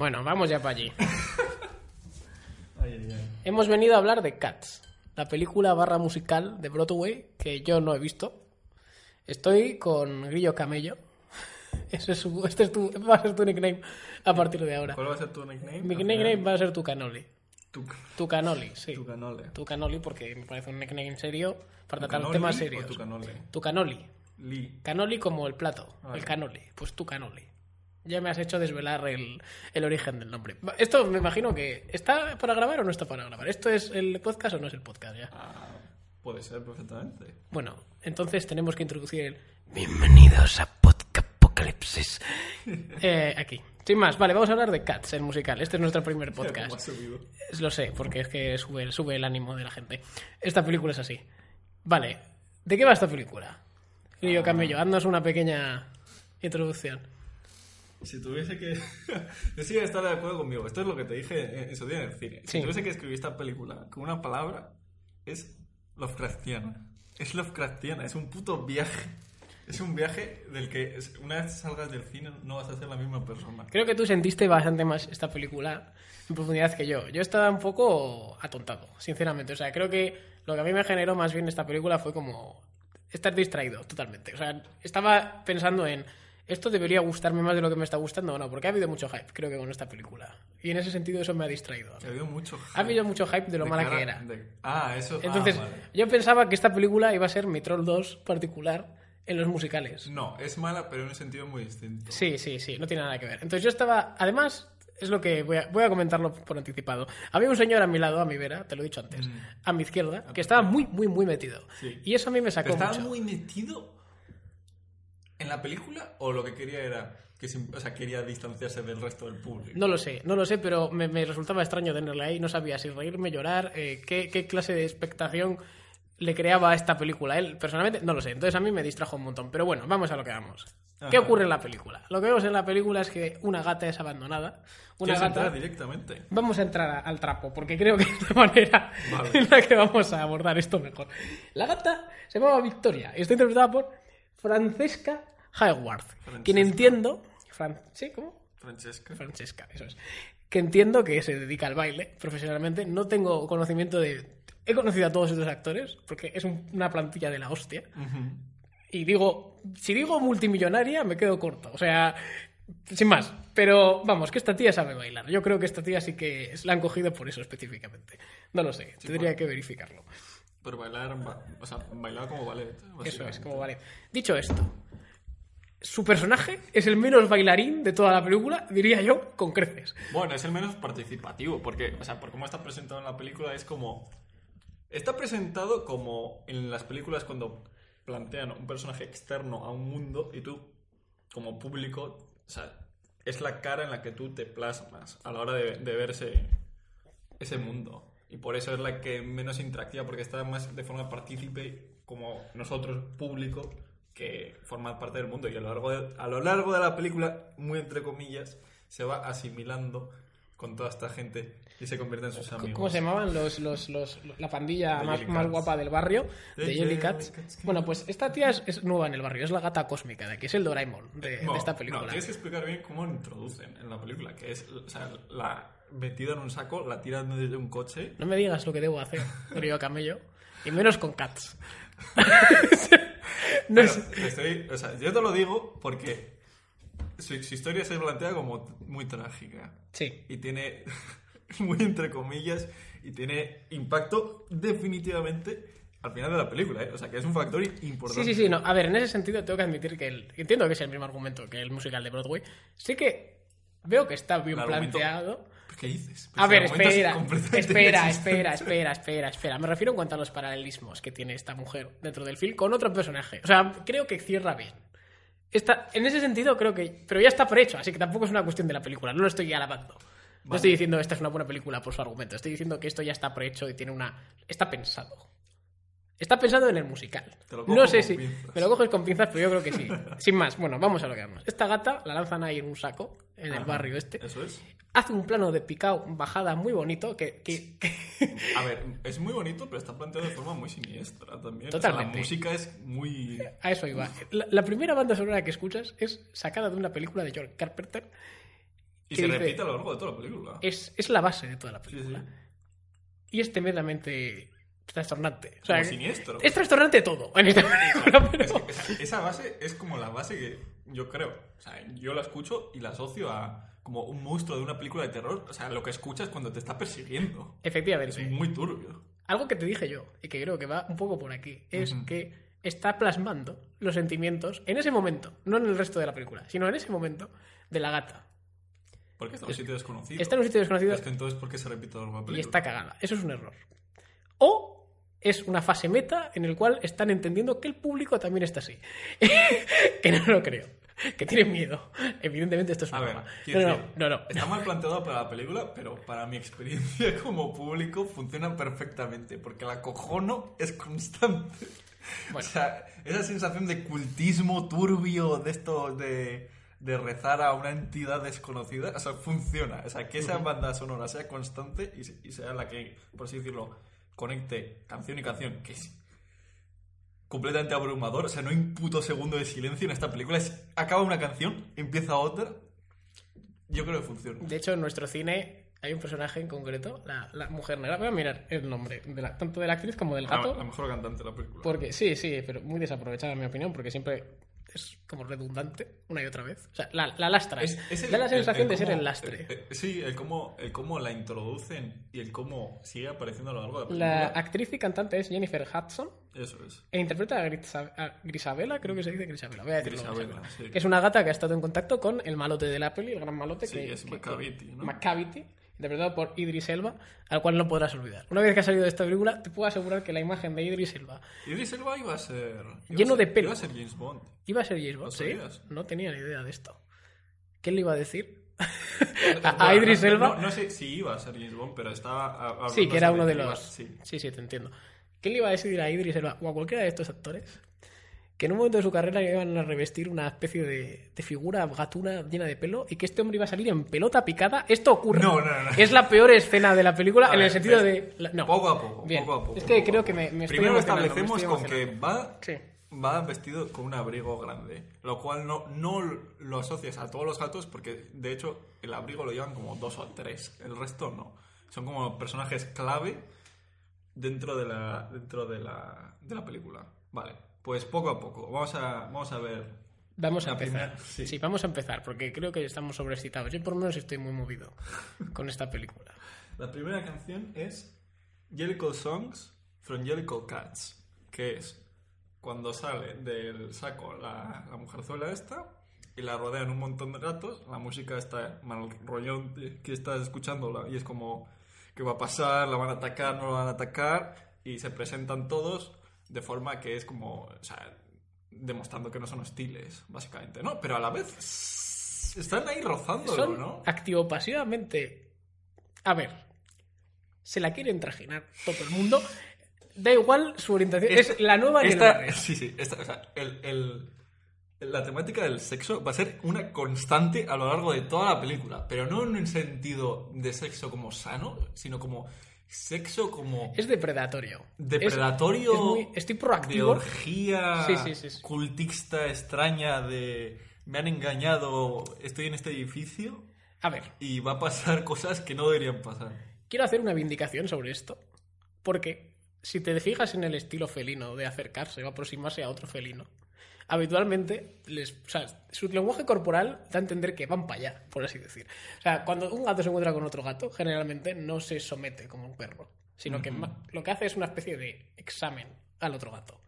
Bueno, vamos ya para allí. Ay, ay, ay. Hemos venido a hablar de Cats, la película barra musical de Broadway que yo no he visto. Estoy con Grillo Camello. Ese es su- este es tu, va a ser tu nickname a partir de ahora. ¿Cuál va a ser tu nickname? Mi nickname va a ser tu canoli. Tu, Tu canoli, sí. tu canole. Tu canoli porque me parece un nickname serio para ¿Tu tratar canoli temas o serios. Tu canole. Tu canoli. Li. Canoli como el plato, Vale. el canoli. Pues tu canoli. Ya me has hecho desvelar el, el origen del nombre. Esto me imagino que está para grabar o no está para grabar. ¿Esto es el podcast o no es el podcast ya? Ah, puede ser perfectamente. Bueno, entonces tenemos que introducir el Bienvenidos a Podcast Apocalipsis. Eh, aquí. Sin más, vale, vamos a hablar de Cats, el musical. Este es nuestro primer ¿Cómo podcast. Lo sé, porque es que sube, sube el ánimo de la gente. Esta película es así. Vale, ¿de qué va esta película? Grillo Camello, haznos una pequeña introducción. Si tuviese que... Yo sí estar de acuerdo conmigo. Esto es lo que te dije en su día en el cine. Si Sí. tuviese que escribir esta película con una palabra, es Lovecraftiana. Es Lovecraftiana, es un puto viaje. Es un viaje del que una vez salgas del cine no vas a ser la misma persona. Creo que tú sentiste bastante más esta película en profundidad que yo. Yo estaba un poco atontado, sinceramente. O sea, creo que lo que a mí me generó más bien esta película fue como estar distraído totalmente. O sea, estaba pensando en esto debería gustarme más de lo que me está gustando o no, porque ha habido mucho hype, creo que con esta película. Y en ese sentido eso me ha distraído. Ha habido mucho... Ha habido mucho hype de lo de mala cara- que era. de- Ah, eso... ah, Entonces, vale. yo pensaba que esta película iba a ser mi Troll 2 particular en los musicales. No, es mala, pero en un sentido muy distinto. Sí, sí, sí, no tiene nada que ver. Entonces yo estaba, además, es lo que voy a, voy a comentarlo por anticipado. Había un señor a mi lado, a mi vera, te lo he dicho antes, a mi izquierda, que estaba muy, muy, muy metido. Sí. Y eso a mí me ¿Pero sacó estaba mucho. muy metido en la película o lo que quería era que o sea, quería distanciarse del resto del público? No lo sé, no lo sé, pero me, me resultaba extraño tenerle ahí. No sabía si reírme, llorar, eh, qué, qué clase de expectación le creaba a esta película. Él, personalmente, no lo sé. Entonces a mí me distrajo un montón. Pero bueno, vamos a lo que vamos. ¿Qué ocurre en la película? Lo que vemos en la película es que una gata es abandonada. Una ¿Quieres gata... entrar directamente? Vamos a entrar a- al trapo, porque creo que es la manera Vale. en la que vamos a abordar esto mejor. La gata se llamaba Victoria y está interpretada por Francesca Hayward, quien entiendo... Fran- ¿Sí? ¿Cómo? Francesca. Francesca, eso es. Que entiendo que se dedica al baile profesionalmente. No tengo conocimiento de... He conocido a todos estos actores, porque es un- una plantilla de la hostia. Ujú. Y digo, si digo multimillonaria, me quedo corto. O sea, sin más. Pero vamos, que esta tía sabe bailar. Yo creo que esta tía sí que la han cogido por eso específicamente. No lo sé, tendría que verificarlo. Pero bailar, ba- o sea, bailar como ballet. Eso es, como vale. Dicho esto, su personaje es el menos bailarín de toda la película, diría yo, con creces. Bueno, es el menos participativo, porque, o sea, por cómo está presentado en la película es como... Está presentado como en las películas cuando plantean un personaje externo a un mundo y tú, como público, o sea, es la cara en la que tú te plasmas a la hora de, de ver ese, ese mundo. Y por eso es la que menos interactiva, porque está más de forma partícipe como nosotros, público, que formar parte del mundo. Y a lo largo de, a lo largo de la película, muy entre comillas, se va asimilando con toda esta gente y se convierte en sus amigos. ¿Cómo se llamaban los, los, los- la pandilla más, más guapa del barrio? De Jellycats. Jellycats. Bueno, pues esta tía es, es nueva en el barrio, es la gata cósmica de aquí, es el Doraemon de, de No, esta No, película. tienes que explicar bien cómo lo introducen en la película, que es, o sea, la metida en un saco, la tiran desde un coche. No me digas lo que debo hacer, querido camello. Y menos con cats. no es- estoy- o sea, yo te lo digo porque su, su historia se plantea como muy trágica Sí. y tiene, muy entre comillas, y tiene impacto definitivamente al final de la película, ¿eh? O sea, que es un factor importante. Sí, sí, sí. No. A ver, en ese sentido tengo que admitir que el, entiendo que es el mismo argumento que el musical de Broadway. Sí que veo que está bien planteado. ¿Qué dices? A Pues ver, argumento es espera, espera, espera, espera, espera, espera. Me refiero en cuanto a los paralelismos que tiene esta mujer dentro del film con otro personaje. O sea, creo que cierra bien. Esta, en ese sentido creo que... Pero ya está prehecho, así que tampoco es una cuestión de la película. No lo estoy alabando. No Vale. estoy diciendo esta es una buena película por su argumento. Estoy diciendo que esto ya está prehecho y tiene una... Está pensado. Está pensado en el musical. Te lo No sé si... pinzas. Me lo coges con pinzas, pero yo creo que sí. Sin más. Bueno, vamos a lo que vamos. Esta gata la lanzan ahí en un saco, en el Ajá, barrio este Eso es. hace un plano de picado, bajada muy bonito, que, que- que- A ver, es muy bonito, pero está planteado de forma muy siniestra también. Totalmente. O sea, la música es muy... a eso iba. La, la primera banda sonora que escuchas es sacada de una película de George Carpenter. Y se dice- repite a lo largo de toda la película. es, es la base de toda la Sí, película. sí. Y es tremendamente trastornante. O sea, Como siniestro. es trastornante todo en esta película, pero... Es que esa, esa base es como la base que yo creo. O sea, yo la escucho y la asocio a como un monstruo de una película de terror. O sea, lo que escuchas cuando te está persiguiendo. Efectivamente. Es muy turbio. Algo que te dije yo, y que creo que va un poco por aquí, es que está plasmando los sentimientos en ese momento, no en el resto de la película, sino en ese momento de la gata. Porque está en un sitio desconocido. Está en un sitio desconocido entonces, ¿por qué se repite la película? y está cagada. Eso es un error. O es una fase meta en el cual están entendiendo que el público también está así. que no lo creo. Que tienen miedo. Evidentemente esto es A ver, quiero No, no, no, no. Está mal planteado para la película, pero para mi experiencia como público funciona perfectamente. Porque la cojono es constante. O sea, esa sensación de cultismo turbio, de esto de, de rezar a una entidad desconocida, o sea, funciona. O sea, que esa banda sonora sea constante y, y sea la que, por así decirlo, conecte canción y canción, que es completamente abrumador. O sea, no hay un puto segundo de silencio en esta película. Es, acaba una canción, empieza otra. Yo creo que funciona. De hecho, en nuestro cine hay un personaje en concreto, la, la mujer negra. Voy a mirar el nombre, de la- tanto de la actriz como del La, gato. la mejor cantante de la película. Porque sí, sí, pero muy desaprovechada en mi opinión, porque siempre es como redundante una y otra vez. O sea, la, la lastra. Es- es el- da la sensación el de ser el lastre. eh, eh, sí, el cómo, el cómo la introducen y el cómo sigue apareciendo a lo largo de la La película. actriz y cantante es Jennifer Hudson Eso es. e interpreta a, Grisa- a Grisabela, creo que se dice Grisabela. Voy a decirlo Grisabela, Grisabela. sí. Que es una gata que ha estado en contacto con el malote de la peli, el gran malote Sí, que es que- Macavity, ¿no? Macavity, interpretado por Idris Elba, al cual no podrás olvidar. Una vez que ha salido de esta película, te puedo asegurar que la imagen de Idris Elba Idris Elba iba a ser... iba Lleno a ser- de pelo. Iba a ser James Bond. iba a ser James Bond. ¿Lo ¿Sí? No tenía ni idea de esto. ¿Qué le iba a decir? A, a Idris Elba. No, no sé si iba a ser James Bond, pero estaba... Sí, que era uno de los. sí. Sí. sí, te entiendo. ¿Qué le iba a decir a Idris Elba o a cualquiera de estos actores? Que en un momento de su carrera iban a revestir una especie de, de figura gatuna llena de pelo y que este hombre iba a salir en pelota picada. Esto ocurre. No, no, no. Es la peor escena de la película A en el sentido de. la- no. Poco a poco, Bien. poco a poco. Es que poco creo poco. que me, me estoy Primero me establecemos estoy con que va, Sí. va vestido con un abrigo grande, lo cual no, no lo asocias a todos los gatos porque de hecho el abrigo lo llevan como dos o tres, el resto no. Son como personajes clave dentro de la, dentro de la, de la película. Vale, pues poco a poco. Vamos a, vamos a ver. Vamos a empezar. primera- sí. sí. vamos a empezar porque creo que estamos sobreexcitados. Yo por lo menos estoy muy movido con esta película. La primera canción es Jellicle Songs from Jellicle Cats, que es cuando sale del saco la, la mujerzuela esta y la rodean un montón de gatos, la música está mal rollón que estás escuchándola y es como qué va a pasar, la van a atacar, no la van a atacar y se presentan todos de forma que es como, o sea, demostrando que no son hostiles, básicamente, ¿no? Pero a la vez están ahí rozándolo, Son ¿no? activo-pasivamente. A ver, se la quieren trajinar todo el mundo. Da igual su orientación. Esta- es la nueva esta-. Sí, sí. esta- o sea, el- el- la temática del sexo va a ser una constante a lo largo de toda la película. Pero no en el sentido de sexo como sano, sino como sexo como Es depredatorio. depredatorio. Es- es muy- estoy De proactivo. orgía sí, sí, sí. cultista extraña de me han engañado, estoy en este edificio A ver, y va a pasar cosas que no deberían pasar. quiero hacer una vindicación sobre esto. Porque si te fijas en el estilo felino de acercarse o aproximarse a otro felino, habitualmente les, o sea, su lenguaje corporal da a entender que van para allá, por así decir. O sea, cuando un gato se encuentra con otro gato, generalmente no se somete como un perro, sino que lo que hace es una especie de examen al otro gato.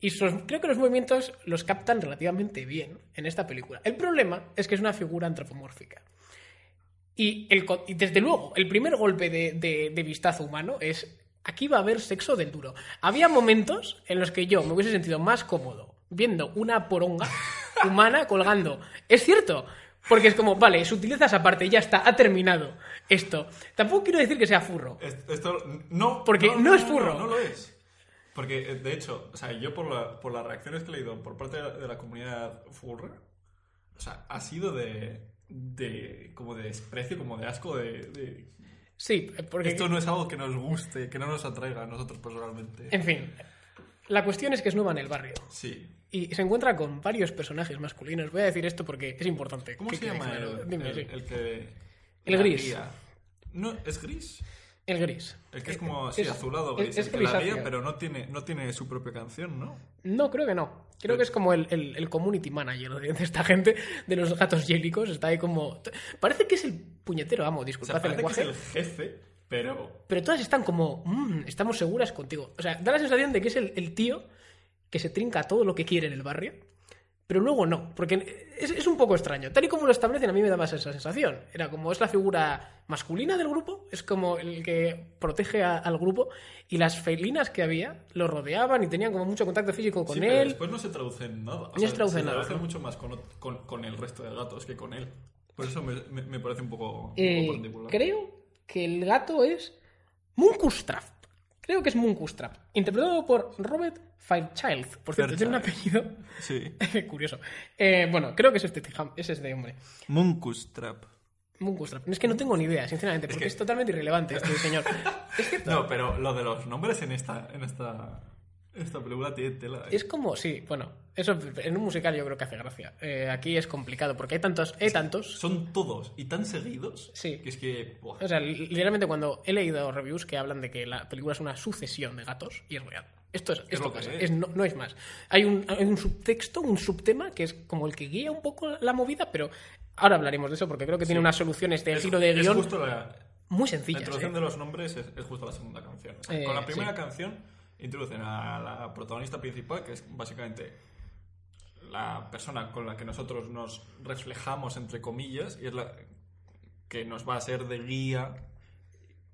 Y sus- creo que los movimientos los captan relativamente bien en esta película. El problema es que es una figura antropomórfica. Y, el, y desde luego, el primer golpe de, de- de vistazo humano es, aquí va a haber sexo del duro. Había momentos en los que yo me hubiese sentido más cómodo viendo una poronga humana colgando. Es cierto, porque es como, vale, se utiliza esa parte ya está, ha terminado esto. Tampoco quiero decir que sea furro. Est- Esto no. Porque no es furro. No, lo es. Porque, eh, de hecho, o sea, yo por, la- por las reacciones que he leído por parte de la, de la comunidad furra, o sea, ha sido de, de. como de desprecio, como de asco, de. de- Sí, porque... Esto no es algo que nos guste, que no nos atraiga a nosotros personalmente. En fin, La cuestión es que es nueva en el barrio. Sí. Y se encuentra con varios personajes masculinos. Voy a decir esto porque es importante. ¿Cómo se llama el, Dime, el, sí. el que... El la gris. guía? No, ¿es gris? El gris. El que es Eh, como así, es- azulado, es- gris. es la guía, pero no tiene, no tiene su propia canción, ¿no? No, creo que no. Creo que es como el, el- el community manager de de esta gente, de los gatos yélicos. Está ahí como. Parece que es el puñetero amo, O sea, disculpad el parece que es lenguaje. el jefe, pero... Pero todas están como. "Mm, estamos seguras contigo. O sea, da la sensación de que es el, el tío que se trinca todo lo que quiere en el barrio. Pero luego no, porque es, es un poco extraño. Tal y como lo establecen, a mí me daba esa sensación. Era como es la figura masculina del grupo, es como el que protege a- al grupo, y las felinas que había lo rodeaban y tenían como mucho contacto físico con Sí, pero él. después no se traduce en nada. O No sea, se traduce en nada, traduce ¿no? mucho más con, con, con el resto de gatos que con él. Por eso me, me- me parece un poco, un Eh, poco particular. creo que el gato es Munkustrap. Creo que es Munkustrap. Interpretado por Robert Fairchild. Por cierto, tiene un apellido Sí. curioso. Eh, bueno, creo que es este, es este hombre. Munkustrap. Munkustrap. Es que no tengo ni idea, sinceramente, porque que- es totalmente irrelevante este señor. es. No, pero lo de los nombres en esta, en esta, esta película tiene tela. ¿eh? Es como, sí, bueno, eso en un musical yo creo que hace gracia. Eh, aquí es complicado porque hay tantos, hay tantos. Son todos y tan seguidos Sí. que es que... buah. O sea, li- literalmente cuando he leído reviews que hablan de que la película es una sucesión de gatos, y es real. Esto es, esto lo que pasa, es. es- no, no es más. Hay un, hay un subtexto, un subtema que es como el que guía un poco la movida, pero ahora hablaremos de eso porque creo que tiene unas soluciones de Es- giro de es guion justo la, muy La sencillas. introducción ¿eh? de los nombres es, es justo la segunda canción. O sea, Eh, con la primera sí. canción introducen a la protagonista principal, que es básicamente la persona con la que nosotros nos reflejamos, entre comillas, y es la que nos va a ser de guía,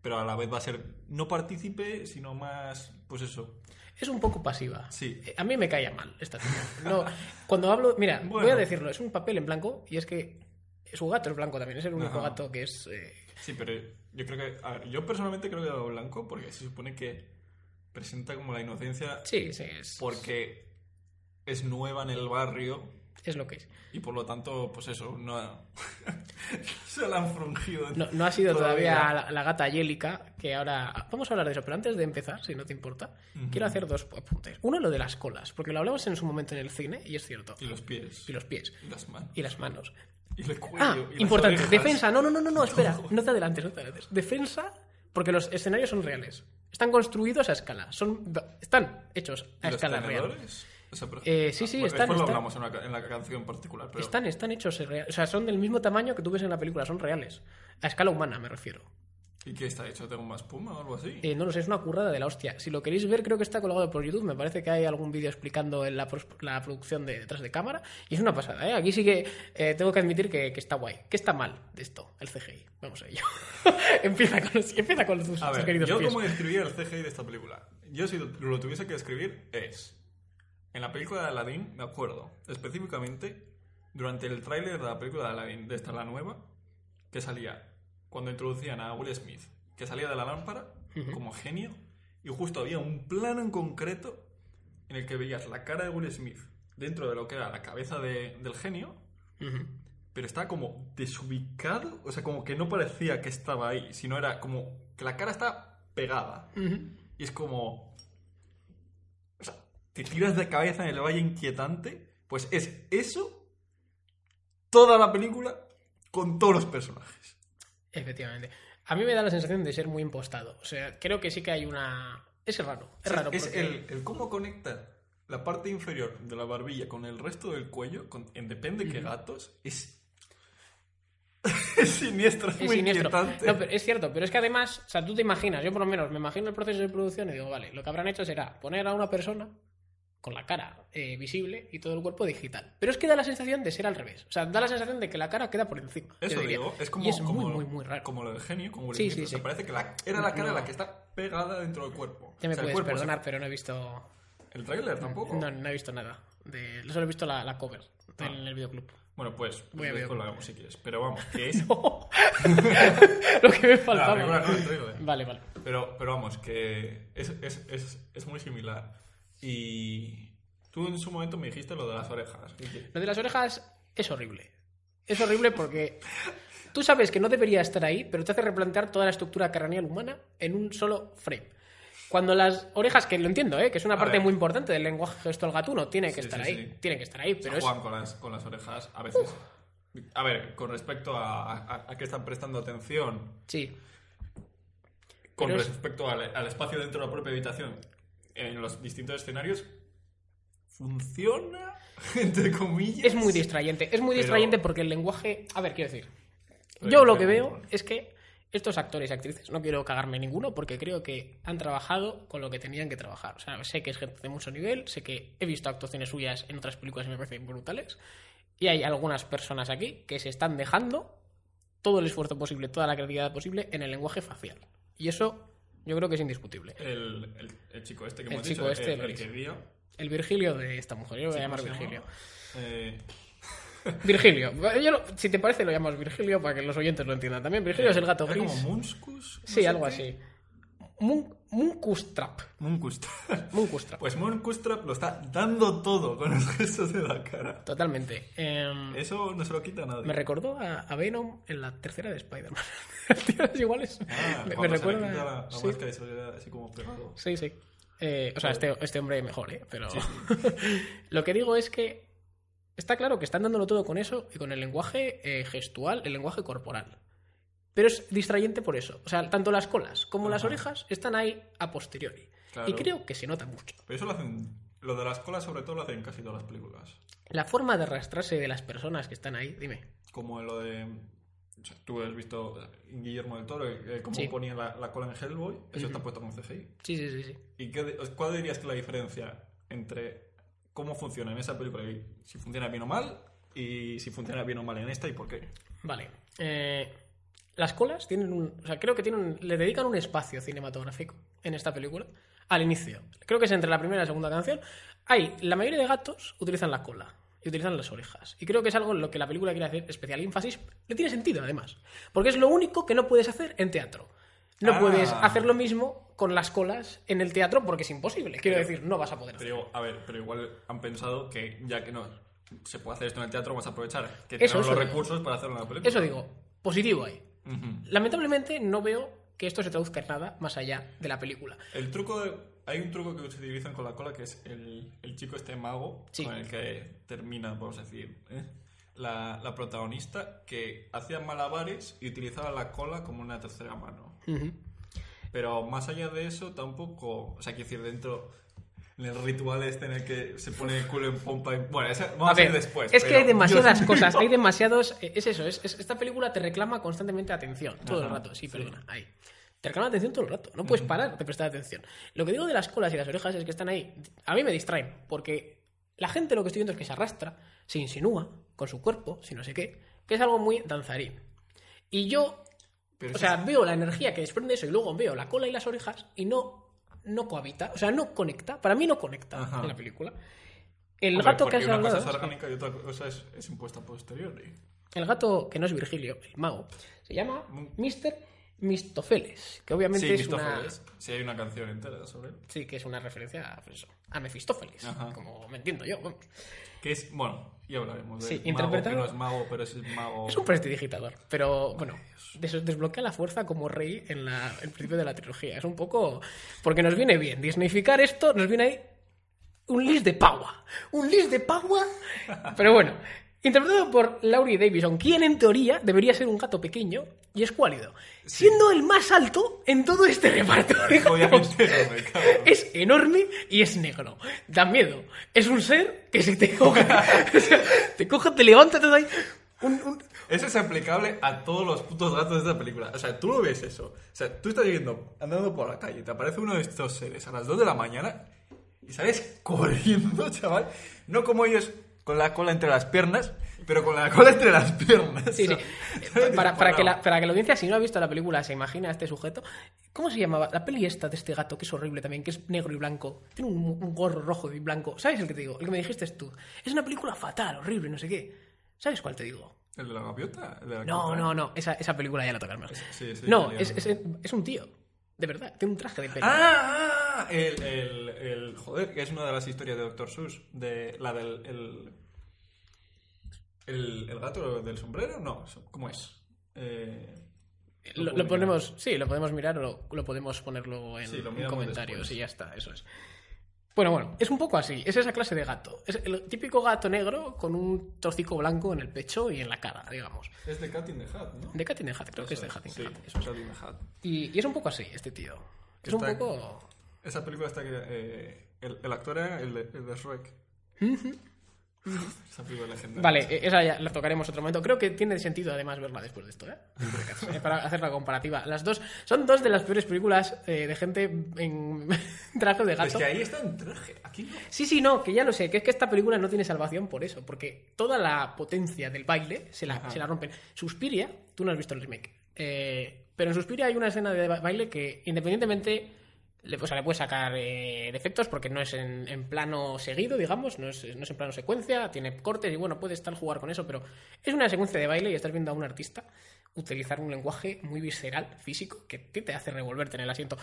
pero a la vez va a ser no partícipe, sino más, pues eso. Es un poco pasiva. Sí. Eh, A mí me caía mal esta tía. No, cuando hablo, mira, voy a decirlo, es un papel en blanco y es que su gato es blanco también, es el único Ajá. gato que es... eh, Sí, pero yo creo que. a ver, yo personalmente creo que dado blanco porque se supone que presenta como la inocencia sí, sí, es, porque es nueva en el barrio es lo que es. y por lo tanto, pues eso, no se la han frungido. No, no ha sido todavía la, la gata Yélica, que ahora... Vamos a hablar de eso, pero antes de empezar, si no te importa, quiero hacer dos apuntes. Uno, lo de las colas, porque lo hablamos en su momento en el cine, y es cierto. Y los pies. Y los pies. Y las manos. Y las manos. Y el cuello. Ah, y importante. Defensa. No, no, no, no, no, espera. No te adelantes, no te adelantes. Defensa, porque los escenarios son reales. Están construidos a escala. Son, están hechos ¿Y a los escala real. O sea, pero- Eh, sí, sí, bueno, están- Después lo están- hablamos en, una en la canción particular. Pero... Están, están hechos reales. O sea, son del mismo tamaño que tú ves en la película. Son reales. A escala humana, me refiero. ¿Y qué está hecho? ¿Tengo más espuma o algo así? Eh, no lo sé, es una currada de la hostia. Si lo queréis ver, creo que está colgado por YouTube. Me parece que hay algún vídeo explicando la, la producción de detrás de cámara. Y es una pasada, ¿eh? Aquí sí que eh, tengo que admitir que, que está guay. ¿Qué está mal de esto? El CGI. Vamos a ello. empieza, con los, empieza con tus, A ver, queridos yo pies. como describiría el CGI de esta película. Yo si lo, lo tuviese que describir es... En la película de Aladdin, me acuerdo, específicamente, durante el tráiler de la película de Aladdin, de esta la nueva, que salía cuando introducían a Will Smith, que salía de la lámpara como genio, y justo había un plano en concreto en el que veías la cara de Will Smith dentro de lo que era la cabeza de- del genio, pero estaba como desubicado, o sea, como que no parecía que estaba ahí, sino era como que la cara está pegada. Y es como... O sea, te tiras de cabeza en el valle inquietante, pues es eso toda la película con todos los personajes. Efectivamente. A mí me da la sensación de ser muy impostado. O sea, creo que sí que hay una... Es raro. Es raro. es porque- el, el cómo conecta la parte inferior de la barbilla con el resto del cuello, con, en depende qué gatos, es... es siniestro, es Es muy siniestro. inquietante. No, pero es cierto, pero es que además, o sea, tú te imaginas, yo por lo menos me imagino el proceso de producción y digo, vale, lo que habrán hecho será poner a una persona con la cara eh, visible y todo el cuerpo digital. Pero es que da la sensación de ser al revés. O sea, da la sensación de que la cara queda por encima. Eso digo, es como, y es como, muy, muy, muy raro. como lo del genio, como Will Sí, sí, o sea, sí. parece que la, era la cara No. la que está pegada dentro del cuerpo. Ya me O sea, el puedes se- perdonar, pero no he visto... El tráiler tampoco. No, no he visto nada. De... Solo he visto la, la cover en el videoclub. Bueno, pues, Voy a después ver. lo hagamos si quieres. Pero vamos, que es... lo que me La faltaba. película no, el tráiler. Vale, vale. Pero, pero vamos, que es, es, es, es muy similar. Y tú en su momento me dijiste lo de las orejas. Lo de las orejas es horrible. Es horrible porque tú sabes que no debería estar ahí, pero te hace replantear toda la estructura craneal humana en un solo frame. Cuando las orejas, que lo entiendo, ¿eh? que es una A parte ver. muy importante del lenguaje gestual gatuno, tiene que Sí, estar sí, ahí. sí. Tiene que estar ahí, pero es. Juegan con las, con las orejas a veces. A ver, con respecto a, a, a qué están prestando atención, Sí. con Pero es- respecto al, al espacio dentro de la propia habitación, en los distintos escenarios, funciona, entre comillas. Es muy distrayente. Es muy Pero- distrayente porque el lenguaje. A ver, quiero decir. Pero- Yo lo que veo es que estos actores y actrices, no quiero cagarme ninguno porque creo que han trabajado con lo que tenían que trabajar. O sea, sé que es gente de mucho nivel, sé que he visto actuaciones suyas en otras películas y me parecen brutales. Y hay algunas personas aquí que se están dejando todo el esfuerzo posible, toda la creatividad posible en el lenguaje facial. Y eso yo creo que es indiscutible. El, el- el chico este que El hemos chico dicho, este, el, el guía. El Virgilio de esta mujer, yo lo voy a ¿cómo llamar? Virgilio. Eh, Virgilio. Yo lo- si te parece, lo llamamos Virgilio para que los oyentes lo entiendan también. Virgilio es el gato ¿era gris. como Munskus? Sí, No sé algo qué. así. Mun- Munkustrap. Munkustrap. Munkustrap. Pues Munkustrap lo está dando todo con los gestos de la cara. Totalmente. Em, Eso no se lo quita a nadie. me recordó a, a Venom en la tercera de Spider-Man. Iguales. Ah, me, me recuerda. la, la sí, máscara así como pegado. sí, sí. Eh, o sea, este, este hombre mejor, ¿eh? Pero lo que digo es que está claro que están dándolo todo con eso y con el lenguaje eh, gestual, el lenguaje corporal. Pero es distrayente por eso. O sea, tanto las colas como las orejas están ahí a posteriori. Claro. Y creo que se nota mucho. Pero eso lo hacen. Lo de las colas, sobre todo, lo hacen en casi todas las películas. La forma de arrastrarse de las personas que están ahí, dime. Como en lo de. o sea, tú has visto Guillermo del Toro, eh, cómo Sí. ponía la, la cola en Hellboy. Eso está puesto con CGI. Sí, sí, sí, sí. ¿Y qué, cuál dirías que la diferencia entre cómo funciona en esa película y si funciona bien o mal? Y si funciona bien o mal en esta y por qué. Vale. Eh, las colas tienen un. O sea, creo que tienen, le dedican un espacio cinematográfico en esta película. Al inicio. Creo que es entre la primera y la segunda canción. Hay. La mayoría de gatos utilizan la cola. Y utilizan las orejas. Y creo que es algo en lo que la película quiere hacer especial énfasis. Le tiene sentido, además. Porque es lo único que no puedes hacer en teatro. No Ah. puedes hacer lo mismo con las colas en el teatro porque es imposible. Quiero decir, no vas a poder hacerlo. Pero, a ver, pero igual han pensado que ya que no se puede hacer esto en el teatro, vamos a aprovechar que Eso, tenemos eso los digo. recursos para hacerlo en la película. Eso digo, positivo ahí. Lamentablemente no veo que esto se traduzca en nada más allá de la película. El truco de- Hay un truco que se utilizan con la cola que es el, el chico este mago Sí. con el que termina, vamos a decir, ¿eh? la, la protagonista que hacía malabares y utilizaba la cola como una tercera mano. Pero más allá de eso, tampoco. O sea, quiero decir, dentro. En el ritual este en el que se pone el culo en pompa. y- Bueno, ese, vamos a, A ver, ir después. es que pero- hay demasiadas cosas, hay demasiados... eh, Es eso, es, es- esta película te reclama constantemente atención, todo el Ajá, rato, sí, sí. perdona, ahí. Te reclama atención todo el rato, no puedes parar de prestar atención. Lo que digo de las colas y las orejas es que están ahí, a mí me distraen, porque la gente lo que estoy viendo es que se arrastra, se insinúa con su cuerpo, si no sé qué, que es algo muy danzarín. Y yo Pero o sea, veo la energía que desprende eso y luego veo la cola y las orejas y no, no cohabita. O sea, no conecta. Para mí no conecta Ajá. en la película. El Hombre, gato que una cosa es orgánica y otra cosa es, es impuesta posterior. El gato que no es Virgilio, el mago, se llama Mr. Mistofeles. Que obviamente Sí, es una. Sí, hay una canción entera sobre él. Sí, que es una referencia pues a Mefistófeles. Ajá. Como me entiendo yo, vamos. Que es, bueno, ya hablaremos de Sí, mago, que no es mago, pero es mago. Es un prestidigitador, pero bueno, des- desbloquea la fuerza como rey en la, el principio de la trilogía. Es un poco. Porque nos viene bien. Disneyficar esto, nos viene ahí un list de Paua. Un list de Paua. Pero bueno, interpretado por Laurie Davison, quien en teoría debería ser un gato pequeño y escuálido, siendo el más alto en todo este reparto. Obviamente no me cago. Es enorme y es negro. Da miedo. Es un ser que si te coge, o sea, te coge, te levanta, te da ahí un- un, Eso es aplicable a todos los putos gatos de esta película. O sea, tú lo ves eso. O sea, tú estás yendo, andando por la calle, te aparece uno de estos seres a las 2 de la mañana y sales corriendo, chaval. No como ellos con la cola entre las piernas, pero con la cola entre las piernas. Sí, sí. Para, para que la, para que la audiencia, si no ha visto la película, se imagina a este sujeto. ¿Cómo se llamaba? La peli esta de este gato, que es horrible también, que es negro y blanco. Tiene un, un gorro rojo y blanco. ¿Sabes el que te digo? El que me dijiste tú. Es una película fatal, horrible, no sé qué. ¿Sabes cuál te digo? ¿El de la gaviota? ¿El de la No, no, no. Esa, esa película ya la tocas más. Sí, sí, no, es, es, es un tío. De verdad. Tiene un traje de pelo. ¡Ah! ah, El, el, el- Joder, que es una de las historias de Doctor Seuss. De la del. El, el, el gato del sombrero, no. ¿Cómo es? Eh, Lo, ponemos, sí, lo podemos mirar o lo, lo podemos poner luego en, Sí, comentarios después. y ya está, eso es. Bueno, bueno, es un poco así, es esa clase de gato. Es el típico gato negro con un trocico blanco en el pecho y en la cara, digamos. Es de Cat in the Hat, ¿no? De Cat in the Hat, creo que es de Hat in the Sí, Hat, eso es. Cat in the Hat. Y, y es un poco así, este tío. Es un poco... Esa película está que... eh, el, el actor era el de, el de Shrek. Esa película legendaria. Vale, eh, esa ya la tocaremos otro momento. Creo que tiene sentido además verla después de esto, ¿eh? Para hacer la comparativa. Las dos son dos de las peores películas eh, de gente en traje de gato. Es que ahí está en traje. Aquí no. Sí, sí, no, que ya lo sé, que es que esta película no tiene salvación por eso, porque toda la potencia del baile se la, se la rompen. Suspiria, tú no has visto el remake, eh, pero en Suspiria hay una escena de ba- baile que independientemente le, o sea, le puedes sacar eh, defectos porque no es en, en plano seguido, digamos, no es, no es en plano secuencia, tiene cortes y bueno, puedes estar jugar con eso, pero es una secuencia de baile y estás viendo a un artista utilizar un lenguaje muy visceral, físico, que te hace revolverte en el asiento.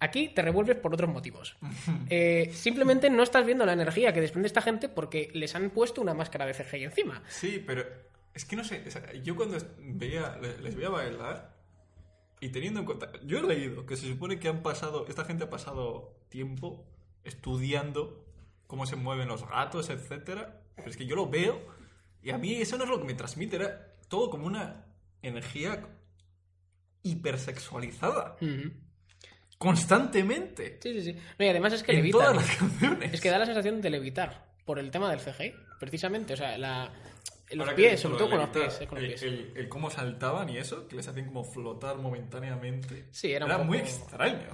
Aquí te revuelves por otros motivos. Eh, simplemente no estás viendo la energía que desprende esta gente porque les han puesto una máscara de CGI encima. Sí, pero es que no sé. yo cuando veía, le- les veía bailar y teniendo en cuenta. Yo he leído que se supone que han pasado. Esta gente ha pasado tiempo estudiando cómo se mueven los gatos, etcétera. Pero es que yo lo veo y a mí eso no es lo que me transmite. Era todo como una energía hipersexualizada. Constantemente. Sí, sí, sí. No, y además es que En levitan. todas las canciones. Es que da la sensación de levitar por el tema del CGI, precisamente. O sea, la, los Ahora que pies, sobre todo con los pies. eh, con los el, pies. el- el cómo saltaban y eso, que les hacían como flotar momentáneamente. Sí, era poco- muy extraño.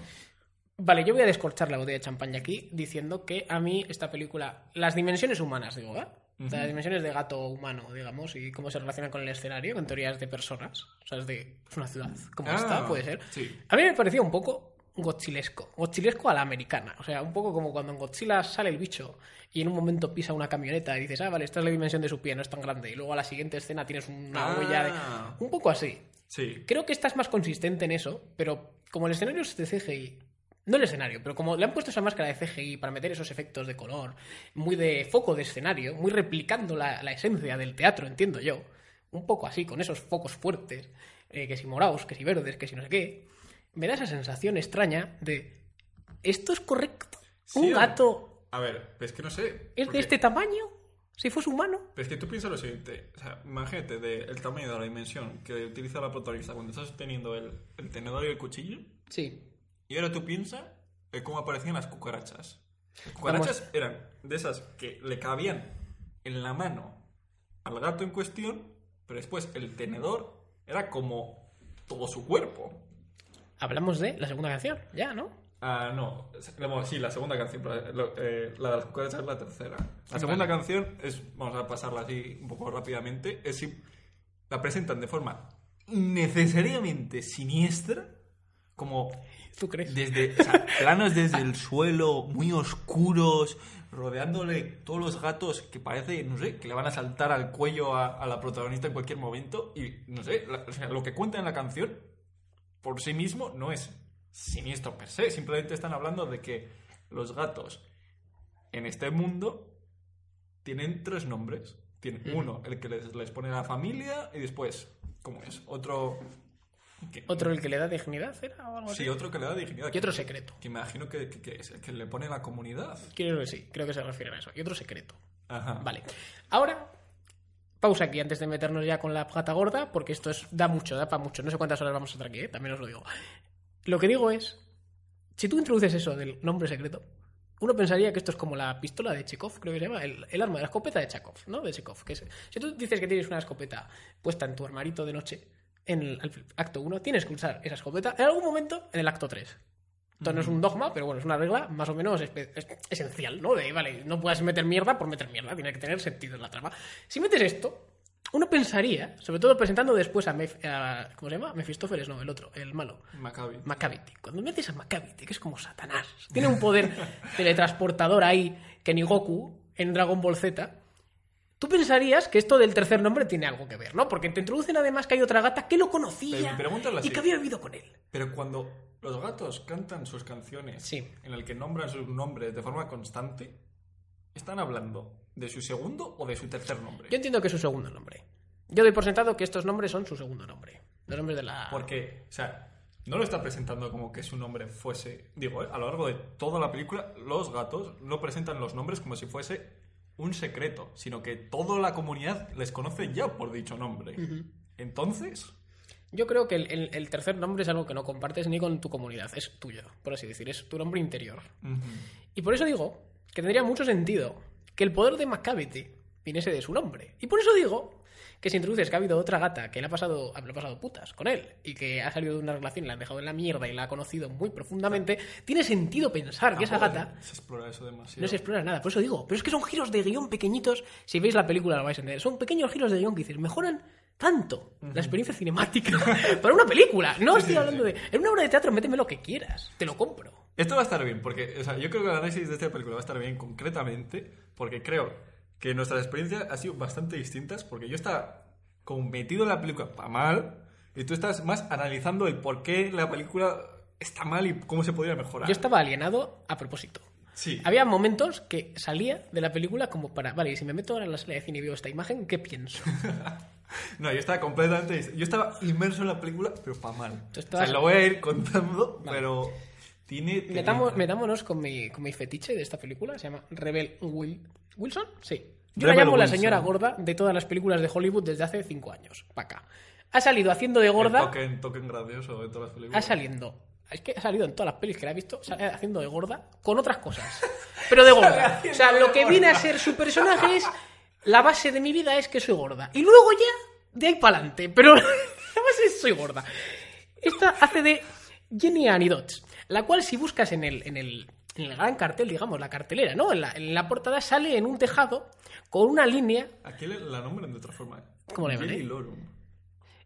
Vale, yo voy a descorchar la botella de champaña aquí diciendo que a mí esta película, las dimensiones humanas, digo, ¿eh? O sea, Las dimensiones de gato humano, digamos, y cómo se relaciona con el escenario, en teorías de personas, o sea, es de es una ciudad, como Ah, esta, puede ser. sí. A mí me parecía un poco godzilesco, godzilesco a la americana, o sea, un poco como cuando en Godzilla sale el bicho y en un momento pisa una camioneta y dices, ah, vale, esta es la dimensión de su pie, no es tan grande, y luego a la siguiente escena tienes una Ah. huella de... Un poco así. Sí. Creo que esta es más consistente en eso, pero como el escenario es de CGI, no el escenario, pero como le han puesto esa máscara de CGI para meter esos efectos de color, muy de foco de escenario, muy replicando la, la esencia del teatro, entiendo yo, un poco así, con esos focos fuertes, eh, que si morados, que si verdes, que si no sé qué, me da esa sensación extraña de, ¿esto es correcto? Sí, ¿Un gato A ver, es que no sé. es porque- de este tamaño? Si fuese humano. Pero es que tú piensas lo siguiente. O sea, imagínate del tamaño de la dimensión que utiliza la protagonista cuando estás teniendo el, el tenedor y el cuchillo. Sí. Y ahora tú piensas en cómo aparecían las cucarachas. Las cucarachas eran de esas que le cabían en la mano al gato en cuestión, pero después el tenedor era como todo su cuerpo. Hablamos de la segunda canción, ya, ¿no? Ah, no. Bueno, sí, la segunda canción, pero lo- eh, la de las cucarachas es la tercera. La segunda canción es, vamos a pasarla así un poco rápidamente, es si la presentan de forma necesariamente siniestra, como ¿Tú crees? desde o sea, planos desde el suelo, muy oscuros, rodeándole todos los gatos que parece, no sé, que le van a saltar al cuello a, a la protagonista en cualquier momento. Y no sé, la- o sea, lo que cuenta en la canción por sí mismo no es siniestro per se, simplemente están hablando de que los gatos en este mundo tienen tres nombres. Tienen uno, el que les, les pone la familia, y después, ¿cómo es? Otro. que- ¿Otro el que le da dignidad era o algo así? Sí, otro que le da dignidad. Y otro secreto. Que imagino que, que- que es el que le pone la comunidad. Creo que sí, creo que se refieren a eso. Y otro secreto. Ajá. Vale. Ahora, pausa aquí antes de meternos ya con la gata gorda, porque esto es, da mucho, da para mucho. No sé cuántas horas vamos a estar aquí, ¿eh? también os lo digo. Lo que digo es, si tú introduces eso del nombre secreto, uno pensaría que esto es como la pistola de Chekhov, creo que se llama, el, el arma, la escopeta de Chekhov, ¿no? De Chekhov. Que si tú dices que tienes una escopeta puesta en tu armarito de noche, en el al- acto 1, tienes que usar esa escopeta en algún momento en el acto 3. Esto no es un dogma, pero bueno, es una regla más o menos esencial, ¿no? De, vale, no puedes meter mierda por meter mierda, tiene que tener sentido en la trama. Si metes esto, uno pensaría, sobre todo presentando después a, Mef- a- ¿cómo se llama? Mefistófeles, no, el otro, el malo. Maccabi. Macavity. Cuando metes a Macavity, que es como Satanás, tiene un poder teletransportador ahí que ni Goku en Dragon Ball Z. Tú pensarías que esto del tercer nombre tiene algo que ver, ¿no? Porque te introducen además que hay otra gata que lo conocía y que había vivido con él. Pero cuando los gatos cantan sus canciones, Sí. en el que nombran sus nombres de forma constante, ¿están hablando de su segundo o de su tercer nombre? Yo entiendo que es su segundo nombre. Yo doy por sentado que estos nombres son su segundo nombre. Los nombres de la... Porque, o sea, no lo está presentando como que su nombre fuese. Digo, ¿eh? a lo largo de toda la película, los gatos no presentan los nombres como si fuese un secreto, sino que toda la comunidad les conoce ya por dicho nombre. Entonces, Yo creo que el, el- el tercer nombre es algo que no compartes ni con tu comunidad, es tuyo, por así decir, es tu nombre interior. Y por eso digo que tendría mucho sentido que el poder de Macavity viniese de su nombre. Y por eso digo que si introduces que ha habido otra gata que le ha pasado, le ha pasado putas con él y que ha salido de una relación la han dejado en la mierda y la ha conocido muy profundamente, tiene sentido pensar que esa gata se explora eso demasiado. no se explora nada. Por eso digo, pero es que son giros de guion pequeñitos. Si veis la película lo vais a entender. Son pequeños giros de guion que dices, mejoran tanto la experiencia cinemática para una película. No estoy hablando de. En una obra de teatro, méteme lo que quieras. Te lo compro. Esto va a estar bien, porque o sea, yo creo que el análisis de esta película va a estar bien concretamente, porque creo que nuestras experiencias han sido bastante distintas, porque yo estaba como metido en la película para mal, y tú estás más analizando el por qué la película está mal y cómo se podría mejorar. Yo estaba alienado a propósito. Sí. Había momentos que salía de la película como para, vale, y si me meto ahora en la sala de cine y veo esta imagen, ¿qué pienso? No, yo estaba completamente... Yo estaba inmerso en la película, pero para mal. O sea, lo voy a ir contando, pero tiene... Metamos, metámonos con mi, con mi fetiche de esta película, se llama Rebel Wil- Wilson. Sí. Yo Rebel la llamo la Wilson. señora gorda de todas las películas de Hollywood desde hace cinco años. Pa' acá. Ha salido haciendo de El gorda. token, token gracioso de todas las ha películas. saliendo. Es que ha salido en todas las pelis que la he visto, sale haciendo de gorda con otras cosas. Pero de gorda. O sea, lo que viene a ser su personaje es. La base de mi vida es que soy gorda. Y luego ya, de ahí para adelante. Pero la base es soy gorda. Esta hace de Jenny Anidots, la cual, si buscas en el, en el, en el gran cartel, digamos, la cartelera, ¿no? En la, en la portada sale en un tejado con una línea. Aquí la nombran de otra forma. ¿Cómo le llaman, Jenny eh? Lorum.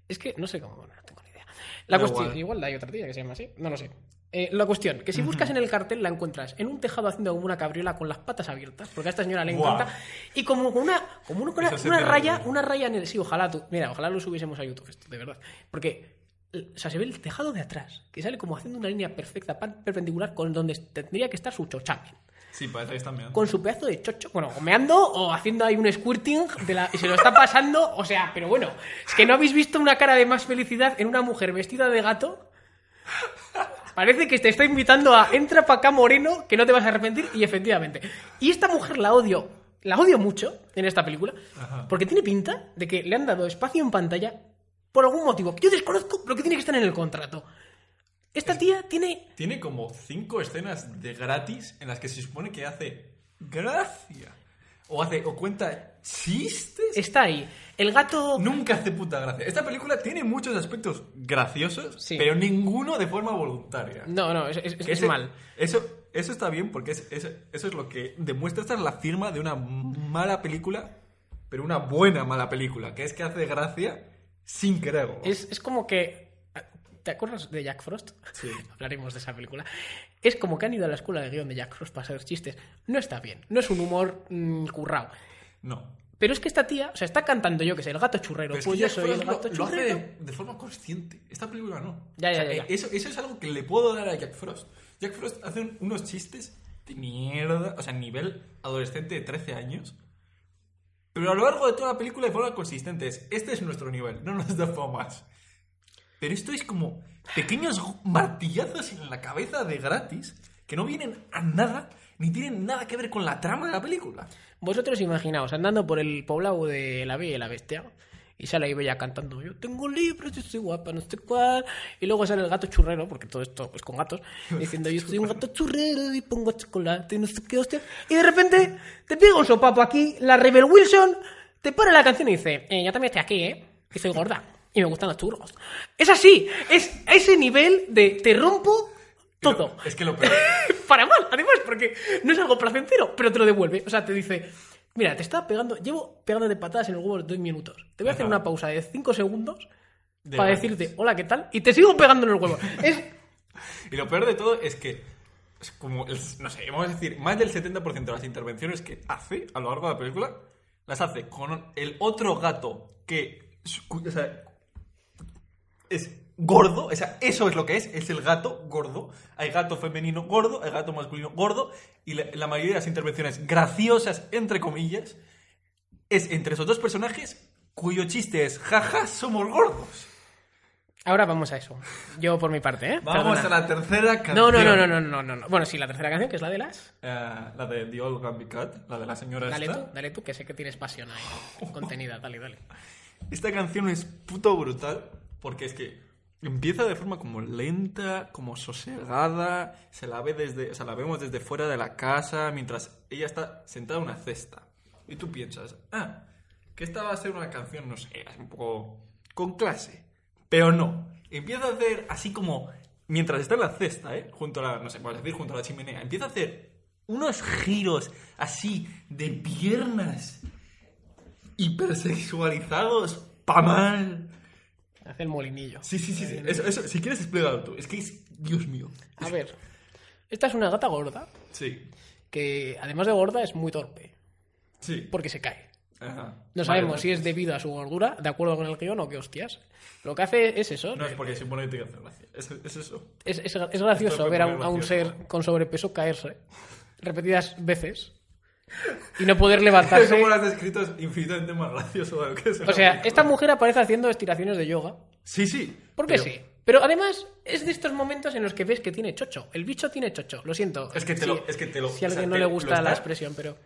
Es que no sé cómo, no tengo ni idea. La cuestión, igual. igual. hay otra tía que se llama así, no lo sé. Eh, la cuestión, que si buscas en el cartel la encuentras en un tejado haciendo como una cabriola con las patas abiertas, porque a esta señora le encanta, y como una, como una, una, raya, una raya en el. Sí, ojalá tú. Mira, ojalá lo subiésemos a YouTube esto, de verdad. Porque. O sea, se ve el tejado de atrás, que sale como haciendo una línea perfecta, perpendicular, con donde tendría que estar su chochamen. Sí, parece que está meando. Con su pedazo de chocho, bueno, o meando o haciendo ahí un squirting de la, y se lo está pasando, o sea, pero bueno, es que no habéis visto una cara de más felicidad en una mujer vestida de gato. Parece que te está invitando a entra para acá moreno, que no te vas a arrepentir, y efectivamente. Y esta mujer la odio, la odio mucho en esta película, porque tiene pinta de que le han dado espacio en pantalla por algún motivo. Yo desconozco lo que tiene que estar en el contrato. Esta tía tiene Tiene como cinco escenas de gratis en las que se supone que hace gracia. O hace, o cuenta chistes. está ahí. El gato Nunca hace puta gracia. Esta película tiene muchos aspectos graciosos, Sí. pero ninguno de forma voluntaria. No, no, es, es- Que es ese- mal. Eso, eso está bien porque es, es- eso es lo que demuestra. Esta es la firma de una mala película, pero una buena mala película, que es que hace gracia sin quererlo. Es, es como que. ¿Te acuerdas de Jack Frost? Sí. Hablaremos de esa película. Es como que han ido a la escuela de guion de Jack Frost para hacer chistes. No está bien. No es un humor mm, currado. No. Pero es que esta tía, o sea, está cantando yo que sé, el gato churrero. Pero es pues yo soy el Frost lo- gato lo, hace churrero. de, de forma consciente. Esta película no. Ya, ya, O sea, ya, eh, Eso, eso es algo que le puedo dar a Jack Frost. Jack Frost hace un- unos chistes de mierda, o sea, nivel adolescente de 13 años. Pero a lo largo de toda la película de forma consistente es, este es nuestro nivel, no nos da más. Pero esto es como pequeños martillazos en la cabeza de gratis que no vienen a nada ni tienen nada que ver con la trama de la película. Vosotros imaginaos, andando por el poblado de la Bella y la Bestia, y sale ahí Bella cantando, yo tengo libros, yo soy guapa, no sé cuál, y luego sale el gato churrero, porque todo esto es con gatos, diciendo, yo soy un gato churrero y pongo chocolate y no sé qué hostia, y de repente te pega un sopapo aquí, la Rebel Wilson, te para la canción y dice, eh, yo también estoy aquí, ¿eh? Que soy gorda. Y me gustan los churros. Es así, es a ese nivel de te rompo todo. Pero Es que lo peor. Para mal, además, porque no es algo placentero, pero te lo devuelve. O sea, te dice, mira, te está pegando, llevo pegándote patadas en el huevo dos minutos. Te voy a hacer Ajá. una pausa de cinco segundos De para decirte, hola, ¿qué tal? Y te sigo pegando en el huevo. Es, Y lo peor de todo es que, es como, el- no sé, vamos a decir, más del 70% de las intervenciones que hace a lo largo de la película, las hace con el otro gato que, o sea, es gordo, o sea, eso es lo que es, es el gato gordo. Hay gato femenino gordo, hay gato masculino gordo, y la, la mayoría de las intervenciones graciosas, entre comillas, es entre esos dos personajes cuyo chiste es, jaja, somos gordos. Ahora vamos a eso. Yo por mi parte, ¿eh? Vamos Perdona. a la tercera canción. No, no, no, no, no, no, no, no. Bueno, sí, la tercera canción, que es la de las. Eh, la de The Old Gambi Cat, la de la señora Dale esta. tú, dale tú, que sé que tienes pasión ahí. Contenida, dale, dale. Esta canción es puto brutal porque es que empieza de forma como lenta, como sosegada, se la ve desde, o sea, la vemos desde fuera de la casa mientras ella está sentada en una cesta. Y tú piensas, ah, que esta va a ser una canción, no sé, un poco con clase. Pero no, empieza a hacer así como mientras está en la cesta, ¿eh? Junto a la, no sé, puedes decir junto a la chimenea, empieza a hacer unos giros así de piernas hipersexualizados pa' mal. Hace el molinillo. Sí, sí, sí, sí. Eso, eso, si quieres explícalo tú. Es que es, Dios mío. A ver, esta es una gata gorda, Sí, que además de gorda es muy torpe, sí. porque se cae. Ajá. No sabemos vale. si es debido a su gordura, de acuerdo con el guion o qué hostias. Lo que hace es eso. No es porque supone que te hace gracia. Es, es eso. Es, es- es gracioso ver a a un ser con sobrepeso caerse repetidas veces y no poder levantarse. como lo has descrito, es infinitamente más gracioso de lo que es. O sea, esta mujer aparece haciendo estiraciones de yoga. Sí, sí. ¿Por qué pero sí? Pero además es de estos momentos en los que ves que tiene chocho. El bicho tiene chocho. Lo siento. Es que te lo- es que te lo- Si a o sea, alguien no te le gusta la expresión, pero.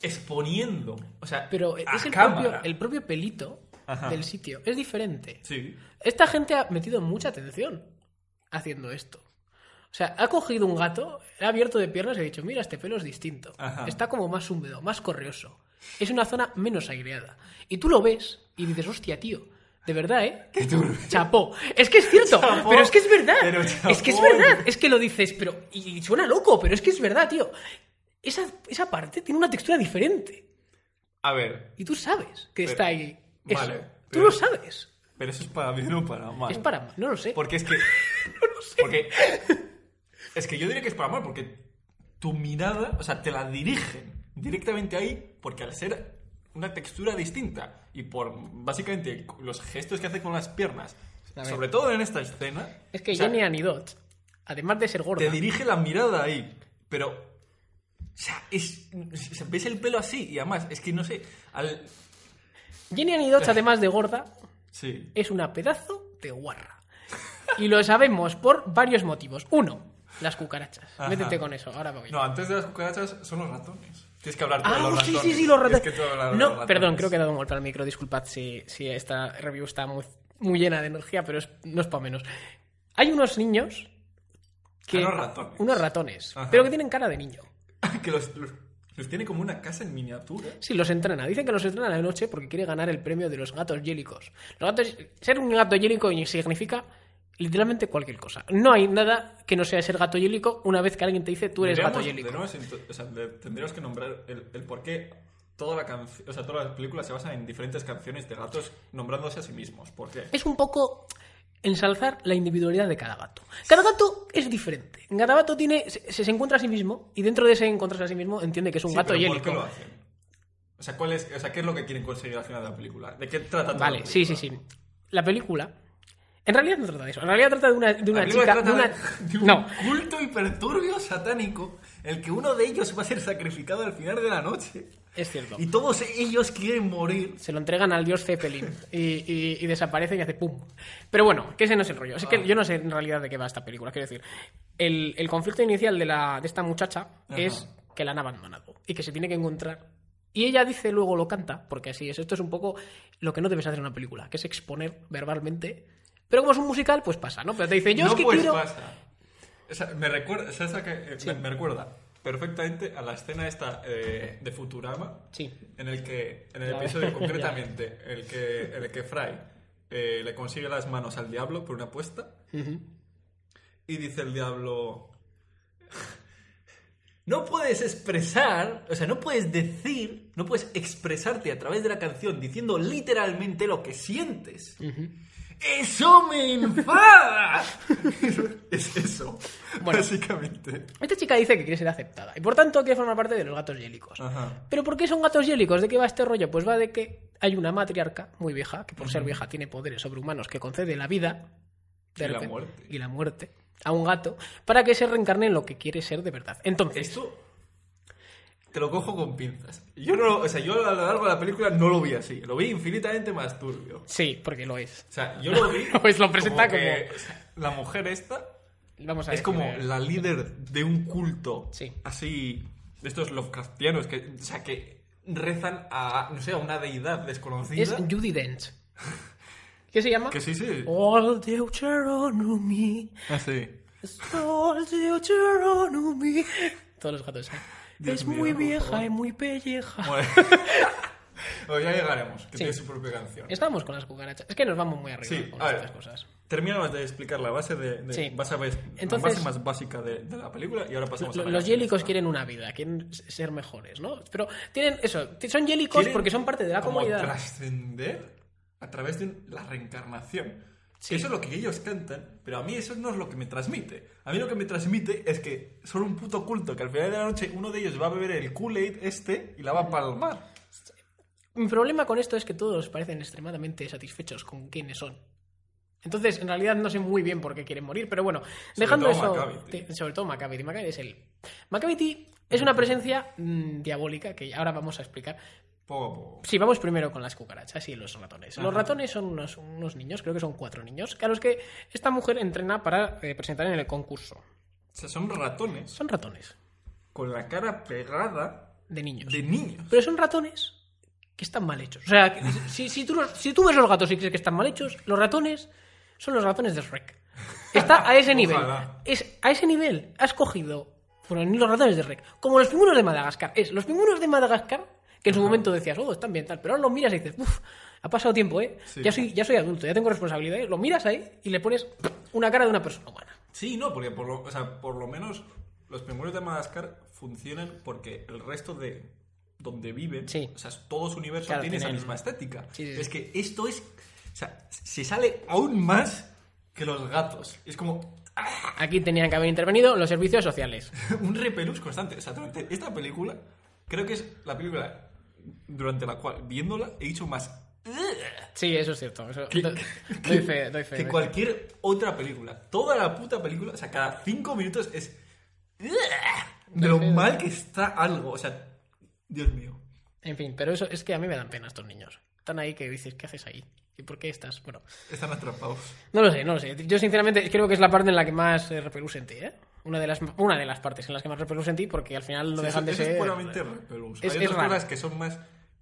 Exponiendo. O sea, Pero a es el propio, el propio pelito Ajá. del sitio. Es diferente. Sí. Esta gente ha metido mucha atención haciendo esto. O sea, ha cogido un gato, le ha abierto de piernas y ha dicho, mira, este pelo es distinto. Ajá. Está como más húmedo, más correoso. Es una zona menos aireada. Y tú lo ves y dices, hostia, tío, de verdad, ¿eh? Qué. Chapó. Es que es cierto, Chapó. pero es que es verdad. Pero es que es verdad. Es que lo dices, pero... Y suena loco, pero es que es verdad, tío. Esa, esa parte tiene una textura diferente. A ver, Y tú sabes que Pero- está ahí. Eso. vale, Tú pero- lo sabes. pero eso es para bien o para mal. Es para... No lo sé. Porque es que. Porque. Es que yo diría que es para mal, porque tu mirada, o sea, te la dirigen directamente ahí, porque al ser una textura distinta y por básicamente los gestos que hace con las piernas, sobre todo en esta escena. Es que o sea, Jenny Anidot, además de ser gorda, te dirige la mirada ahí, pero. O sea, es, ves el pelo así y además, es que no sé. Al, Jenny Anidot, además de gorda, sí. es una pedazo de guarra. Y lo sabemos por varios motivos. Uno, las cucarachas. Ajá. Métete con eso, ahora voy. No, antes de las cucarachas son los ratones. Tienes que hablar tú de Ah, los sí, ratones. sí, sí, los ratones. que tú No, los ratones. perdón, creo que he dado un golpe al micro. Disculpad si, si esta review está muy, muy llena de energía, pero es- no es para menos. Hay unos niños que... Ah, unos ratones. Unos ratones, Ajá. pero que tienen cara de niño. que los, los, los tiene como una casa en miniatura. Sí, los entrena. Dicen que los entrena de noche porque quiere ganar el premio de los gatos yélicos. Los gatos, ser un gato yélico significa literalmente cualquier cosa. No hay nada que no sea ser gato yélico una vez que alguien te dice tú eres gato yélico. deberíamos ento- o sea, de- tendríamos que nombrar el, el por qué toda la canción, o sea, todas las películas se basan en diferentes canciones de gatos nombrándose a sí mismos. ¿Por qué? Es un poco ensalzar la individualidad de cada gato. Cada gato es diferente. Cada gato tiene, se, se encuentra a sí mismo y dentro de ese encontrarse a sí mismo entiende que es un Sí, gato pero ¿por yélico. qué lo hacen? O sea, ¿cuál es, o sea, ¿qué es lo que quieren conseguir al final de la película? ¿De qué trata Vale, sí, sí, sí. La película. En realidad no trata de eso. En realidad trata de una, de una chica. trata de una- de- un No, culto hiperturbio satánico, el que uno de ellos va a ser sacrificado al final de la noche. es cierto. Y todos ellos quieren morir. Se lo entregan al dios Zeppelin y, y- y desaparece y hace pum. Pero bueno, que ese no es el rollo. Es que yo no sé en realidad de qué va esta película. Quiero decir, el, el conflicto inicial de, la, de esta muchacha Ajá. es que la han abandonado y que se tiene que encontrar. Y ella dice, luego lo canta, porque así es. Esto es un poco lo que no debes hacer en una película, que es exponer verbalmente. Pero como es un musical, pues pasa, ¿no? Pero te dice, yo no es que pues quiero. pasa. O sea, me recuerda, ¿sabes a qué? Eh, me, me recuerda perfectamente a la escena esta eh, de Futurama, Sí. en el que, en el Ya. episodio concretamente, el que, en el que Fry eh, le consigue las manos al diablo por una apuesta Ujú. y dice el diablo, no puedes expresar, o sea, no puedes decir, no puedes expresarte a través de la canción diciendo literalmente lo que sientes. ¡Eso me enfada! es eso, Bueno. básicamente. Esta chica dice que quiere ser aceptada y por tanto quiere formar parte de los gatos yélicos. Ajá. ¿Pero por qué son gatos yélicos? ¿De qué va este rollo? Pues va de que hay una matriarca muy vieja, que por ser vieja tiene poderes sobrehumanos, que concede la vida de Y la muerte. y la muerte a un gato para que se reencarne en lo que quiere ser de verdad. Entonces, Esto, te lo cojo con pinzas. Yo no, o sea, yo a lo largo de la película no lo vi así, lo vi infinitamente más turbio. Sí, porque lo es. O sea, yo lo vi. Pues lo presenta que, como- la mujer esta Vamos a es como la líder de un culto Sí. así de estos Lovecraftianos que, o sea, que rezan a, no sé, a una deidad desconocida. Es Judy Dench. ¿Qué se llama? Que sí, sí. All Deuteronomy. Ah, sí. All Deuteronomy. Todos los gatos. ¿eh? Dios es mío, muy vieja y muy pelleja. Bueno. Bueno, ya llegaremos, que Sí. tiene su propia canción. Estamos con las cucarachas. Es que nos vamos muy arriba Sí, con a ver. estas cosas. Terminamos de explicar la base de, de- Sí. base, Entonces- base más básica de, de la película y ahora pasamos a la Los yélicos quieren una vida, quieren ser mejores, ¿no? Pero tienen eso, son yélicos porque son parte de la como comunidad. trascender a través de la reencarnación. Sí. Eso es lo que ellos cantan, pero a mí eso no es lo que me transmite. A mí lo que me transmite es que son un puto culto, que al final de la noche uno de ellos va a beber el Kool-Aid este y la va a palmar. Mi problema con esto es que todos parecen extremadamente satisfechos con quiénes son. Entonces, en realidad no sé muy bien por qué quieren morir, pero bueno, dejando eso. Macavity. sobre todo Macavity. Macavity es el. Macavity es una presencia mm, diabólica que ahora vamos a explicar. Poco a poco. Sí, vamos primero con las cucarachas y los ratones. Los ratones son unos, unos niños, creo que son cuatro niños, a los que esta mujer entrena para eh, presentar en el concurso. O sea, son ratones Son ratones con la cara pegada de niños. de niños. Pero son ratones que están mal hechos. O sea, si, si, tú, los- si tú ves los gatos y crees que están mal hechos, los ratones son los ratones de Shrek. Está a ese nivel. Ojalá. Es, a ese nivel has cogido bueno, ni los ratones de Shrek. Como los pingüinos de Madagascar. Es los pingüinos de Madagascar que en su momento decías, oh, están bien tal. Pero ahora lo miras y dices, uff, ha pasado tiempo, ¿eh? Sí. Ya, soy, ya soy adulto, ya tengo responsabilidades. Lo miras ahí y le pones una cara de una persona humana. Sí, no, porque por lo, o sea, por lo menos los pingüinos de Madagascar funcionan porque el resto de donde viven, Sí. o sea, todo su universo Claro, tiene esa tienen- misma estética. Sí. Es que esto es, o sea, se sale aún más que los gatos. Es como ¡ah! Aquí tenían que haber intervenido los servicios sociales. un repelús constante. O sea, durante esta película, creo que es la película durante la cual, viéndola, he dicho más Sí, eso es cierto. Eso, que, do- doy fe, doy fe. que doy fe. cualquier otra película. Toda la puta película, o sea, cada cinco minutos es de lo mal que está algo. O sea, Dios mío. En fin, pero eso es que a mí me dan pena estos niños. Están ahí que dices, ¿qué haces ahí? ¿Y por qué estás? Bueno, Están atrapados. no lo sé, no lo sé. Yo sinceramente creo que es la parte en la que más repelús sentí, ¿eh? Una de, las, una de las partes en las que más repelús sentí porque al final no Sí, dejan de ser... es puramente repelús. Es- Hay es otras que son más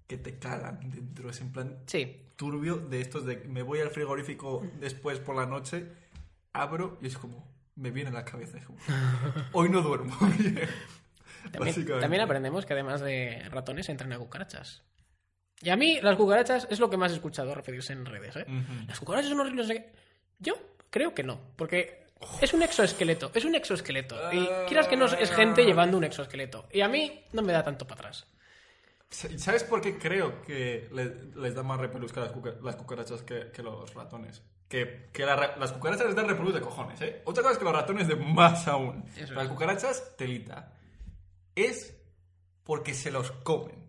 que te calan dentro. Es en plan Sí, turbio de estos de me voy al frigorífico después por la noche, abro y es como me viene a la cabeza. Es como, hoy no duermo también, también aprendemos que además de ratones entran a cucarachas. Y a mí las cucarachas es lo que más he escuchado referirse en redes, ¿eh? Ujú. Las cucarachas son horribles. Yo creo que no, porque es un exoesqueleto, es un exoesqueleto. Y quieras que no es gente llevando un exoesqueleto. Y a mí no me da tanto para atrás. ¿Sabes por qué creo que le- les da más repelús las, cuca- las cucarachas que, que los ratones? Que, que la ra- las cucarachas les dan repelús de cojones, ¿eh? Otra cosa es que los ratones de más aún. Eso las es. cucarachas, telita. Es porque se los comen.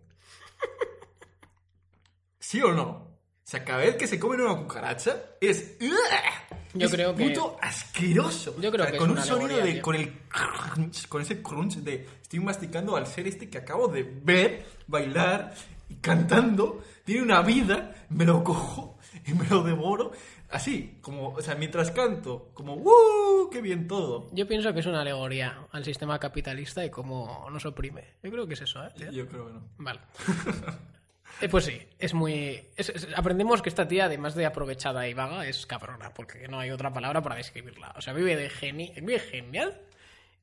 ¿Sí o no? O sea, cada vez que se comen una cucaracha es... Yo es creo que- puto asqueroso. Yo creo O sea, que es con una un sonido alegoría, de... tío. Con el crunch, con ese crunch de... Estoy masticando al ser este que acabo de ver, bailar y cantando. Tiene una vida, me lo cojo y me lo devoro. Así, como... O sea, mientras canto, como... ¡Uh! ¡Qué bien todo! Yo pienso que es una alegoría al sistema capitalista y cómo nos oprime. Yo creo que es eso, ¿eh? tío? Yo creo que no. Vale. Eh, pues sí, es muy... es- es- aprendemos que esta tía, además de aprovechada y vaga, es cabrona, porque no hay otra palabra para describirla. O sea, vive de geni vive genial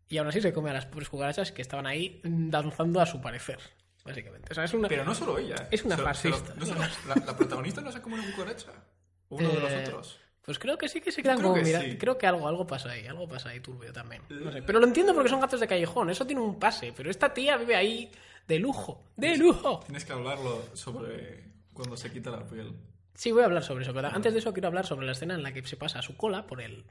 y aún así se come a las pobres cucarachas que estaban ahí danzando a su parecer, básicamente. O sea, es una... Pero no solo ella. Es una fascista. no la, la protagonista no se come una cucaracha. Uno de los Eh, otros. Pues creo que sí que se quedan creo como que mira- sí. Creo que algo, algo pasa ahí, algo pasa ahí turbio también. No sé. Pero lo entiendo porque son gatos de callejón, eso tiene un pase. Pero esta tía vive ahí de lujo, de lujo. Tienes que hablarlo sobre cuando se quita la piel. Sí, voy a hablar sobre eso, pero antes de eso quiero hablar sobre la escena en la que se pasa su cola por el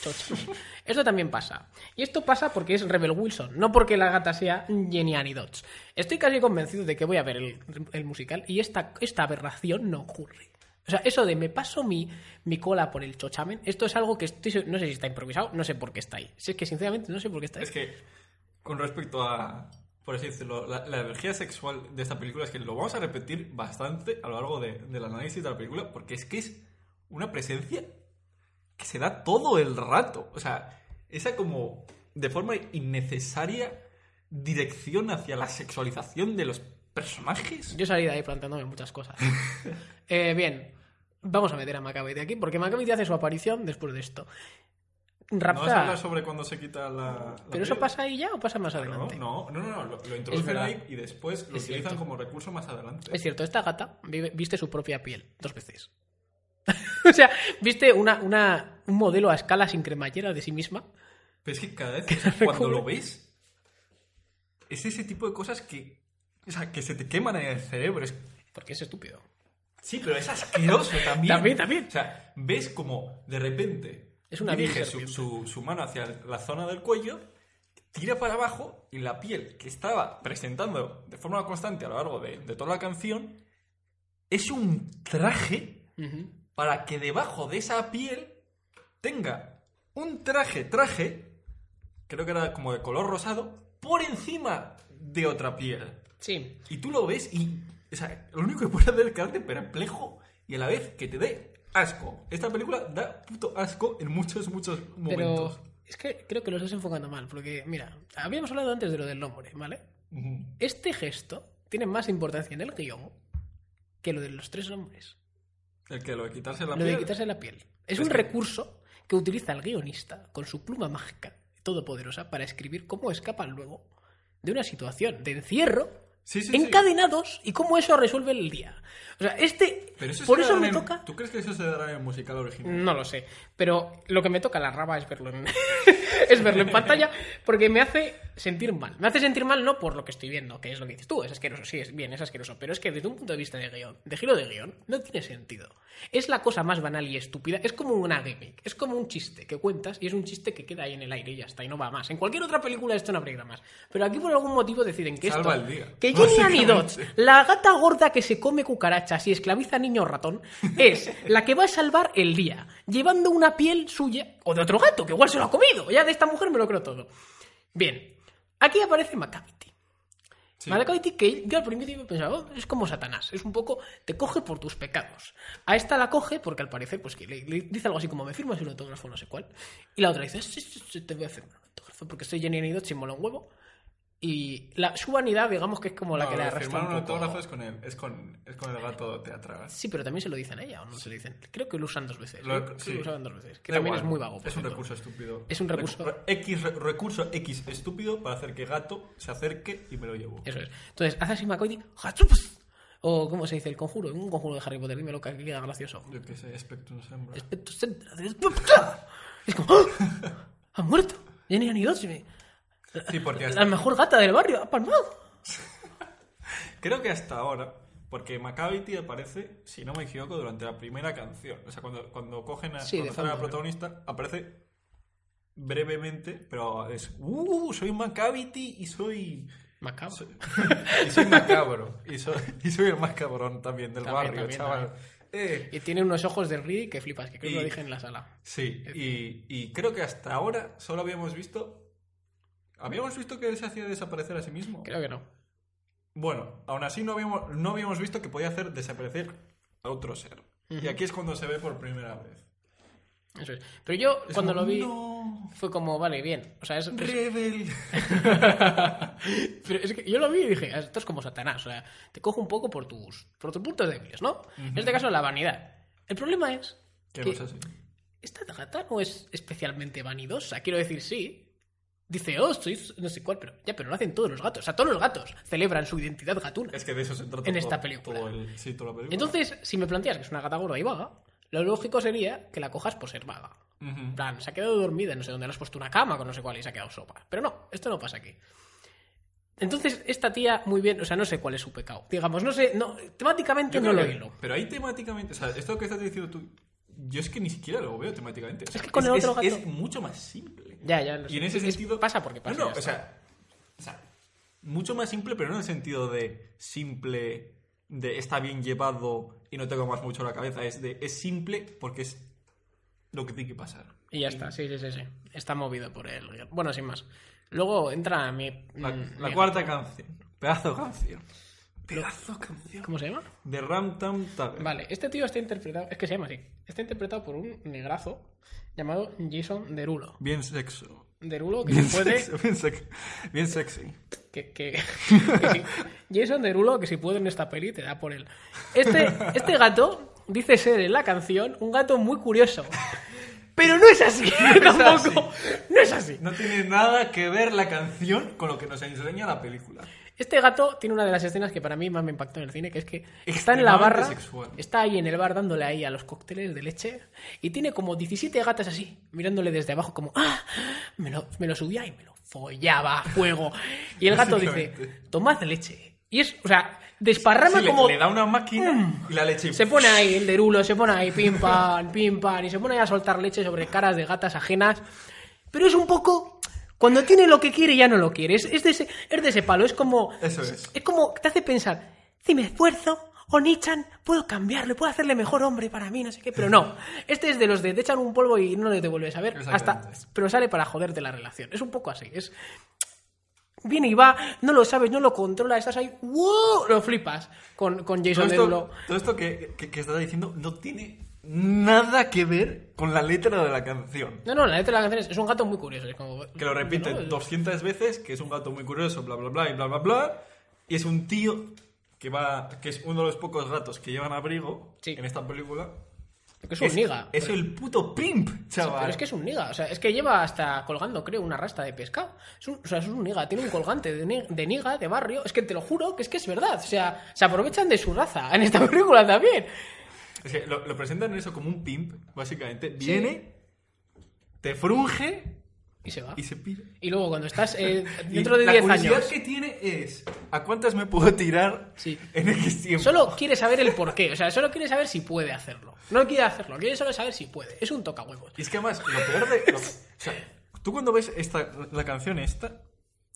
chocho. Esto también pasa. Y esto pasa porque es Rebel Wilson, no porque la gata sea Jenny Annie Dodds. Estoy casi convencido de que voy a ver el, el musical y esta, esta aberración no ocurre. O sea, eso de me paso mi, mi cola por el chochamen, esto es algo que estoy, no sé si está improvisado, no sé por qué está ahí. Si es que sinceramente no sé por qué está ahí. Es que, con respecto a por así decirlo, la, la energía sexual de esta película es que lo vamos a repetir bastante a lo largo de- del análisis de la película, porque es que es una presencia que se da todo el rato. O sea, esa como de forma innecesaria dirección hacia la sexualización de los personajes. Yo salí de ahí planteándome muchas cosas. Eh, bien, vamos a meter a Macavity aquí, porque Macavity hace su aparición después de esto. ¿No vas a Rapta. hablar sobre cuando se quita la... la ¿Pero eso pasa ahí ya o pasa más No, adelante? no, no, no, no, lo, lo introducen ahí y después lo Es utilizan cierto. como recurso más adelante. Es cierto, esta gata vive- viste su propia piel dos veces. o sea, viste una, una, un modelo a escala sin cremallera de sí misma. Pero es que cada vez la cuando recubre. lo ves, es ese tipo de cosas que, o sea, que se te queman en el cerebro. Es- Porque es estúpido. sí, pero es asqueroso también. También, también. O sea, ves como de repente Es una dirige su, serpiente. su- su mano hacia la zona del cuello, tira para abajo y la piel que estaba presentando de forma constante a lo largo de, de toda la canción es un traje para que debajo de esa piel tenga un traje, traje, creo que era como de color rosado, por encima de otra piel. Sí, Y tú lo ves y, o sea, lo único que puede hacer es quedarte perplejo y a la vez que te dé asco. Esta película da puto asco en muchos, muchos momentos. pero es que creo que lo estás enfocando mal, porque mira, habíamos hablado antes de lo del hombre, ¿vale? Este gesto tiene más importancia en el guion que lo de los tres hombres. El que lo de quitarse la lo de piel. quitarse la piel. Es, Es un que- recurso que utiliza el guionista con su pluma mágica todopoderosa para escribir cómo escapan luego de una situación de encierro Sí, sí, sí. encadenados y cómo eso resuelve el día. O sea, este... Pero eso por eso me en- toca... ¿Tú crees que eso se dará en el musical original? No lo sé, pero lo que me toca la raba es verlo en, es verlo en pantalla porque me hace sentir mal. Me hace sentir mal no por lo que estoy viendo, que es lo que dices tú, es asqueroso, sí, es bien, es asqueroso, pero es que desde un punto de vista de guion, de giro de guion, no tiene sentido. Es la cosa más banal y estúpida, es como una gimmick, es como un chiste que cuentas y es un chiste que queda ahí en el aire y ya está, y no va más. En cualquier otra película esto no habría más. Pero aquí por algún motivo deciden que Salva esto... el día, Que Jenny básicamente. Anidots, la gata gorda que se come cucarachas y esclaviza a niño ratón, es la que va a salvar el día, llevando una piel suya o de otro gato, que igual se lo ha comido. Ya de esta mujer me lo creo todo. Bien, aquí aparece Macavity. Sí. Macavity que yo al principio pensaba, "Oh, es como Satanás, es un poco, te coge por tus pecados. A esta la coge porque al parecer, pues que le, le dice algo así como, me firmas un autógrafo, no sé cuál. Y la otra dice, sí, sí, sí, te voy a firmar un autógrafo porque soy Jenny Anidots y mola un huevo. Y la, su vanidad, digamos que es como la que le lo arrastra firmar un autógrafo es con el, es con, es con el gato teatral. Sí, pero también se lo dicen a ella, ¿o no se lo dicen? Creo que lo usan dos veces. Lo- Creo que sí. lo usaban dos veces. Que Da también igual, es muy vago. Es un recurso estúpido. Es un recurso- Recu- X, re- recurso X estúpido para hacer que gato se acerque y me lo llevo. Eso es. Entonces, hace así McCoy ¡Hachups! O, ¿cómo se dice? El conjuro. Un conjuro de Harry Potter. Dímelo que queda gracioso. Yo qué sé, Spectrum Sembra. Espectro Centra. Es como, ¡ah! ¡Ha muerto! Jenny Anidotsime. Sí, porque hasta, La mejor gata del barrio. ¡Ha palmado! creo que hasta ahora, porque Macavity aparece, si no me equivoco, durante la primera canción. O sea, cuando, cuando cogen a, Sí, cuando sale la protagonista, aparece brevemente, pero es, ¡uh! Soy Macavity y soy... Macabro. soy- y soy macabro. Y soy, y soy el más cabrón también del También, barrio, también, chaval. Eh, Y tiene unos ojos de Reedy que flipas, que creo que lo dije en la sala. Sí, y, y creo que hasta ahora solo habíamos visto. ¿Habíamos visto que él se hacía desaparecer a sí mismo? Creo que no. Bueno, aún así no habíamos, no habíamos visto que podía hacer desaparecer a otro ser. Y aquí es cuando se ve por primera vez. Eso es. Pero yo, Es cuando como, lo vi, "No, fue como, vale, bien. O sea, es, es- Rebel. Pero es que yo lo vi y dije, esto es como Satanás, o sea, te cojo un poco por tus, por tus puntos débiles, ¿no? En este caso, la vanidad. El problema es Que que no es así. esta gata no es especialmente vanidosa, quiero decir, sí. Dice, oh, soy no sé cuál, pero ya, pero lo hacen todos los gatos. O sea, todos los gatos celebran su identidad gatuna. Es que de eso se trata En todo- esta película. todo el- sí, toda la película. Entonces, si me planteas que es una gata gorda y vaga, lo lógico sería que la cojas por ser vaga. En plan, se ha quedado dormida, no sé dónde le has puesto una cama con no sé cuál y se ha quedado sopa. Pero no, esto no pasa aquí. Entonces, esta tía, muy bien, o sea, no sé cuál es su pecado. Digamos, no sé, no, temáticamente no lo hilo. Pero ahí temáticamente, o sea, esto que estás diciendo tú, yo es que ni siquiera lo veo temáticamente. O sea, que con el otro gato- es mucho más simple. Ya, ya, lo Y en sé. ese Es- sentido. Pasa porque pasa. No, no, o sea, o sea, mucho más simple, pero no en el sentido de simple, de está bien llevado y no tengo más mucho la cabeza. Es de es simple porque es lo que tiene que pasar. Y ya está, sí, sí, sí, sí. Está movido por guion. Bueno, sin más. Luego entra mi... La, mm, la mi- cuarta canción. Pedazo de canción. Pedazo de canción. ¿Cómo se llama? De Ram Tam Tagger. Vale, este tío está interpretado... Es que se llama así. Está interpretado por un negrazo llamado Jason Derulo. Bien sexo. Derulo que Bien si puede... sexo. Bien, sex- bien sexy. Que, que, que sí. Jason Derulo, que si puede en esta peli, te da por él. Este, este gato dice ser en la canción un gato muy curioso. Pero no es así, tampoco. No es así. No tiene nada que ver la canción con lo que nos enseña la película. Este gato tiene una de las escenas que para mí más me impactó en el cine, que es que está en la barra, sexual. está ahí en el bar dándole ahí a los cócteles de leche y tiene como 17 gatas así, mirándole desde abajo como, ah, me lo, me lo subía y me lo follaba a fuego. Y el gato dice, tomad leche. Y es, o sea, desparrama Sí, le- como... le, da una máquina y la leche. Se pone ahí el derulo, se pone ahí pim pam, pim pam, y se pone ahí a soltar leche sobre caras de gatas ajenas. Pero es un poco. Cuando tiene lo que quiere, ya no lo quiere. Es, es de, ese, es de ese palo. Es como. Eso es. Es como. Te hace pensar. Si me esfuerzo, o Nichan, puedo cambiarle, puedo hacerle mejor hombre para mí, no sé qué. Pero no. Este es de los de te echan un polvo y no le devuelves a ver. Hasta, pero sale para joderte la relación. Es un poco así. Es. Viene y va, no lo sabes, no lo controla, estás ahí, ¡wow! Lo flipas con, con Jason Derulo. todo esto que, que, que estás diciendo no tiene nada que ver con la letra de la canción. No, no, la letra de la canción es, es un gato muy curioso. Es como, Que lo repite ¿no? 200 veces, que es un gato muy curioso, bla, bla, bla, y bla, bla, bla. Y es un tío que va que es uno de los pocos gatos que llevan abrigo Sí. en esta película. Que es un niga. Es pero, el puto pimp, chaval. pero es que es un niga. O sea, es que lleva hasta colgando, creo, una rasta de pescado. Es un, o sea, es un niga. Tiene un colgante de, ni- de niga, de barrio. Es que te lo juro que es que es verdad. O sea, se aprovechan de su raza en esta película también. Es que lo, lo presentan eso como un pimp, básicamente. Viene, te frunge Y se va. y se pira. Y luego cuando estás eh, dentro de la 10 curiosidad años... que tiene es ¿a cuántas me puedo tirar Sí. en X tiempo? Solo quiere saber el por qué. O sea, solo quiere saber si puede hacerlo. No quiere hacerlo, quiere solo saber si puede. Es un tocahuevos. Y es que además, lo peor de. lo- o sea, tú cuando ves esta, la canción esta,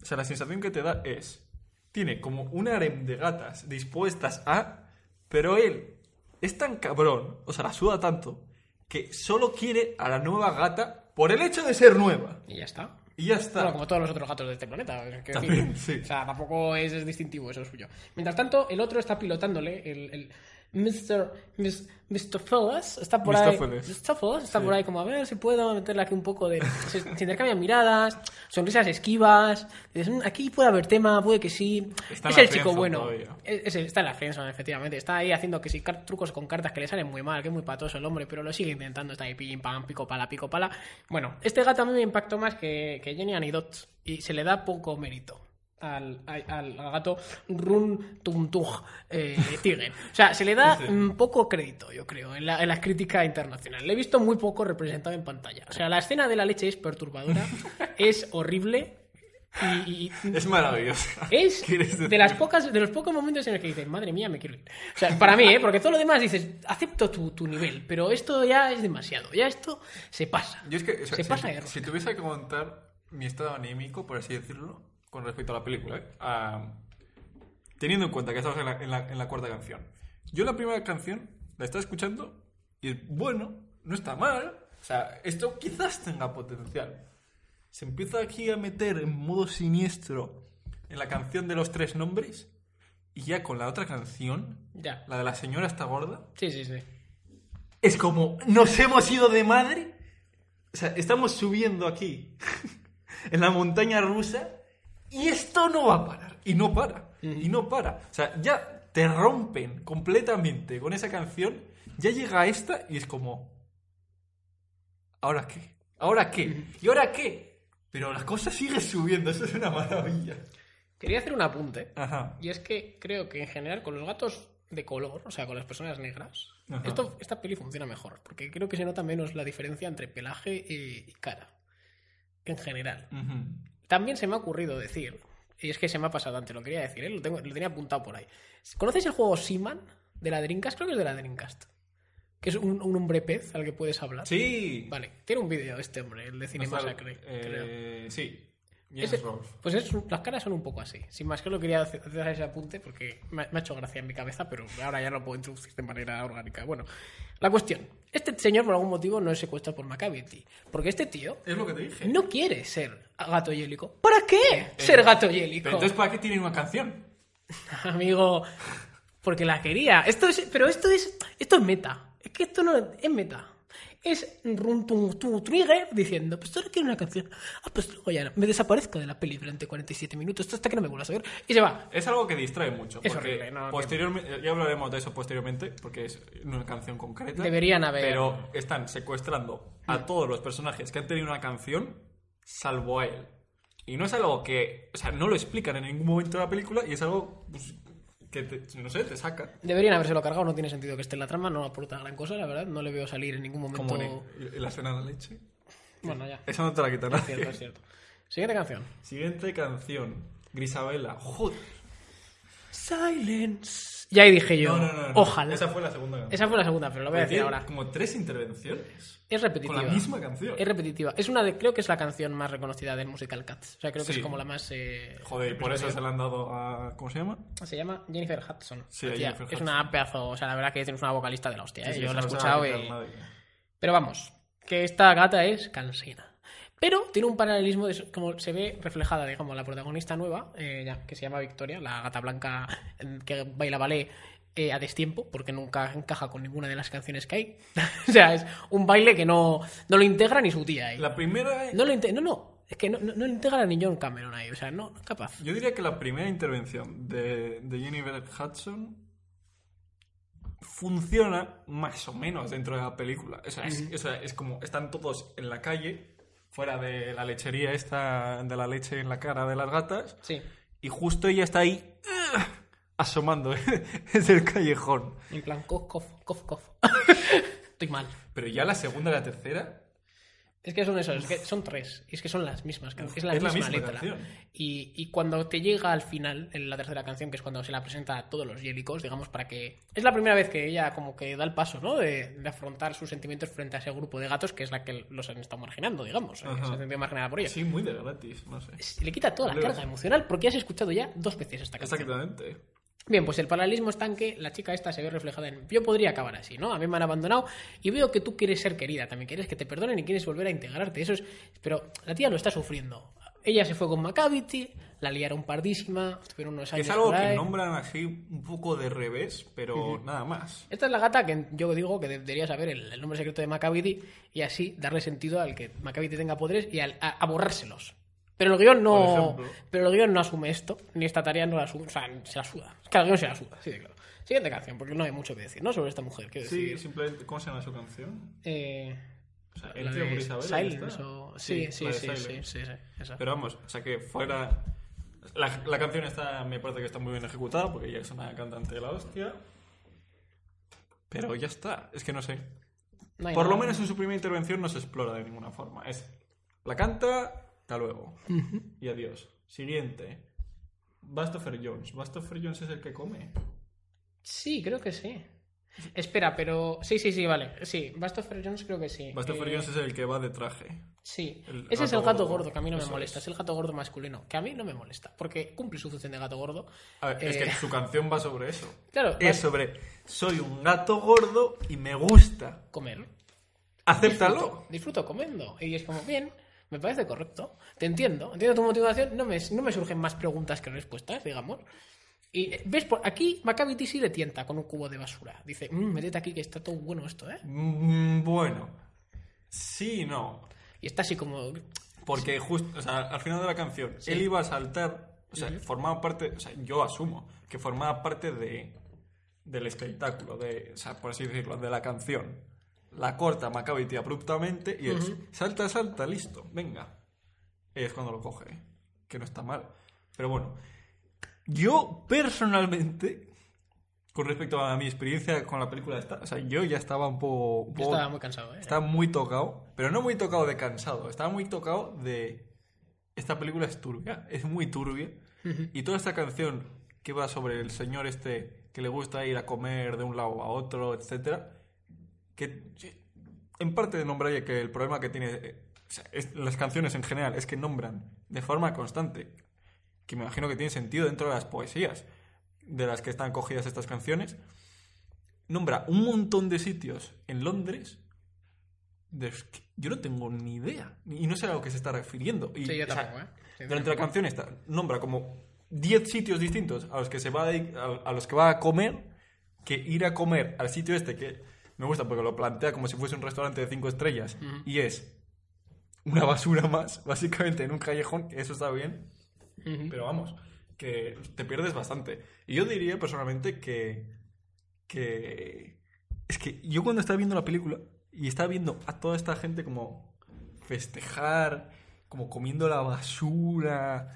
o sea, la sensación que te da es. Tiene como un harem de gatas dispuestas a. Pero él es tan cabrón, o sea, la suda tanto, que solo quiere a la nueva gata por el hecho de ser nueva. Y ya está. Y ya está. Bueno, como todos los otros gatos de este planeta. También, sí. O sea, tampoco es, es distintivo, eso es suyo. Mientras tanto, el otro está pilotándole, el, el Mr. Mis- Mr. Fellas, está por ahí. Fellas está por ahí como, a ver si puedo meterle aquí un poco de... Se, se intercambian miradas, sonrisas esquivas. Dices, "Mm, aquí puede haber tema, puede que sí. Está es el chico bueno. Es- es está en la friendzone, efectivamente. Está ahí haciendo que sí, trucos con cartas que le salen muy mal, que es muy patoso el hombre, pero lo sigue intentando. Está ahí pim, pam, pico pala, pico pala. Bueno, este gato a mí me impactó más que, que Jenny Anidot y se le da poco mérito. Al, al- gato Run Tuntug eh, Tiger. O sea, se le da Sí. poco crédito, yo creo, en la, en la crítica internacional. Le he visto muy poco representado en pantalla. O sea, la escena de la leche es perturbadora, es horrible y- y, Es maravilloso. es de las pocas de los pocos momentos en los que dices madre mía me quiero ir o sea para mí ¿eh? porque todo lo demás dices acepto tu, tu nivel pero esto ya es demasiado ya esto se pasa Yo es que, o sea, se si, pasa de si tuviese que contar mi estado anímico, por así decirlo, con respecto a la película, ¿eh? Ah, teniendo en cuenta que estamos en la, en la- en la cuarta canción. Yo la primera canción la estaba escuchando y es bueno, no está mal. O sea, esto quizás tenga potencial. Se empieza aquí a meter en modo siniestro en la canción de los tres nombres y ya con la otra canción, ya la de la señora está gorda, sí sí sí es como, nos hemos ido de madre. O sea, estamos subiendo aquí, en la montaña rusa, y esto no va a parar. Y no para. Y no para. O sea, ya te rompen completamente con esa canción. Ya llega esta y es como, ¿ahora qué? ¿Ahora qué? ¿Y ahora qué? Pero la cosa sigue subiendo, eso es una maravilla. quería hacer un apunte Ajá. y es que creo que en general con los gatos de color o sea con las personas negras Ajá. esto esta peli funciona mejor porque creo que se nota menos la diferencia entre pelaje y, y cara en general. También se me ha ocurrido decir, y es que se me ha pasado antes, lo quería decir, ¿eh? lo, tengo, lo tenía apuntado por ahí. ¿Conocéis el juego Seaman de la Dreamcast? Creo que es de la Dreamcast. Que es un, un hombre pez al que puedes hablar. Sí. Vale, tiene un vídeo este hombre, el de No Cinema está- Sacre, eh, creo. sí. Ese- pues es, las caras son un poco así. Sin más que lo quería hacer ese apunte porque me, ha- me ha hecho gracia en mi cabeza, pero ahora ya lo puedo introducir de manera orgánica. Bueno, la cuestión. Este señor por algún motivo no es secuestrado por Macavity. Porque este tío Es lo que te dije. no quiere ser gato yélico. ¿Para qué ser gato yélico? Pero entonces, ¿para qué tienen una canción? Amigo, porque la quería. Esto es, pero esto es, esto es meta. Es que esto no es meta. Es run tu, tu trigger diciendo, pues ahora quiero una canción. Ah, pues luego ya me desaparezco de la peli durante 47 minutos hasta que no me vuelvas a ver. Y se va. Es algo que distrae mucho. Es porque horrible, no, posteriormente, ya hablaremos de eso posteriormente, porque es una canción concreta. Deberían haber- Pero están secuestrando a todos los personajes que han tenido una canción, salvo a él. Y no es algo que. O sea, no lo explican en ningún momento de la película y es algo pues, que, te- no sé, te saca. Deberían habérselo cargado, no tiene sentido que esté en la trama, no aporta gran cosa, la verdad. No le veo salir en ningún momento. Como la escena de la leche. Bueno, ya. Eso no te la quitan Es cierto, es cierto. Siguiente canción. Siguiente canción. Grisabela. Joder. Silence. Ya ahí dije yo. No, no, no. Ojalá. Esa fue la segunda canción. Esa fue la segunda, pero lo voy a decir ahora. Como tres intervenciones. Es repetitiva. Con la misma canción. Es repetitiva. Es una de, creo que es la canción más reconocida del musical Cats. O sea, creo que Sí. es como la más. eh, Joder, y por eso se la han dado a. ¿Cómo se llama? Se llama Jennifer Hudson. Sí, Es una pedazo. O sea, la verdad que tienes una vocalista de la hostia. ¿eh? Sí, Yo la he escuchado y. Pero vamos, que esta gata es cansina. Pero tiene un paralelismo, de, como se ve reflejada, digamos, la protagonista nueva, eh, ya, que se llama Victoria, la gata blanca eh, que baila ballet eh, a destiempo, porque nunca encaja con ninguna de las canciones que hay. o sea, es un baile que no, no lo integra ni su tía ahí. La primera. No lo no, no, es que no, no, no lo integra ni John Cameron ahí, o sea, no, no es capaz. Yo diría que la primera intervención de, de Jennifer Hudson funciona más o menos dentro de la película. O sea, es, o sea, es como están todos en la calle, fuera de la lechería esta de la leche en la cara de las gatas, Sí, y justo ella está ahí ¡ah! asomando desde el callejón. en plan, cof, cof, cof, cof. Estoy mal. Pero ya la segunda y la tercera Es que son esos, es que son tres. Y es que son las mismas canciones. Es la Es misma misma letra. Y, y cuando te llega al final, en la tercera canción, que es cuando se la presenta a todos los yélicos, digamos, para que. Es la primera vez que ella como que da el paso, ¿no? De, de afrontar sus sentimientos frente a ese grupo de gatos que es la que los han estado marginando, digamos. eh, Ajá. Se ha sentido marginada por ella. sí, muy de gratis, no sé. Le quita toda la carga emocional porque has escuchado ya dos veces esta canción. Exactamente. Bien, pues el paralelismo está en que la chica esta se ve reflejada en... Yo podría acabar así, ¿no? A mí me han abandonado y veo que tú quieres ser querida, también quieres que te perdonen y quieres volver a integrarte. Eso es... Pero la tía lo está sufriendo. Ella se fue con Macavity, la liaron pardísima, estuvieron unos años Es algo que nombran así un poco de revés, pero nada más. Esta es la gata que yo digo que debería saber el, el nombre secreto de Macavity y así darle sentido al que Macavity tenga poderes y al- a, a borrárselos. Pero el guion no. Pero el guion no asume esto, ni esta tarea no la asume. O sea, se la suda. Es que el guion se la suda, sí, de claro. Siguiente canción, porque no hay mucho que decir, ¿no? Sobre esta mujer. Sí, decir. simplemente. ¿Cómo se llama su canción? Eh, O sea, la de Isabel. Silence o... Sí, sí, sí, sí, Silence. sí, sí, esa. Pero vamos, o sea que fuera. La, la canción está, me parece que está muy bien ejecutada porque ella es una cantante de la hostia. Pero ya está, es que no sé. No Por lo menos en su primera intervención no se explora de ninguna forma. Es la canta, hasta luego. Y adiós. Siguiente. Bastopher Jones. Bastopher Jones es el que come. Sí, creo que sí. Espera, pero... Sí, sí, sí, vale. Sí, Bastopher Jones creo que sí. Bastopher Eh, Jones es el que va de traje. Sí, El ese es el gato gordo. gordo, que a mí no me Eso molesta. es. Es. el gato gordo masculino, que a mí no me molesta, porque cumple su función de gato gordo. A ver, es Eh, que su canción va sobre eso. Claro, Es sobre soy un gato gordo y me gusta. comer. Acéptalo. Disfruto, disfruto comiendo. Y es como, bien, me parece correcto. Te entiendo, entiendo tu motivación. No me, no me surgen más preguntas que respuestas, digamos. Y eh, ves, por aquí Macavity sí le tienta con un cubo de basura. Dice, mmm, métete aquí que está todo bueno esto, ¿eh? Mm, Bueno, sí y no. Y está así como, Porque justo, o sea, al final de la canción, él iba a saltar, o sea, formaba parte, o sea, yo asumo que formaba parte de del espectáculo, de, o sea, por así decirlo, de la canción. La corta Macavity abruptamente y es salta, salta, listo, venga. Es cuando lo coge, que no está mal. Pero bueno, yo personalmente, con respecto a mi experiencia con la película esta, o sea, yo ya estaba un poco... un yo poco- estaba muy cansado, ¿eh? estaba muy tocado, pero no muy tocado de cansado, estaba muy tocado de... Esta película es turbia, es muy turbia. Y toda esta canción que va sobre el señor este que le gusta ir a comer de un lado a otro, etcétera, que en parte nombraría que el problema que tiene o sea, es- las canciones en general es que nombran de forma constante, que me imagino que tiene sentido dentro de las poesías de las que están cogidas estas canciones, nombra un montón de sitios en Londres de los que yo no tengo ni idea y no sé a lo que se está refiriendo. Y, Sí, yo o sea, tampoco, ¿eh? Sí, durante la canción esta nombra como 10 sitios distintos a los que se va a, dedic- a, a los que va a comer, que ir a comer al sitio este que me gusta porque lo plantea como si fuese un restaurante de 5 estrellas y es una basura más, básicamente en un callejón, eso está bien, pero vamos, que te pierdes bastante. Y yo diría personalmente que. que. Es que yo cuando estaba viendo la película y estaba viendo a toda esta gente como festejar, como comiendo la basura.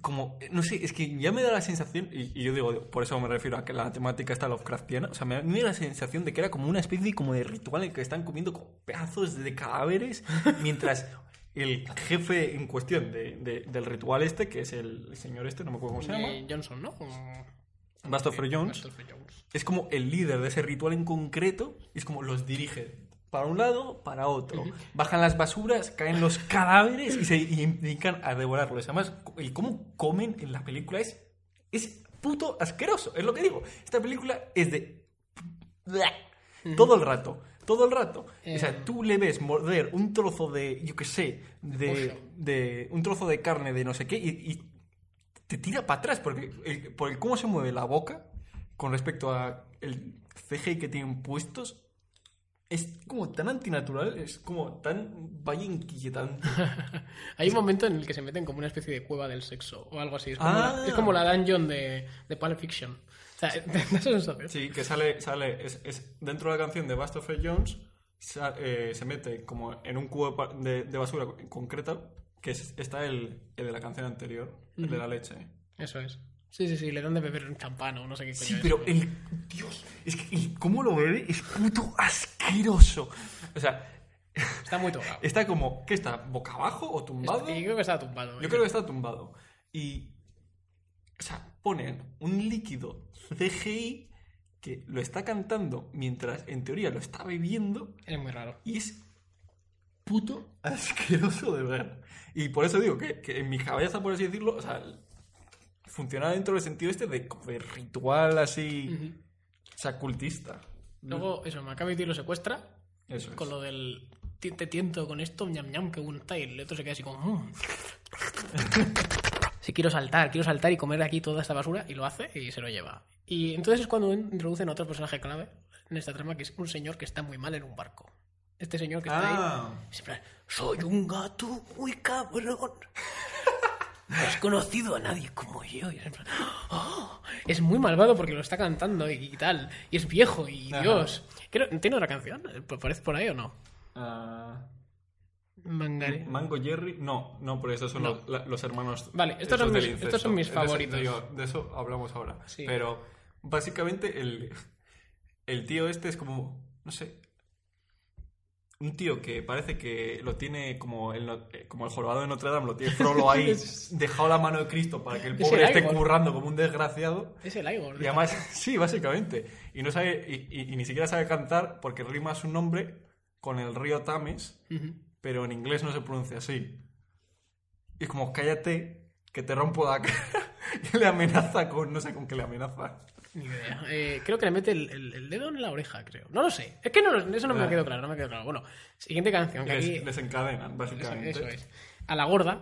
Como, no sé, es que ya me da la sensación, y, y yo digo, por eso me refiero a que la temática está Lovecraftiana, o sea, me, me da la sensación de que era como una especie como de ritual en el que están comiendo como pedazos de cadáveres, mientras el jefe en cuestión de- de- del ritual este, que es el señor este, no me acuerdo cómo se llama, Eh, Johnson, ¿no? Bastopher Jones, Jones. es como el líder de ese ritual en concreto, es como los dirige para un lado, para otro. Bajan las basuras, caen los cadáveres y se y dedican a devorarlos. Además, el cómo comen en la película es, es puto asqueroso, es lo que digo. Esta película es de... Todo el rato, todo el rato. O Eh. sea, tú le ves morder un trozo de, yo qué sé, de, de un trozo de carne de no sé qué y, y te tira para atrás porque el- por el cómo se mueve la boca con respecto a el CGI que tienen puestos es como tan antinatural, es como tan vaya inquietante. Hay un momento en el que se meten como una especie de cueva del sexo o algo así. Es como, Ah. la, es como la dungeon de, de Pulp Fiction. O sea, sensación. Sí, que sale, sale es, es dentro de la canción de Bastopher Jones sa- eh, se mete como en un cubo de basura concreta que es- está el, el de la canción anterior, el de la leche. Eso es. Sí, sí, sí, le dan de beber un champán o no sé qué coño Sí, es. pero el. Dios, es que el cómo lo bebe es puto asqueroso. O sea, Está muy tocado. está como. ¿Qué está? ¿Boca abajo o tumbado? Y creo que está tumbado. Yo creo que está tumbado. Y. O sea, ponen un líquido CGI que lo está cantando mientras en teoría lo está bebiendo Es muy raro. y es puto asqueroso de ver. Y por eso digo que, que en mi cabeza, por así decirlo, o sea, funciona dentro del sentido este de, de ritual así. Ujú. O sea, cultista. Luego, eso, Macavity lo secuestra Eso es. con lo del "Ti- te tiento con esto, ñam ñam, que bueno está. Y el otro se queda así como. "Mm". Sí, quiero saltar, quiero saltar y comer aquí toda esta basura. Y lo hace y se lo lleva. Y entonces es cuando introducen a otro personaje clave en esta trama, que es un señor que está muy mal en un barco. Este señor que está ahí. Ah, Es en plan, soy un gato muy cabrón. No has conocido a nadie como yo. Y es, en plan, "Oh". Es muy malvado porque lo está cantando y, tal. Y es viejo y Ajá. Dios. Creo, ¿Tiene otra canción? ¿Parece por ahí o no? ah, Mangare. Mango Jerry. No, no, porque estos son No. Los, la- los hermanos. Vale, estos son del mis- estos son mis favoritos. De, eso- de eso hablamos ahora. Sí. Pero básicamente el, el tío este es como. No sé. Un tío que parece que lo tiene como el, eh, como el jorobado de Notre Dame, lo tiene Frollo ahí, dejado la mano de Cristo para que el Es pobre el esté currando como un desgraciado. Es el Igor. Y además, sí, básicamente. Y no sabe, y, y- y ni siquiera sabe cantar porque rima su nombre con el río Tames, Ujú. pero en inglés no se pronuncia así. Y es como, cállate, que te rompo la cara. Y le amenaza con, no sé con qué le amenaza. Ni idea. Eh, creo que le mete el, el- el dedo en la oreja, creo. No lo sé. Es que no eso no me Ah. quedó claro, no me quedó claro. Bueno, siguiente canción. Que aquí, desencadenan, eso, básicamente. eso es. A la gorda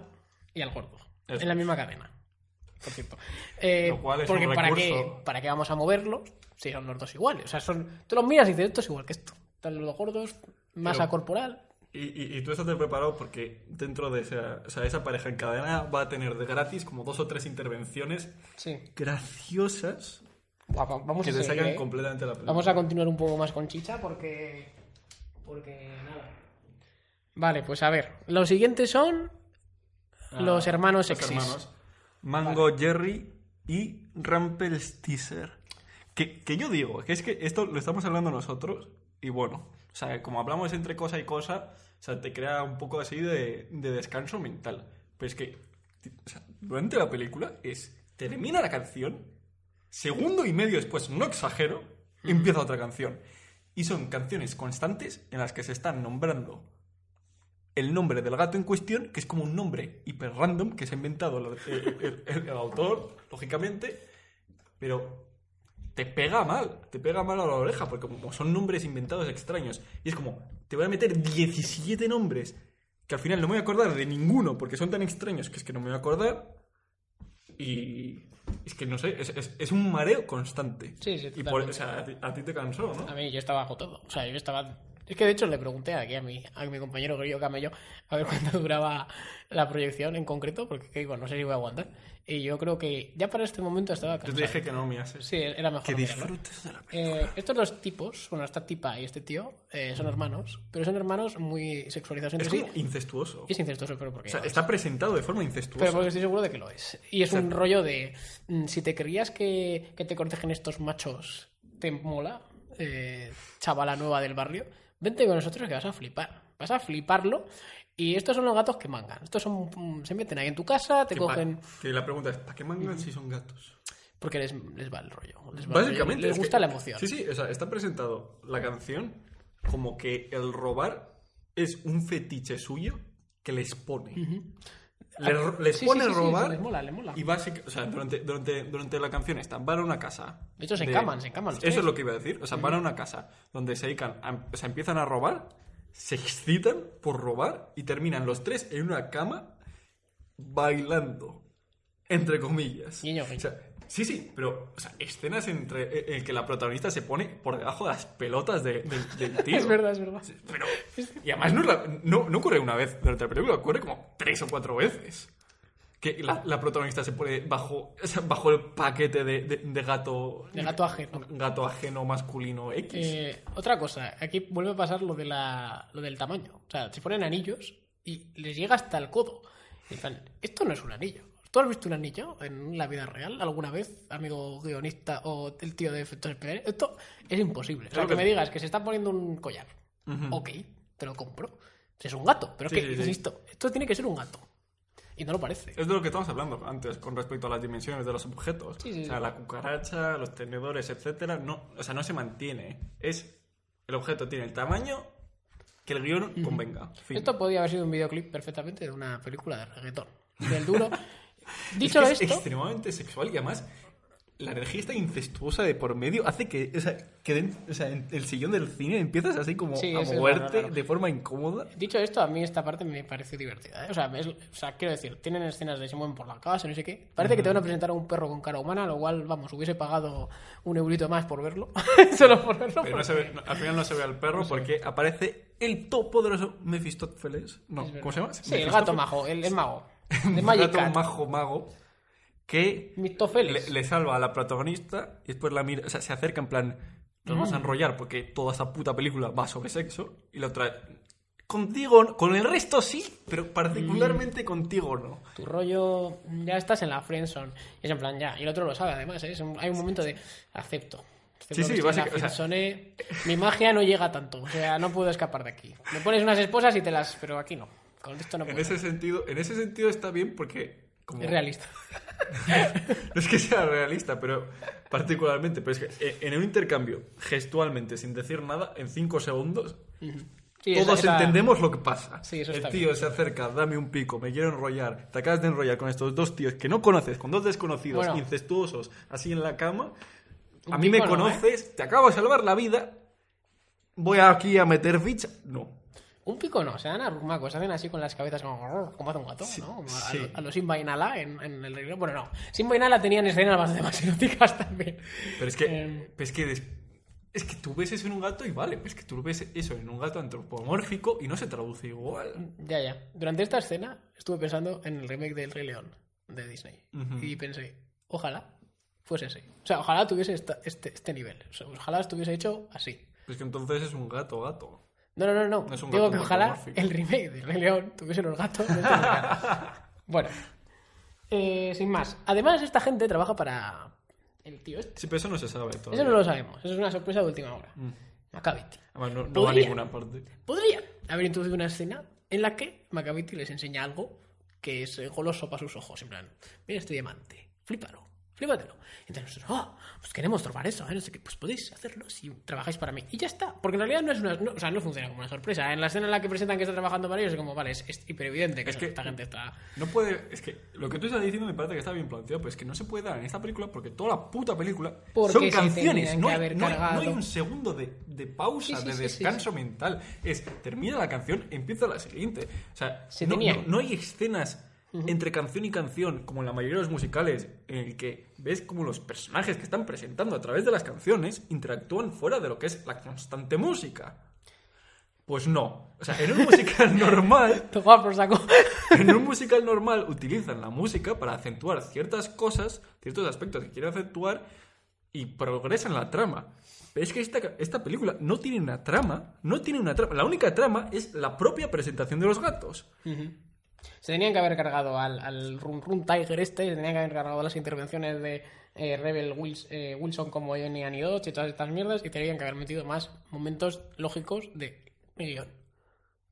y al gordo. Eso en la misma cadena. Por cierto. Eh, Lo cual es porque un ¿para qué. ¿para qué vamos a moverlos si son los dos iguales? O sea, son, tú los miras y dices, esto es igual que esto. Están los gordos, masa Pero- corporal. Y, y, y tú estás preparado porque dentro de esa, o sea, esa pareja en cadena va a tener de gratis como dos o tres intervenciones Sí. graciosas vamos que a seguir, ¿eh? completamente la película. Vamos a continuar un poco más con Chicha porque. Porque nada. Vale, pues a ver. Los siguientes son. Ah, los hermanos los hermanos. Mango Jerry y Rumpelstiltskin. Que, que yo digo, que es que esto lo estamos hablando nosotros y bueno, o sea, como hablamos entre cosa y cosa, o sea, te crea un poco así de, de descanso mental. Pero es que o sea, durante la película es, termina la canción, segundo y medio después, no exagero, empieza otra canción. Y son canciones constantes en las que se están nombrando el nombre del gato en cuestión, que es como un nombre hiper random que se ha inventado el, el- el- el autor, lógicamente, pero te pega mal, te pega mal a la oreja, porque como son nombres inventados extraños, y es como, te voy a meter 17 nombres, que al final no me voy a acordar de ninguno, porque son tan extraños que es que no me voy a acordar, y es que no sé, es, es- es un mareo constante. Sí, sí, Y por, totalmente. o sea, a ti, a ti te cansó, ¿no? A mí yo estaba agotado. O sea, yo estaba. Es que de hecho le pregunté aquí a mi, a mi compañero Grillo Camello a ver cuánto duraba la proyección en concreto, porque que, digo, no sé si voy a aguantar. Y yo creo que ya para este momento estaba Yo cansado. te dije que no me haces. Sí, era mejor. Que disfrutes de la película. Eh, estos dos tipos, bueno, esta tipa y este tío, eh, son hermanos, pero son hermanos muy sexualizados entre Es sí. como incestuoso. Es incestuoso, pero porque O sea, está presentado de forma Pero incestuosa. porque estoy seguro de que lo es. Y es un rollo de. mm, Si te creías que, que te cortejen estos machos, te mola, eh, chavala nueva del barrio, vente con nosotros que vas a flipar. Vas a fliparlo. Y estos son los gatos que mangan. Estos son, mm, se meten ahí en tu casa, te cogen. Que la pregunta es, ¿para qué mangan si son gatos? Porque les, les va el rollo. Les, va el rollo, Básicamente. Les es gusta que- la emoción. Sí, sí, o sea, está presentado la canción como que el robar es un fetiche suyo que les pone. Les Sí, pone sí, sí, sí, robar. les mola, les mola. Y básicamente, o sea, durante, durante, durante la canción están, van a una casa. De hecho, se encaman, se encaman Eso tres. es lo que iba a decir. O sea, van a una casa donde se dedican, a- o sea, empiezan a robar, se excitan por robar y terminan los tres en una cama bailando. Entre comillas. Guiño. O sea, sí, sí, pero, o sea, escenas entre en que la protagonista se pone por debajo de las pelotas de- del- del tío. Es verdad, es verdad. Pero, y además no, no, no ocurre una vez durante la película, ocurre como tres o cuatro veces. Que la, la protagonista se pone bajo, o sea, bajo el paquete de, de- de gato. De gato ajeno. Gato ajeno masculino X. Eh, otra cosa, aquí vuelve a pasar lo, de la, lo del tamaño. O sea, se ponen anillos y les llega hasta el codo. Y dicen, esto no es un anillo. ¿Tú has visto un anillo en la vida real alguna vez, amigo guionista o el tío de efectos especiales? Esto es imposible. O sea, que me digas que se está poniendo un collar. Ok, te lo compro. Es un gato, pero Sí, es que, sí, sí. insisto, esto tiene que ser un gato. Y no lo parece. Es de lo que estamos hablando antes con respecto a las dimensiones de los objetos. O sea, la cucaracha, los tenedores, etcétera, no, o sea, no se mantiene. Es el objeto tiene el tamaño que el guion convenga. Fin. Esto podría haber sido un videoclip perfectamente de una película de reggaetón. Del duro. Dicho es, que es esto, extremadamente sexual y además la energía está incestuosa de por medio hace que, o sea, que den- o sea, en el sillón del cine empiezas así como Sí, a es moverte raro. de forma incómoda. Dicho esto, a mí esta parte me pareció divertida. ¿eh? O, sea, es- o sea, quiero decir, tienen escenas de se mueven por la casa, no sé qué. Parece que te van a presentar a un perro con cara humana, lo cual, vamos, hubiese pagado un eurito más por verlo. Solo por verlo. Pero no se porque- ve- no, al final no se ve al perro porque aparece el topo de los Mephistófeles. No, Es. ¿cómo se llama? Sí, el gato mago, el, el mago. De Un gato Cat. mago que le, le salva a la protagonista y después la mira, o sea, se acerca en plan, nos vamos a enrollar porque toda esta puta película va sobre sexo y la otra, contigo, no. con el resto sí, pero particularmente contigo no. Tu rollo, ya estás en la friendzone. Y es en plan, ya. Y el otro lo sabe, además. ¿eh? Un- hay un momento de acepto. Sí, sí, que estoy en la básica- o sea-. Mi magia no llega tanto. O sea, no puedo escapar de aquí. Me pones unas esposas y te las... Pero aquí no. Con esto no En puedo. ese sentido, en ese sentido está bien porque como, Es realista. no es que sea realista, pero particularmente, pero es que en un intercambio gestualmente sin decir nada en cinco segundos Sí, Todos esa- esa- entendemos lo que pasa. Sí, eso el está tío se acerca, dame un pico, me quiero enrollar. Te acabas de enrollar con estos dos tíos que no conoces, con dos desconocidos Bueno. incestuosos, así en la cama. A mí me no, ¿eh? conoces, te acabo de salvar la vida. Voy aquí a meter ficha. No. Un pico no, se dan arrumacos, se hacen así con las cabezas como, como hace un gato, ¿no? A, sí. a los Simba y Nala en, en el regreso. Bueno, no. Simba y Nala tenían escenas bastante más eróticas también. Pero es que, Em. pero es que, des- es que tú ves eso en un gato y vale, pero es que tú ves eso en un gato antropomórfico y no se traduce igual. Ya, ya. Durante esta escena estuve pensando en el remake del Rey León de Disney. Y pensé, ojalá fuese así. O sea, ojalá tuviese esta- este, este nivel. O sea, ojalá estuviese hecho así. Es que entonces es un gato gato. No, no, no, no. No es un Digo que ojalá el remake del Rey León tuviese los gatos. de bueno. Eh, sin más. Además, esta gente trabaja para el tío este. Sí, pero eso no se sabe todavía. Eso no lo sabemos. Eso es una sorpresa de última hora. Mm. Macavity. Además, no, no va a ninguna parte. Podría haber introducido una escena en la que Macavity les enseña algo que es goloso para sus ojos. En plan, mira este diamante, flípalo. Flípatelo. Y entonces nosotros, oh, pues queremos trobar eso, ¿eh? no sé qué, pues podéis hacerlo si trabajáis para mí. Y ya está, porque en realidad no es una, no- o sea, no funciona como una sorpresa. En la escena en la que presentan que está trabajando para ellos es como, vale, es, es hiper evidente que, Es que- esta gente está... No puede. Es que lo que tú estás diciendo me parece que está bien planteado, pero es que no se puede dar en esta película porque toda la puta película Porque son canciones. No hay, no hay- no hay cargado. un segundo de, de pausa, Sí, sí, de sí, descanso mental. Es termina la canción, empieza la siguiente. O sea, Se no hay escenas entre canción y canción, como en la mayoría de los musicales, en el que ves como los personajes que están presentando a través de las canciones interactúan fuera de lo que es la constante música. Pues no. O sea, en un musical normal Toma por saco. en un musical normal utilizan la música para acentuar ciertas cosas, ciertos aspectos que quieren acentuar y progresan la trama. Pero es que esta, esta película no tiene una trama, no tiene una trama. La única trama es la propia presentación de los gatos. Se tenían que haber cargado al, al Run Run Tiger este, se tenían que haber cargado las intervenciones de eh, Rebel Wils- eh, Wilson como Jenny Annie Dodge y todas estas mierdas y tenían que haber metido más momentos lógicos de guion.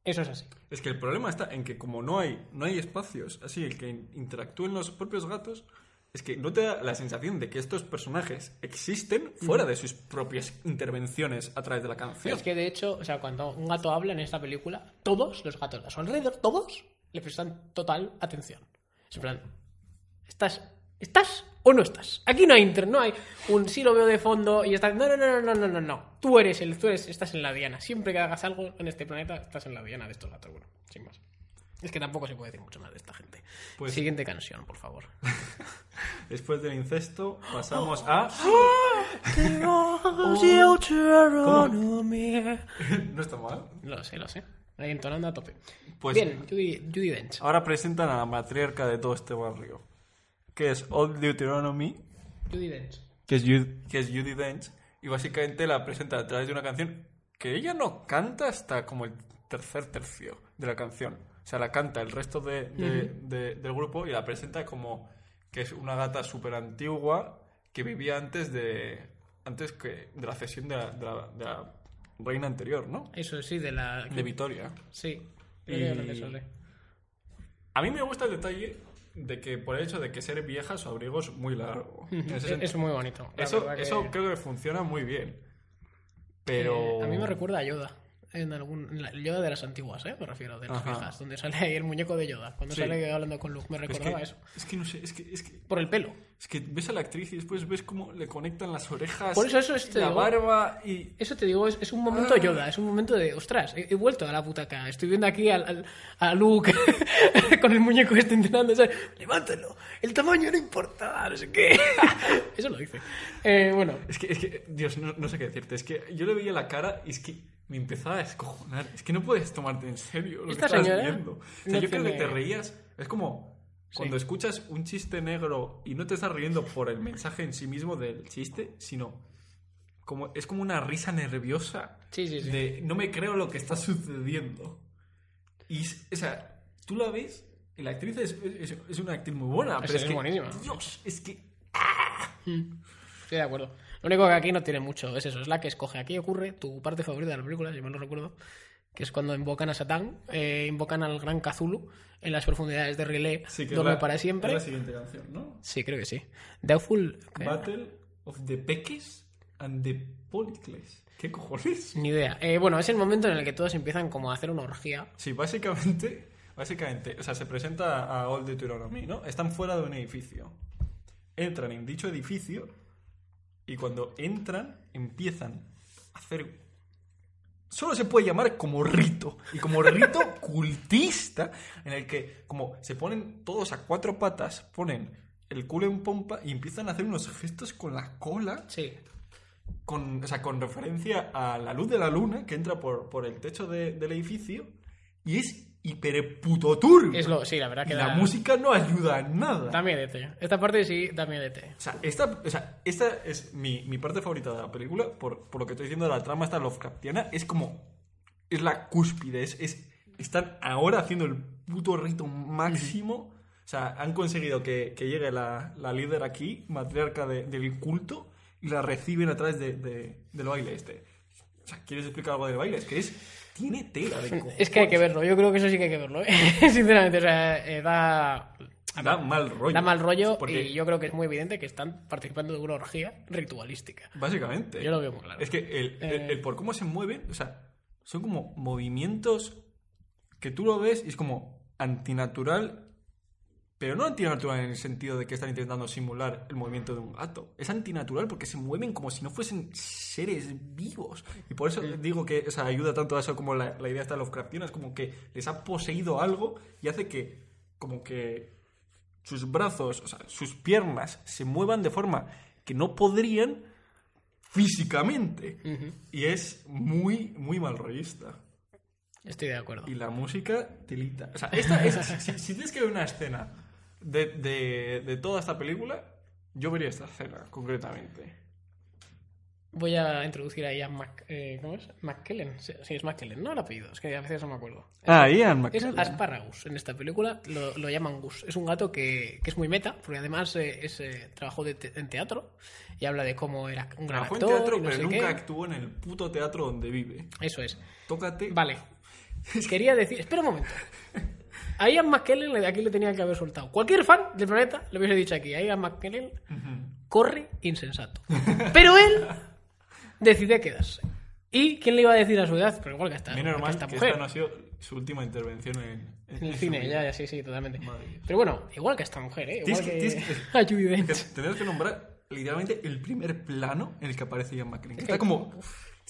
Eso es así. Es que el problema está en que como no hay, no hay espacios así el que interactúen los propios gatos, es que no te da la sensación de que estos personajes existen fuera de sus propias intervenciones a través de la canción. Es que de hecho, o sea, cuando un gato habla en esta película, todos los gatos a su alrededor, todos, le prestan total atención. Es en plan, ¿estás, ¿estás o no estás? Aquí no hay inter, no hay un sí lo veo de fondo y estás. No, no, no, no, no, no, no. Tú eres el, tú eres, estás en la diana. Siempre que hagas algo en este planeta, estás en la diana de estos gatos. Bueno, sin más. Es que tampoco se puede decir mucho más de esta gente. Pues- Siguiente canción, por favor. Después del incesto pasamos a... no está mal. Lo sé, lo sé. Ahí entonando a tope. Pues- Bien, Judy, Judy Dench. Ahora presentan a la matriarca de todo este barrio, que es Old Deuteronomy, Judy Dench. que es, Jud- que es Judy Dench, y básicamente la presenta a través de una canción que ella no canta hasta como el tercer tercio de la canción. O sea, la canta el resto de- de- de- del grupo y la presenta como que es una gata súper antigua que vivía antes de antes que de la cesión de la, de la- de la reina anterior, ¿no? Eso sí, de la. De Vitoria. Sí. Y- eso sí. A mí me gusta el detalle de que por el hecho de que ser vieja su abrigo es muy largo. Ese Es, muy bonito. eso, que- eso creo que funciona muy bien. Pero... Eh, a mí me recuerda a Yoda. En algún, en la- el Yoda de las antiguas, ¿eh? Me refiero, de las Ajá. viejas. Donde sale ahí el muñeco de Yoda. Cuando Sí. sale hablando con Luke. Me es recordaba que, eso. es que no sé, es que, es que, Por el pelo. es que ves a la actriz y después ves cómo le conectan las orejas, Por eso eso es- te la digo- barba y... Eso te digo, es, es un momento Ah. Yoda. Es un momento de, ostras, he, he vuelto a la butaca. Estoy viendo aquí al, al- a Luke con el muñeco este entrenando. ¿sabes? Levántalo. El tamaño no importa. No sé qué. eso lo dice. Eh, bueno, Es que, es que, Dios, no, no sé qué decirte. Es que yo le veía la cara y es que me empezaba a descojonar. Es que no puedes tomarte en serio lo Esta que estás viendo. O sea, no yo creo que tiene- te reías. Es como cuando escuchas un chiste negro y no te estás riendo por el mensaje en sí mismo del chiste, sino como es como una risa nerviosa Sí, sí, sí. de no me creo lo que está sucediendo. Y, o sea, tú la ves y la actriz es, es- es una actriz muy buena, pero es es que, buenísima. Dios, es que Estoy de acuerdo. Lo único que aquí no tiene mucho es eso, es la que escoge. Aquí ocurre tu parte favorita de la película, si mal no recuerdo, que es cuando invocan a Satán, eh, invocan al gran Cthulhu en las profundidades de Riley, Sí, que duerme es la, para siempre. es la siguiente canción, ¿no? Sí, creo que sí. Doubtful... ¿qué? Battle of the Peques and the Policles. ¿Qué cojones? Ni idea. Eh, bueno, es el momento en el que todos empiezan como a hacer una orgía. Sí, básicamente, básicamente, o sea, se presenta a Old Deuteronomy, ¿no? Están fuera de un edificio. Entran en dicho edificio y cuando entran empiezan a hacer... Solo se puede llamar como rito. Y como rito cultista en el que como se ponen todos a cuatro patas, ponen el culo en pompa y empiezan a hacer unos gestos con la cola Sí. con, o sea, con referencia a la luz de la luna que entra por, por el techo de- del edificio y es hiper puto turbio. Es lo, sí, la verdad Y que la da, música no ayuda en nada. da miedete. Esta parte sí da miedete. O sea, esta, o sea, esta es mi, mi parte favorita de la película, por, por lo que estoy diciendo, la trama esta Lovecraftiana, es como, es la cúspide, es, es- están ahora haciendo el puto rito máximo, o sea, han conseguido que, que llegue la, la líder aquí, matriarca de- del culto, y la reciben a través de, de- del baile este. O sea, ¿quieres explicar algo del baile? Es que es, tiene tela de Es que hay que cojones. verlo, yo creo que eso sí que hay que verlo, ¿eh? sinceramente. O sea, eh, da. da mal rollo. Da mal rollo Porque, y yo creo que es muy evidente que están participando de una orgía ritualística. Básicamente. Yo lo veo muy claro. Es que el, el- Eh. el por cómo se mueven, o sea, son como movimientos que tú lo ves y es como antinatural, pero no antinatural en el sentido de que están intentando simular el movimiento de un gato. Es antinatural porque se mueven como si no fuesen seres vivos. Y por eso digo que o sea, ayuda tanto a eso como la, la idea esta de Lovecraftiana, es como que les ha poseído algo y hace que como que sus brazos, o sea, sus piernas se muevan de forma que no podrían físicamente. Y es muy, muy mal rollista. Estoy de acuerdo. Y la música tilita. O sea, esta es, si, si tienes que ver una escena de, de, de toda esta película, yo vería esta escena, concretamente. Voy a introducir a Ian Mac, eh, ¿cómo es? McKellen. Sí, sí, es McKellen, no el apellido, es que a veces no me acuerdo. Ah, Ian Es Asparagus. En esta película lo, lo llaman Gus. Es un gato que, que es muy meta, porque además eh, es, eh, trabajó de te- en teatro y habla de cómo era un gran Trabajó en actor. teatro, y no pero nunca qué. actuó en el puto teatro donde vive. Eso es. Tócate. Vale. Quería decir. Espera un momento. A Ian McKellen le- aquí le tenía que haber soltado. Cualquier fan del planeta le hubiese dicho aquí: a Ian McKellen corre insensato. Pero él decide quedarse. ¿Y quién le iba a decir a su edad? Pero igual que esta, Menos mal esta que mujer. esta no ha sido su última intervención en, En el su cine, vida. ya, ya, sí, sí, totalmente. Madre. Pero bueno, igual que esta mujer, ¿eh? Igual que- que, a Judy Dench. Que Tenemos que nombrar literalmente el primer plano en el que aparece Ian McKellen. Está como,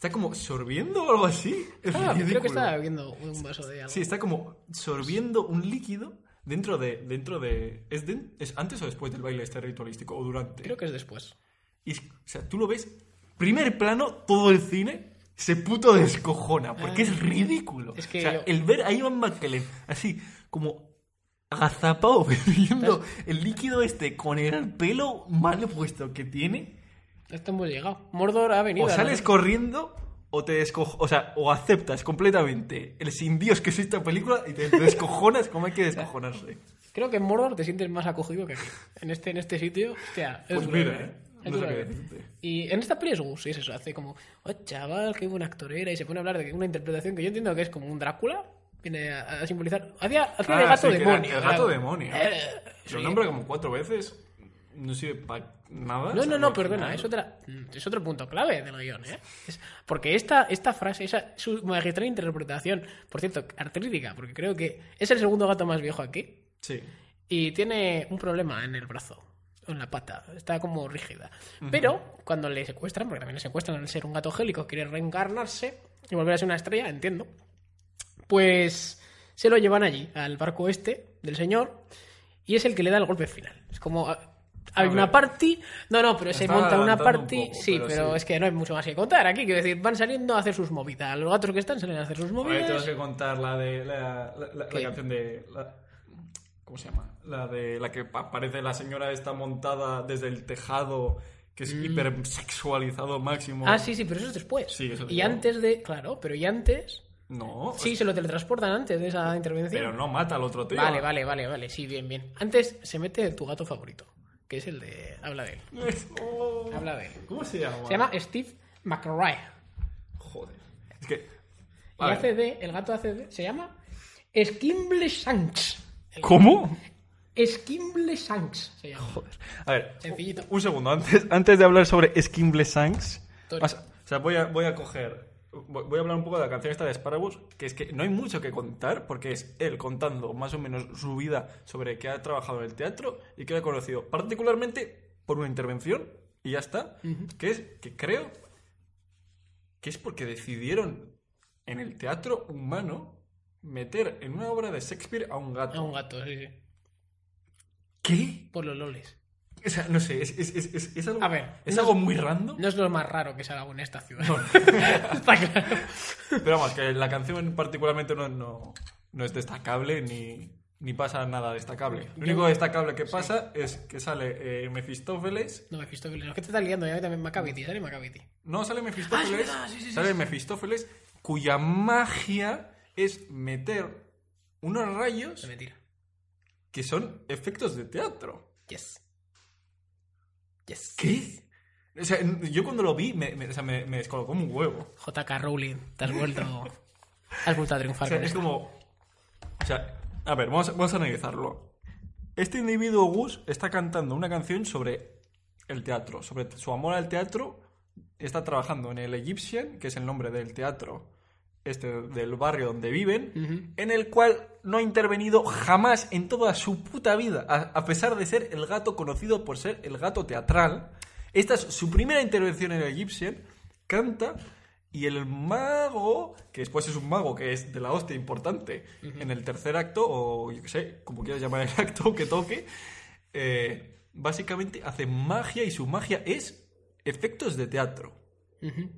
está como sorbiendo o algo así. Es Ah, creo que estaba bebiendo un vaso de algo. Sí, está como sorbiendo un líquido dentro de... Dentro de ¿es, de- ¿Es antes o después del baile este ritualístico? ¿O durante? Creo que es después. Y, o sea, tú lo ves, primer plano, todo el cine se puto descojona, porque es ridículo. Es que o sea, yo- el ver a Ivan McKellen así, como agazapado, bebiendo el líquido este con el pelo mal puesto que tiene, Esto hemos llegado. Mordor ha venido. o sales corriendo o te descojo, o sea, o aceptas completamente el sin Dios que es esta película y te descojonas como hay que descojonarse. Creo que en Mordor te sientes más acogido que aquí. En este, en este sitio, hostia. es Pues duro, mira, ¿eh? eh, Es no sé duro, qué ¿eh? decirte. Y en esta peli es Gus, y es eso. Hace como, oh chaval, qué buen actor era. Y se pone a hablar de una interpretación que yo entiendo que es como un Drácula. Viene a, a simbolizar. Hacía, hacía de Ah, gato sí, demonio. El gato demonio. Eh, Se lo sí. nombra como cuatro veces. No sirve para nada. No, no, no, perdona, es, otra, es otro punto clave del guion, ¿eh? Es- porque esta, esta frase, esa su magistral interpretación, por cierto, artrítica, porque creo que es el segundo gato más viejo aquí, Sí. y tiene un problema en el brazo, o en la pata, está como rígida. Pero cuando le secuestran, porque también le secuestran al ser un gato gélico, quiere reencarnarse y volver a ser una estrella, entiendo, pues se lo llevan allí, al barco este del señor, y es el que le da el golpe final. Es como... Hay una party. No, no, pero se Está monta una un party. poco, sí, pero pero, sí. es que no hay mucho más que contar aquí. Quiero decir, van saliendo a hacer sus movidas. Los gatos que están salen a hacer sus Ahí movidas. tenemos que contar la de. La, la- la- la ¿Qué? canción de. ¿Cómo se llama? La de la que aparece la señora esta montada desde el tejado, que es hipersexualizado máximo. Mm. Ah, sí, sí, pero eso es después. Sí, eso es y después. antes de. Claro, pero y antes. No. Sí, se lo teletransportan antes de esa intervención. Pero no mata al otro tío. Vale, vale, vale, vale. Sí, bien, bien. Antes se mete tu gato favorito, que es el de. Habla de él. Oh. Habla de él. ¿Cómo se llama? Se llama Steve McRae. Joder. Es que. Y hace de. El gato hace de. Se llama. Skimble Shanks. ¿Cómo? Skimble Shanks se llama. A ver, Sencillito. un segundo. Antes, antes de hablar sobre Skimble Sanks, Tony. o sea, voy a, voy a coger. Voy a hablar un poco de la canción esta de Asparagus, que es que no hay mucho que contar, porque es él contando más o menos su vida sobre que ha trabajado en el teatro y que ha conocido particularmente por una intervención, y ya está, que es que creo que es porque decidieron en el teatro humano meter en una obra de Shakespeare a un gato. A un gato, sí, sí. ¿Qué? Por los loles. O sea, no sé, es, es, es, es- es algo, A ver, es no algo es- muy random. No es lo más raro que se haga en esta ciudad. Está claro. Pero vamos, que la canción particularmente no, no, no es destacable ni, ni pasa nada destacable. Lo único destacable que pasa es que sale eh, Mefistófeles. No, Mefistófeles. No, que te estás liando. Ya también Macavity. Sale Macavity. No, sale Mefistófeles. Ah, es verdad, sí, sí, sí, sale. Mefistófeles, cuya magia es meter unos rayos mentira. que son efectos de teatro. Yes. Yes. ¿Qué? O sea, yo cuando lo vi me, me, o sea, me, me descolocó un huevo. JK Rowling. Te has vuelto. Has vuelto a O triunfar sea, con es esto. como. O sea, a ver, vamos, vamos a analizarlo. este individuo Gus está cantando una canción sobre el teatro, sobre su amor al teatro. Está trabajando en el Egyptian, que es el nombre del teatro este del barrio donde viven, en el cual no ha intervenido jamás en toda su puta vida, a, a pesar de ser el gato conocido por ser el gato teatral. Esta es su primera intervención en el Egyptian, canta y el mago, que después es un mago que es de la hostia importante en el tercer acto, o yo qué sé, como quieras llamar el acto que toque, eh, básicamente hace magia y su magia es efectos de teatro. Ujú.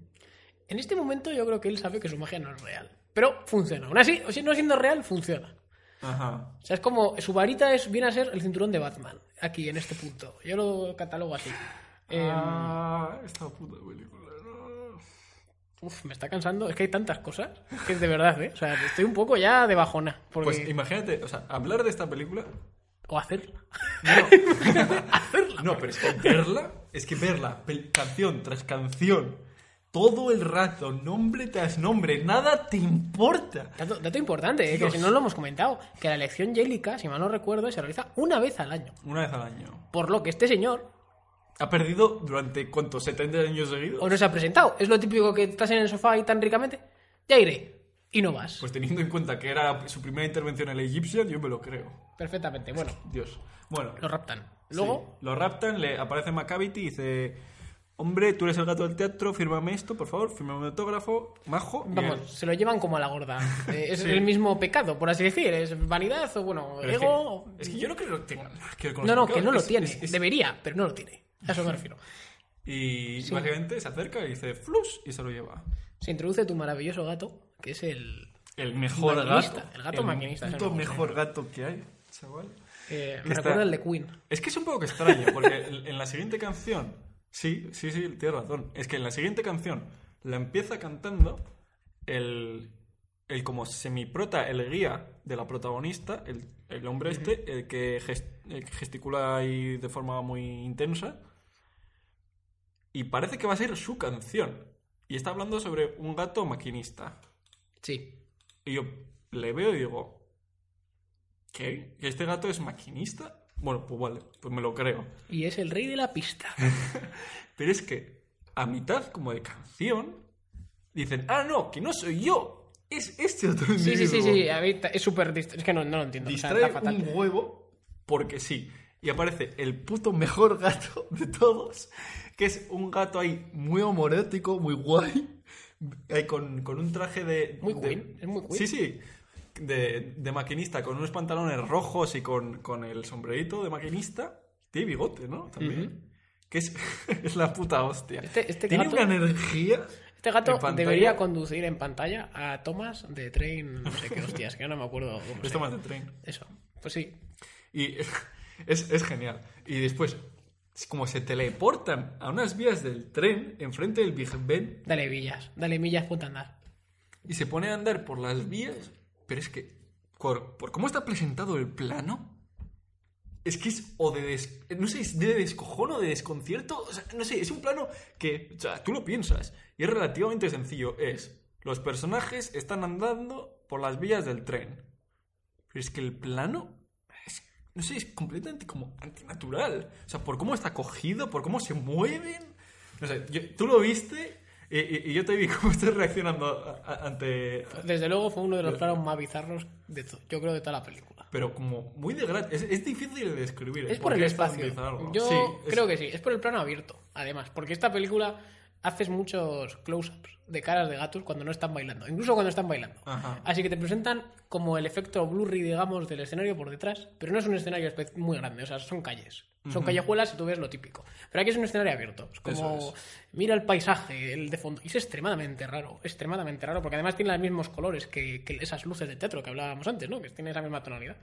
En este momento yo creo que él sabe que su magia no es real. Pero funciona. Aún así, o sea, no siendo real, funciona. Ajá. O sea, es como. Su varita es, viene a ser el cinturón de Batman. Aquí, en este punto. Yo lo catalogo así. Eh, Ah, esta puta película. uf, me está cansando. Es que hay tantas cosas. Que es de verdad, ¿eh? O sea, estoy un poco ya de bajona. Porque... Pues imagínate, o sea, hablar de esta película. O hacerla. No, no pero es que verla, es que verla, canción tras canción, todo el rato, nombre tras nombre, nada te importa. Dato, dato importante, ¿eh? que si no lo hemos comentado. Que la elección yélica, si mal no recuerdo, se realiza una vez al año. Una vez al año. Por lo que este señor Ha perdido durante, ¿cuántos? ¿70 años seguidos? o no se ha presentado. Es lo típico que estás en el sofá y tan ricamente. Ya iré. Y no vas. Pues teniendo en cuenta que era su primera intervención en el Egyptian, yo me lo creo. Perfectamente. Bueno, Dios. Bueno, lo raptan. Luego, Sí. Lo raptan, le aparece Macavity y dice: Hombre, tú eres el gato del teatro, fírmame esto, por favor, fírmame un autógrafo, majo. vamos, se lo llevan como a la gorda. Eh, es Sí. el mismo pecado, por así decir. Es vanidad o, bueno, Pero es ego. es que yo no creo que tenga que No, no, que no lo es- tiene. es- Debería, pero no lo tiene. A eso me refiero. Y Sí. básicamente se acerca y dice flus y se lo lleva. Se introduce tu maravilloso gato, que es el. El mejor Maquinista, gato. el gato maquinista, es el mejor, gato que hay, chaval. eh, me está- recuerda el de Queen. Es que es un poco extraño, porque en la siguiente canción, sí, sí, sí, tienes razón. Es que en la siguiente canción la empieza cantando el, el como semiprota, el guía de la protagonista, el, el hombre este, el que, el que gesticula ahí de forma muy intensa. Y parece que va a ser su canción. Y está hablando sobre un gato maquinista. Sí. Y yo le veo y digo, ¿qué? ¿Que este gato es maquinista? Bueno, pues vale, pues me lo creo. Y es el rey de la pista. Pero es que a mitad como de canción dicen, ah, no, que no soy yo, es este otro Sí, individuo. sí, sí, sí. a ver, es súper. Es que no, no lo entiendo. O sea, Distrae está fatal. un huevo porque sí. Y aparece el puto mejor gato de todos, que es un gato ahí muy homorético, muy guay, con, con un traje de... Muy de- Queen, es muy Queen. Sí, sí, de, de maquinista, con unos pantalones rojos y con, con el sombrerito de maquinista. Tiene bigote, ¿no? También. Que es, es la puta hostia. Este- este Tiene gato- una energía... Este gato debería conducir en pantalla a Thomas de Train, no sé qué hostias, que no me acuerdo cómo llama. más de tren. Eso, pues sí. Y es, es genial. Y después, es como se teleportan a unas vías del tren enfrente del Big Ben Dale villas, dale millas, ponte a andar. y se pone a andar por las vías. Pero es que, por, por cómo está presentado el plano, es que es o de. des- no sé, es de descojón o de desconcierto. O sea, no sé, es un plano que. O sea, tú lo piensas y es relativamente sencillo. Es. Los personajes están andando por las vías del tren. Pero es que el plano. es- no sé, es completamente como antinatural. O sea, por cómo está cogido, por cómo se mueven. No sé, yo- tú lo viste y, y- y yo te vi cómo estás reaccionando ante. Desde luego fue uno de los planos más bizarros de yo creo de toda la película. Pero como muy de gratis. Es, es difícil de describir. Es por el espacio. Yo Sí, es- creo que sí, es por el plano abierto, además, porque esta película haces muchos close-ups de caras de gatos cuando no están bailando, incluso cuando están bailando. Ajá. Así que te presentan como el efecto blurry, digamos, del escenario por detrás, pero no es un escenario muy grande, o sea, son calles. Son callejuelas y tú ves lo típico. Pero aquí es un escenario abierto. Es como, mira el paisaje, el de fondo. Y es extremadamente raro, extremadamente raro, porque además tiene los mismos colores que, que esas luces de teatro que hablábamos antes, ¿no? Que tiene esa misma tonalidad.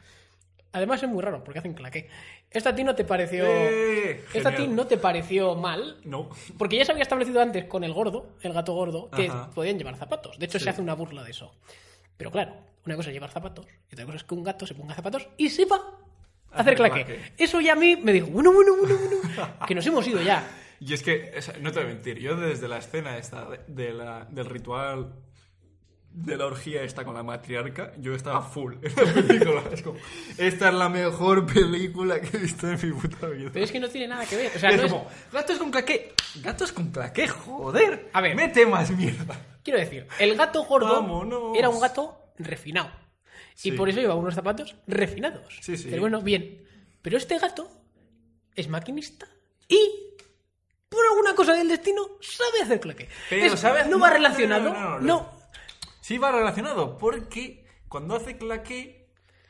Además es muy raro, porque hacen claqué. ¿Esta a ti no te pareció... ¡Eh! ¿Esta a ti no te pareció mal? No. Porque ya se había establecido antes con el gordo, el gato gordo, que Ajá. podían llevar zapatos. De hecho, Sí. se hace una burla de eso. Pero claro, una cosa es llevar zapatos y otra cosa es que un gato se ponga zapatos y sepa hacer Hacer claqué. claqué. Eso ya a mí me dijo, bueno, bueno, bueno, bueno, que nos hemos ido ya. Y es que, no te voy a mentir, yo desde la escena esta de, de la- del ritual de la orgía esta con la matriarca, yo estaba full en la película. Es como, esta es la mejor película que he visto en mi puta vida. Pero es que no tiene nada que ver. O sea, es no es- como, gatos con claqué, gatos con claqué, joder. A ver. mete más mierda. Quiero decir, el gato gordo Vámonos. era un gato refinado. Y Sí. por eso llevaba unos zapatos refinados. Sí, sí. Pero bueno, bien. Pero este gato es maquinista y, por alguna cosa del destino, sabe hacer claque. Pero, Es- ¿sabes? No va relacionado. no, no, no, No. Sí va relacionado, porque cuando hace claqué,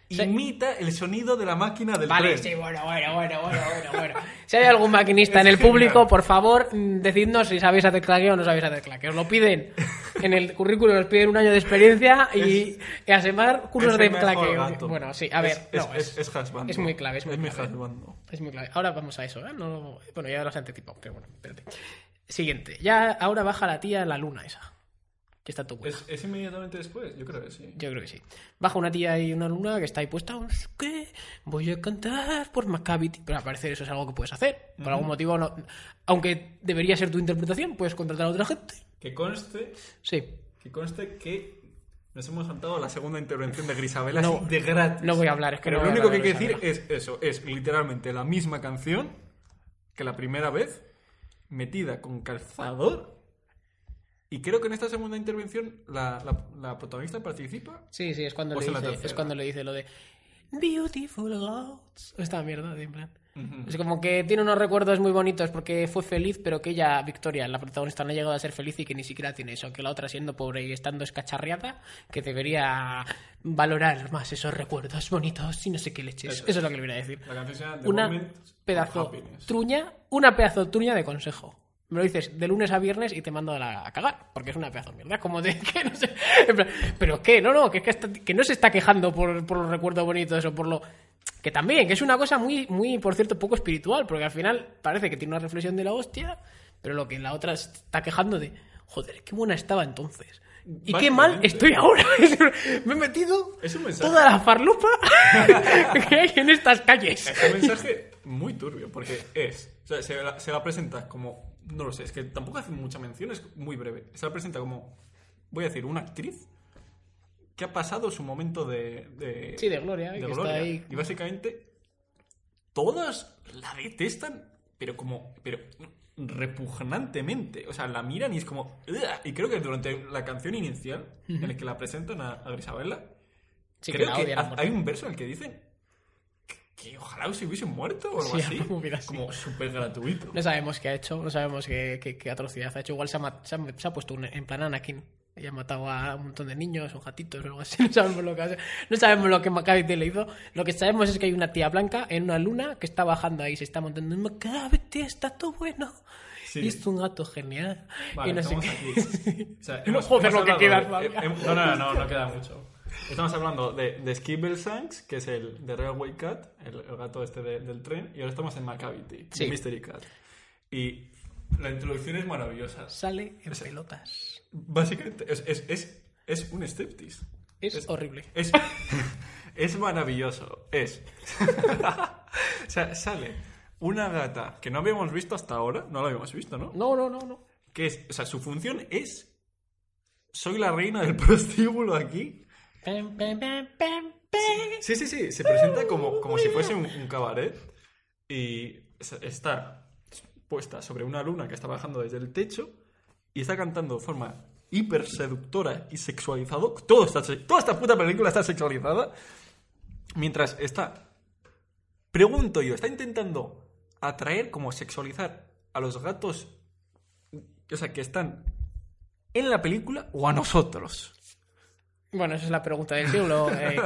imita el sonido de la máquina del Vale, tren. sí, bueno, bueno, bueno, bueno, bueno, bueno. Si hay algún maquinista en el público, por favor, mm, decidnos si sabéis hacer claque o no sabéis hacer claque. Os lo piden en el currículum, os piden un año de experiencia y, y a semar cursos Es de mejor claque. gato. Bueno, sí, a ver, Es, no, es, es husbando. es muy clave, es muy clave. husbando. Es muy clave. Ahora vamos a eso, ¿eh? No, bueno, ya los he anticipado, pero bueno, espérate. Siguiente. Ya ahora baja la tía a la luna esa. Que está. ¿Es, ¿Es inmediatamente después? Yo creo que sí. Yo creo que sí. Baja una tía y una luna que está ahí puesta. qué, Voy a cantar por Maccabi. Pero al parecer eso es algo que puedes hacer. Por algún motivo, no, aunque debería ser tu interpretación, puedes contratar a otra gente. Que conste, Sí. que conste que nos hemos saltado la segunda intervención de Grisabela No, de gratis. no voy a hablar, es que Pero no lo a único que hay que de decir es eso, es literalmente la misma canción que la primera vez, metida con calzador. Y creo que en esta segunda intervención la, la- la protagonista participa. Sí, sí, es cuando, le dice, es cuando le dice lo de Beautiful Gods. Esta mierda, de en plan. Es como que tiene unos recuerdos muy bonitos porque fue feliz, pero que ella, Victoria, la protagonista, no ha llegado a ser feliz y que ni siquiera tiene eso. Que la otra, siendo pobre y estando escacharriada, que debería valorar más esos recuerdos bonitos y no sé qué leches. Eso Eso, es lo que le voy a decir. La canción Una pedazo truña, una pedazo truña de consejo. Me lo dices de lunes a viernes y te mando a, la- a cagar, porque es una pedazo de mierda. Como de que no sé. plan, Pero qué, no, no, que, es que, está- que no se está quejando por, por los recuerdos bonitos o por lo. Que también, que es una cosa muy, muy, por cierto, poco espiritual, porque al final parece que tiene una reflexión de la hostia, pero lo que la otra está quejando de. Joder, qué buena estaba entonces. Y qué mal estoy ahora. Me he metido Es un mensaje. toda la farlupa que hay en estas calles. Es un mensaje muy turbio, porque es. O sea, se la, se la presenta como. No lo sé, es que tampoco hace mucha mención, es muy breve. Se la presenta como. Voy a decir, una actriz que ha pasado su momento de. de Sí, de gloria, de que está gloria. ahí. Y básicamente. Todas la detestan, pero como. Pero repugnantemente. O sea, la miran y es como. Y creo que durante la canción inicial, en la que la presentan a, a Grisabella, Sí, que creo que, muerte. hay un verso en el que dicen que, ojalá se hubiesen muerto o algo Sí, así. Como súper gratuito. No sabemos qué ha hecho, no sabemos qué, qué- qué atrocidad ha hecho. Igual se ha, se ha- se ha puesto un- en plan Anakin y ha matado a un montón de niños o gatitos o algo así. No sabemos lo que ha hecho. No sabemos lo que Macavity le hizo. Lo que sabemos es que hay una tía blanca en una luna que está bajando ahí, se está montando Macavity, está todo bueno. Sí. Y es un gato genial. Vale, y no sé qué. aquí. O sea, No, joder, lo que queda eh, no, no, no, no queda mucho. Estamos hablando de, de Skibble Sanks, que es el de Railway Cat, el, el gato este de- del tren, y ahora estamos en Macavity, Sí. Mystery Cat. Y la introducción es maravillosa. Sale en pelotas. Básicamente, es, es, es, es un striptease. Es, Es- horrible. Es, es maravilloso. Es. o sea, sale una gata que no habíamos visto hasta ahora. No la habíamos visto, ¿no? No, no, no, no. Que es. O sea, su función es. Soy la reina del prostíbulo aquí. Sí, sí, sí. Se presenta como, como si fuese un, un cabaret. Y es- está puesta sobre una luna que está bajando desde el techo. Y está cantando de forma hiper seductora y sexualizado. Todo está, toda esta puta película está sexualizada. Mientras está. Pregunto yo, está intentando atraer, como sexualizar a los gatos. O sea, que están en la película o a nosotros. Bueno, esa es la pregunta del siglo. eh,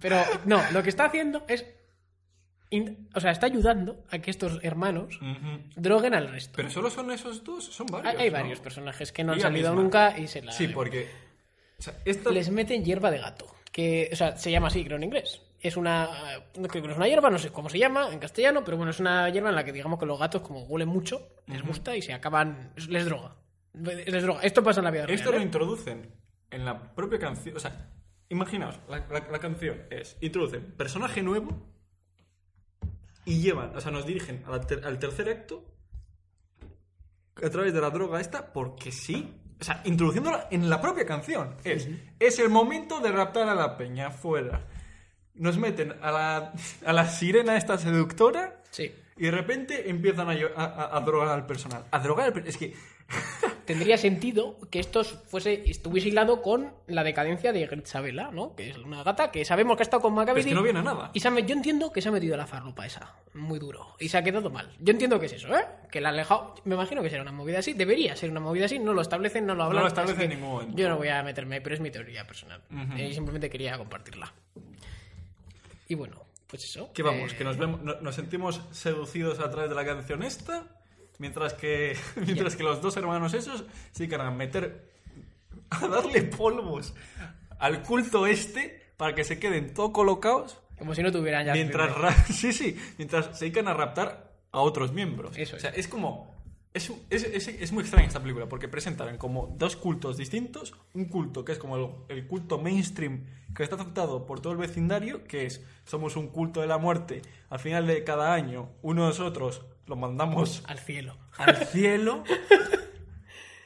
pero no, lo que está haciendo es. o sea, está ayudando a que estos hermanos droguen al resto. Pero solo son esos dos, son varios. hay ¿no? varios personajes que no han salido misma. nunca y se la. Sí, porque. O sea, esta. Les meten hierba de gato. Que, o sea, se llama así, creo en inglés. Es una. No creo que es una hierba, no sé cómo se llama en castellano, pero bueno, es una hierba en la que digamos que los gatos, como huelen mucho, les gusta y se acaban. Les droga. Les droga. Esto pasa en la vida real. Esto lo ¿eh? introducen en la propia canción. O sea, imaginaos, la, la- la canción es: introducen personaje nuevo y llevan, o sea, nos dirigen al, ter- al tercer acto a través de la droga esta, porque sí, O sea, introduciéndola en la propia canción. Es, es el momento de raptar a la peña fuera. Nos meten a la, a la sirena esta seductora Sí. y de repente empiezan a, drogar al personal. A drogar al per- Es que... Tendría sentido que esto fuese, estuviese hilado con la decadencia de Gritzabela, ¿no? Que es una gata que sabemos que ha estado con Maccabi. es que no viene a nada. Y se ha met- yo entiendo que se ha metido la farlopa esa, muy duro, y se ha quedado mal. Yo entiendo que es eso, ¿eh? Que la ha alejado. Me imagino que será una movida así, debería ser una movida así, no lo establecen, no lo hablan. lo establecen en ningún momento. Yo no voy a meterme ahí, pero es mi teoría personal. Eh, Y simplemente quería compartirla. Y bueno, pues eso. Que vamos, eh, que nos, vemos, no- nos sentimos seducidos a través de la canción esta, mientras que, mientras que los dos hermanos esos se a meter, a darle polvos al culto este para que se queden todo colocados Como si no tuvieran ya. mientras, sí, sí, mientras se dedican a raptar a otros miembros. Eso O sea, es como... Es, es, es- es muy extraña esta película porque presentan como dos cultos distintos. Un culto que es como el, el culto mainstream que está aceptado por todo el vecindario, que es somos un culto de la muerte. Al final de cada año, uno de nosotros lo mandamos Al cielo. al cielo.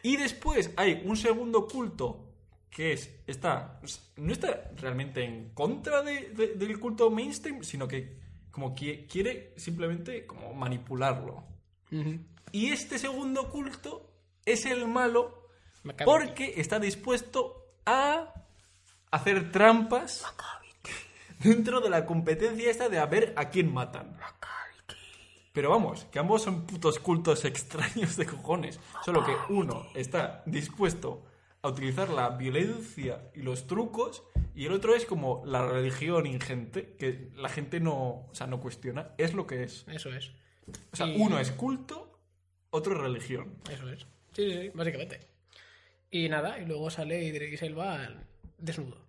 Y después hay un segundo culto que es está no está realmente en contra de- de- del culto mainstream, sino que como que quiere simplemente como manipularlo. Y este segundo culto es el malo porque está dispuesto a hacer trampas dentro de la competencia esta de a ver a quién matan. Pero vamos, que ambos son putos cultos extraños de cojones. Solo que uno está dispuesto a utilizar la violencia y los trucos y el otro es como la religión ingente que la gente no, o sea, no cuestiona. Es lo que es. Eso es. O sea, Y- uno es culto, otro es religión. Eso es. Sí, sí, sí, básicamente. Y nada, y luego sale Idris Elba desnudo.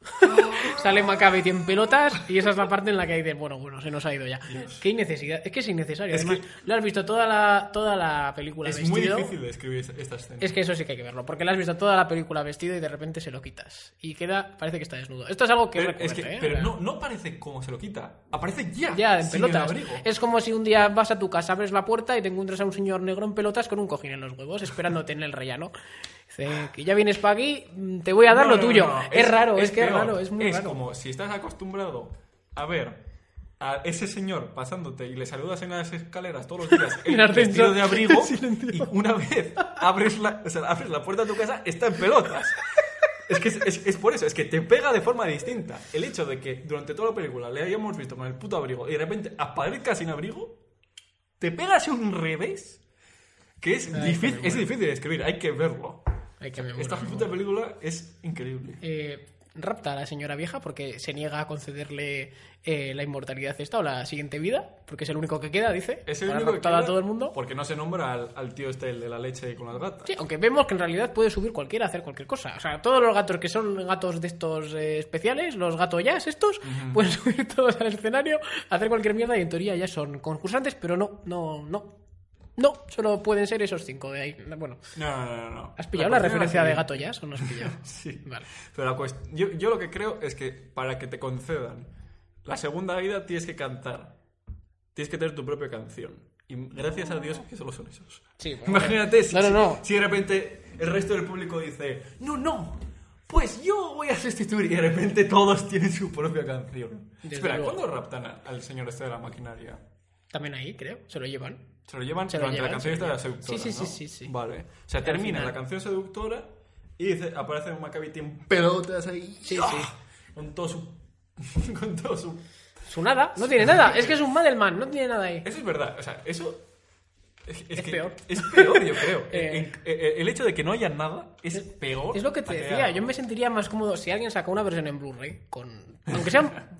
sale Maccabi en pelotas y esa es la parte en la que dices, bueno, bueno, se nos ha ido ya. Qué innecesidad. Es que es innecesario. Es Además, lo has visto toda la, toda la película Es muy vestido. difícil de escribir esta- esta escena. Es que eso sí que hay que verlo, porque lo has visto toda la película vestido y de repente se lo quitas. Y queda, parece que está desnudo. Esto es algo que Pero, es que- ¿eh? pero no, no parece como se lo quita. Aparece ya. Ya, en pelotas. Es como si un día vas a tu casa, abres la puerta y te encuentras a un señor negro en pelotas con un cojín en los huevos, esperándote en el rellano. Dice, que ya vienes para aquí, te voy a dar No, lo tuyo. no, no. Es, raro, es, que es peor. raro, es muy Es raro. como si estás acostumbrado a ver a ese señor pasándote y le saludas en las escaleras todos los días En el vestido de abrigo y una vez abres la, o sea, abres la puerta de tu casa está en pelotas. Es que es, es- es por eso, es que te pega de forma distinta. El hecho de que durante toda la película le hayamos visto con el puto abrigo y de repente aparezca sin abrigo, te pegas un revés que es, Ay, difícil, es difícil de escribir, hay que verlo. Ay, que me muero, Esta me puta película es increíble. Eh, rapta a la señora vieja porque se niega a concederle eh, la inmortalidad esta o la siguiente vida, porque es el único que queda, dice. Es el único que a todo el mundo. Porque no se nombra al, al tío este, el de la leche con las gatas. Sí, aunque vemos que en realidad puede subir cualquiera a hacer cualquier cosa. O sea, todos los gatos que son gatos de estos eh, especiales, los gatos jazz estos, pueden subir todos al escenario, hacer cualquier mierda y en teoría ya son concursantes, pero no, no, no. No, solo pueden ser esos cinco de ahí. Bueno, No, no, no. ¿has pillado la, cuestión referencia de gato jazz o no has pillado? Sí. Vale. Pero la cuest- yo, yo lo que creo es que para que te concedan la segunda vida tienes que cantar. Tienes que tener tu propia canción. Y gracias a Dios que solo son esos. Sí, bueno, Imagínate si, No, si de repente el resto del público dice, no, no, pues yo voy a sustituir y de repente todos tienen su propia canción. Desde Espera, luego. ¿cuándo raptan al señor este de la maquinaria? También ahí, creo, se lo llevan. Se lo llevan Se lo durante llevan, la canción esta de la seductora. Sí, sí, ¿no? sí, sí, sí. Vale. O sea, termina final. la canción seductora y dice, aparece un Maccabi en pelotas ahí. Sí, ¡Ah! sí. Con todo su. con todo su. Su nada, no tiene nada. Es que es un Madelman, no tiene nada ahí. Eso es verdad. O sea, eso. Es, Es que peor. Es peor, yo creo. Eh. En- eh, el hecho de que no haya nada es peor. Es lo que te decía, yo me sentiría más cómodo si alguien saca una versión en Blu-ray con... Aunque sean...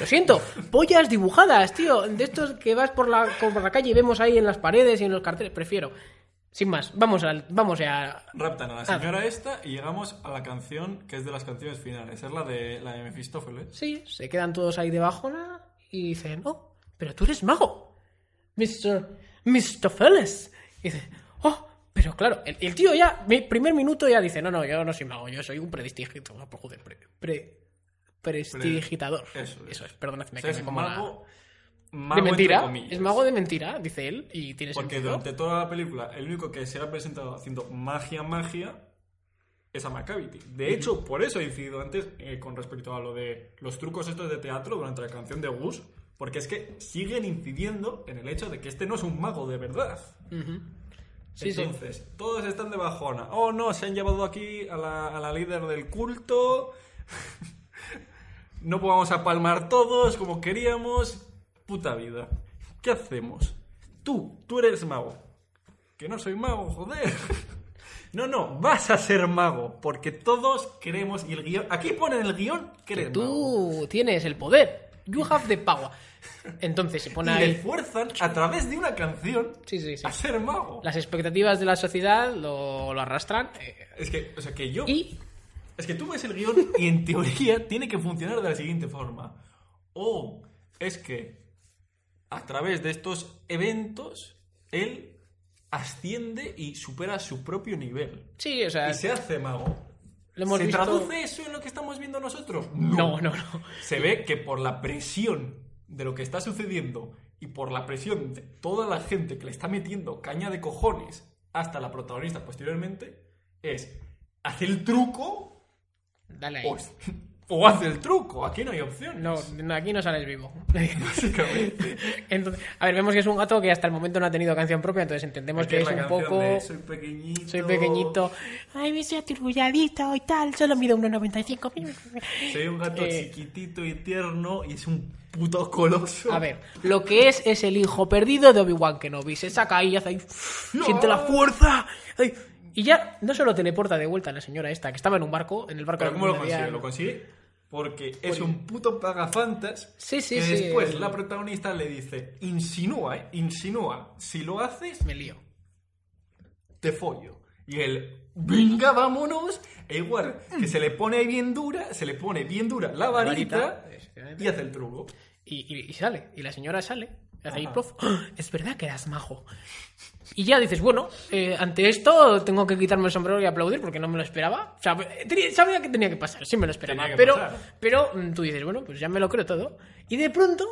Lo siento, pollas dibujadas, tío. De estos que vas por la, por la calle y vemos ahí en las paredes y en los carteles. Prefiero. Sin más, vamos al, vamos a... Raptan a la Ah. señora esta y llegamos a la canción que es de las canciones finales. Es la de, la de Mefistófeles. Sí, se quedan todos ahí debajo ¿no? y dicen, oh, pero tú eres mago. Mr. Mr. Feles. Y dice, oh, pero claro, el, el tío ya, mi primer minuto ya dice, no, no, yo no soy mago, yo soy un prestidigitador. por joder, pre, pre- prestidigitador. Eso es. Eso es, que me mago mago de mentira. Es mago de mentira, dice él, y tiene Porque sentido. durante toda la película, el único que se ha presentado haciendo magia, magia, es a Macavity. De hecho, por eso he incidido antes eh, con respecto a lo de los trucos estos de teatro durante la canción de Gus, porque es que siguen incidiendo en el hecho de que este no es un mago de verdad. Sí. Entonces, todos están de bajona. Oh, no, se han llevado aquí a la, a la líder del culto. No vamos a palmar todos como queríamos. Puta vida. ¿Qué hacemos? Tú, tú eres mago. Que no soy mago, joder. No, no, vas a ser mago, porque todos queremos, y el guion, aquí pone en el guion que eres mago. Tú tienes el poder. You have the power. Entonces se Y pone le ahí. fuerzan a través de una canción Sí, sí, sí. a ser mago. Las expectativas de la sociedad lo, lo arrastran. eh, Es que, o sea, que yo... y Es que tú ves el guion y en teoría tiene que funcionar de la siguiente forma. O es que a través de estos eventos él asciende y supera su propio nivel. sí, o sea, Y se hace mago. lo hemos ¿Se visto. traduce eso en lo que estamos viendo nosotros? No, no, no. Se ve que por la presión de lo que está sucediendo y por la presión de toda la gente que le está metiendo caña de cojones hasta la protagonista posteriormente, es hace el truco Dale ahí. o, o hace el truco. Aquí no hay opción. No, no, aquí no sales vivo. Básicamente. Entonces, a ver, vemos que es un gato que hasta el momento no ha tenido canción propia, entonces entendemos que es un poco. de soy pequeñito. Soy pequeñito. Ay, me soy aturulladito y tal. Solo mido 1,95. Soy un gato Eh, chiquitito y tierno y es un puto coloso. A ver, lo que es es el hijo perdido de Obi-Wan Kenobi. Se saca ahí y hace ahí. Siente la fuerza. ay, y ya no solo teleporta de vuelta a la señora esta, que estaba en un barco, en el barco Pero ¿cómo lo consigue? Lo consigue porque es un puto pagafantas Sí, sí, que sí, después el- la protagonista le dice, insinúa, ¿eh? Insinúa, si lo haces, Me lío. te follo. Y él, venga, vámonos. E igual, que se le pone bien dura, se le pone bien dura la varita, y hace el truco. Y, y- y sale. Y la señora sale. Hace ahí, prof. Es verdad que eras majo. Y ya dices, bueno, eh, ante esto tengo que quitarme el sombrero y aplaudir porque no me lo esperaba. O sea, tenía- sabía que tenía que pasar, sí me lo esperaba. Pero, pasar. pero mm, tú dices, bueno, pues ya me lo creo todo. Y de pronto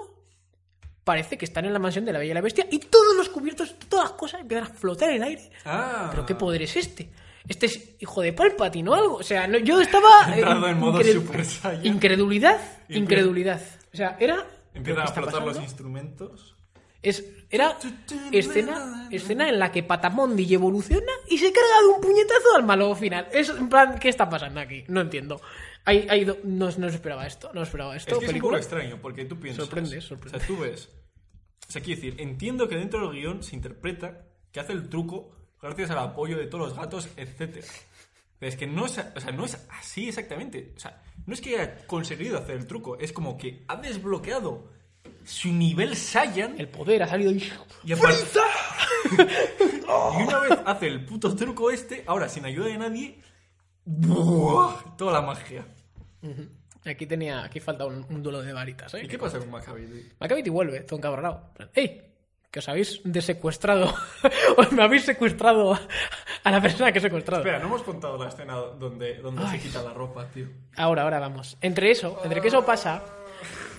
parece que están en la mansión de la Bella y la Bestia y todos los cubiertos, todas las cosas empiezan a flotar en el aire. Ah, ¿Pero qué poder es este? Este es hijo de Palpatine o algo. O sea, no- yo estaba. Entrado en modo incre- Super Saiyan. Incredulidad, incredulidad. O sea, era. Empiezan ¿qué a flotar los instrumentos. Es, era escena, escena en la que Patamondi evoluciona y se carga de un puñetazo al malo final. Es en plan, ¿qué está pasando aquí? No entiendo. Hay, hay do- no, no esperaba esto, no esperaba esto. Es que es un poco extraño, porque tú piensas... Sorprende, sorprende. O sea, tú ves... O sea, quiero decir, entiendo que dentro del guion se interpreta que hace el truco gracias al apoyo de todos los gatos, etc. Pero es que no es, o sea, no es así exactamente. O sea, no es que haya conseguido hacer el truco, es como que ha desbloqueado su nivel Saiyan El poder ha salido y... y, aparte- y una vez hace el puto truco este, ahora sin ayuda de nadie, ¡buah! toda la magia. Aquí tenía, aquí falta un, un duelo de varitas, ¿eh? ¿Y qué pasa con Maccabi? Macavity vuelve, todo encabronado. ¡Ey! Que os habéis desecuestrado. os me habéis secuestrado a la persona que he secuestrado. Espera, no hemos contado la escena donde, donde se quita la ropa, tío. Ahora, ahora vamos. Entre eso, entre que eso pasa,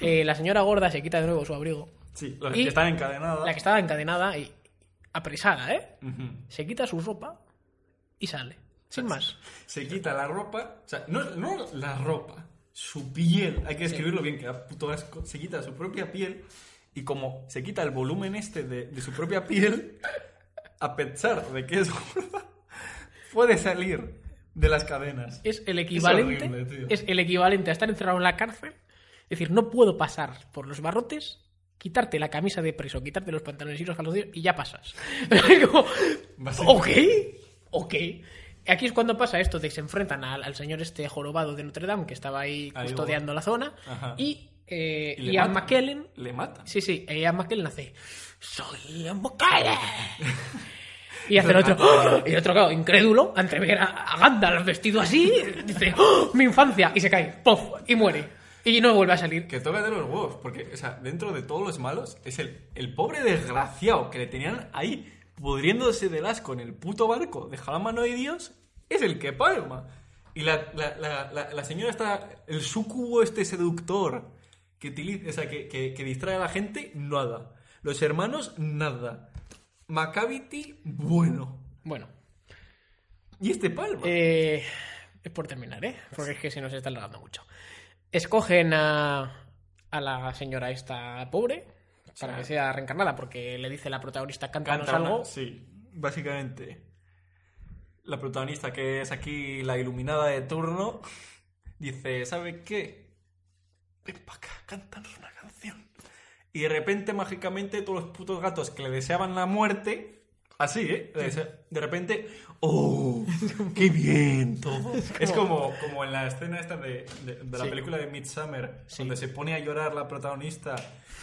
eh, la señora gorda se quita de nuevo su abrigo. Sí, la que está encadenada. La que estaba encadenada y apresada, ¿eh? Se quita su ropa y sale. Sin más. Se quita la ropa, o sea, no, no la ropa, su piel, hay que escribirlo bien, que da puto asco. Se quita su propia piel y como se quita el volumen este de, de su propia piel, a pesar de que es gorda, puede salir de las cadenas. Es el equivalente. horrible, es el equivalente a estar encerrado en la cárcel. Es decir, no puedo pasar por los barrotes, quitarte la camisa de preso, quitarte los pantalones y los calzoncillos y ya pasas. Como, ok, ok. Aquí es cuando pasa esto de que se enfrentan al, al señor este jorobado de Notre Dame que estaba ahí Ahí custodiando la zona Ajá. y, eh, Y. McKellen Le matan. Sí, sí, y Ian McKellen hace Soy Ian McKellen Y hace el otro ¡Oh! Y el otro, claro, incrédulo Ante ver a, a Gandalf vestido así Dice ¡Oh! Mi infancia Y se cae ¡Pof! Y muere Y no vuelve a salir Que toca de los huevos, porque, o sea, dentro de todos los malos, es el, el pobre desgraciado que le tenían ahí pudriéndose del asco en el puto barco de la mano de Dios, es el que palma. Y la, la, la, señora está, el sucubo este seductor, que utiliza, o sea, que, que, que distrae a la gente, nada. Los hermanos, nada. Macavity, bueno. Bueno, Y este Palma. eh, es por terminar, ¿eh? Porque es que no se está alargando mucho. Escogen a, a la señora esta pobre para Sí. que sea reencarnada, porque le dice la protagonista, cántanos Canta una- algo. Sí, básicamente. La protagonista, que es aquí la iluminada de turno, dice, ¿sabe qué? Ven para acá, cántanos una canción. Y de repente, mágicamente, todos los putos gatos que le deseaban la muerte, así, ¿eh? De repente, ¡oh! ¡Qué bien todo! Es como, como en la escena esta de, de- de la Sí. película de Midsummer, Sí. donde se pone a llorar la protagonista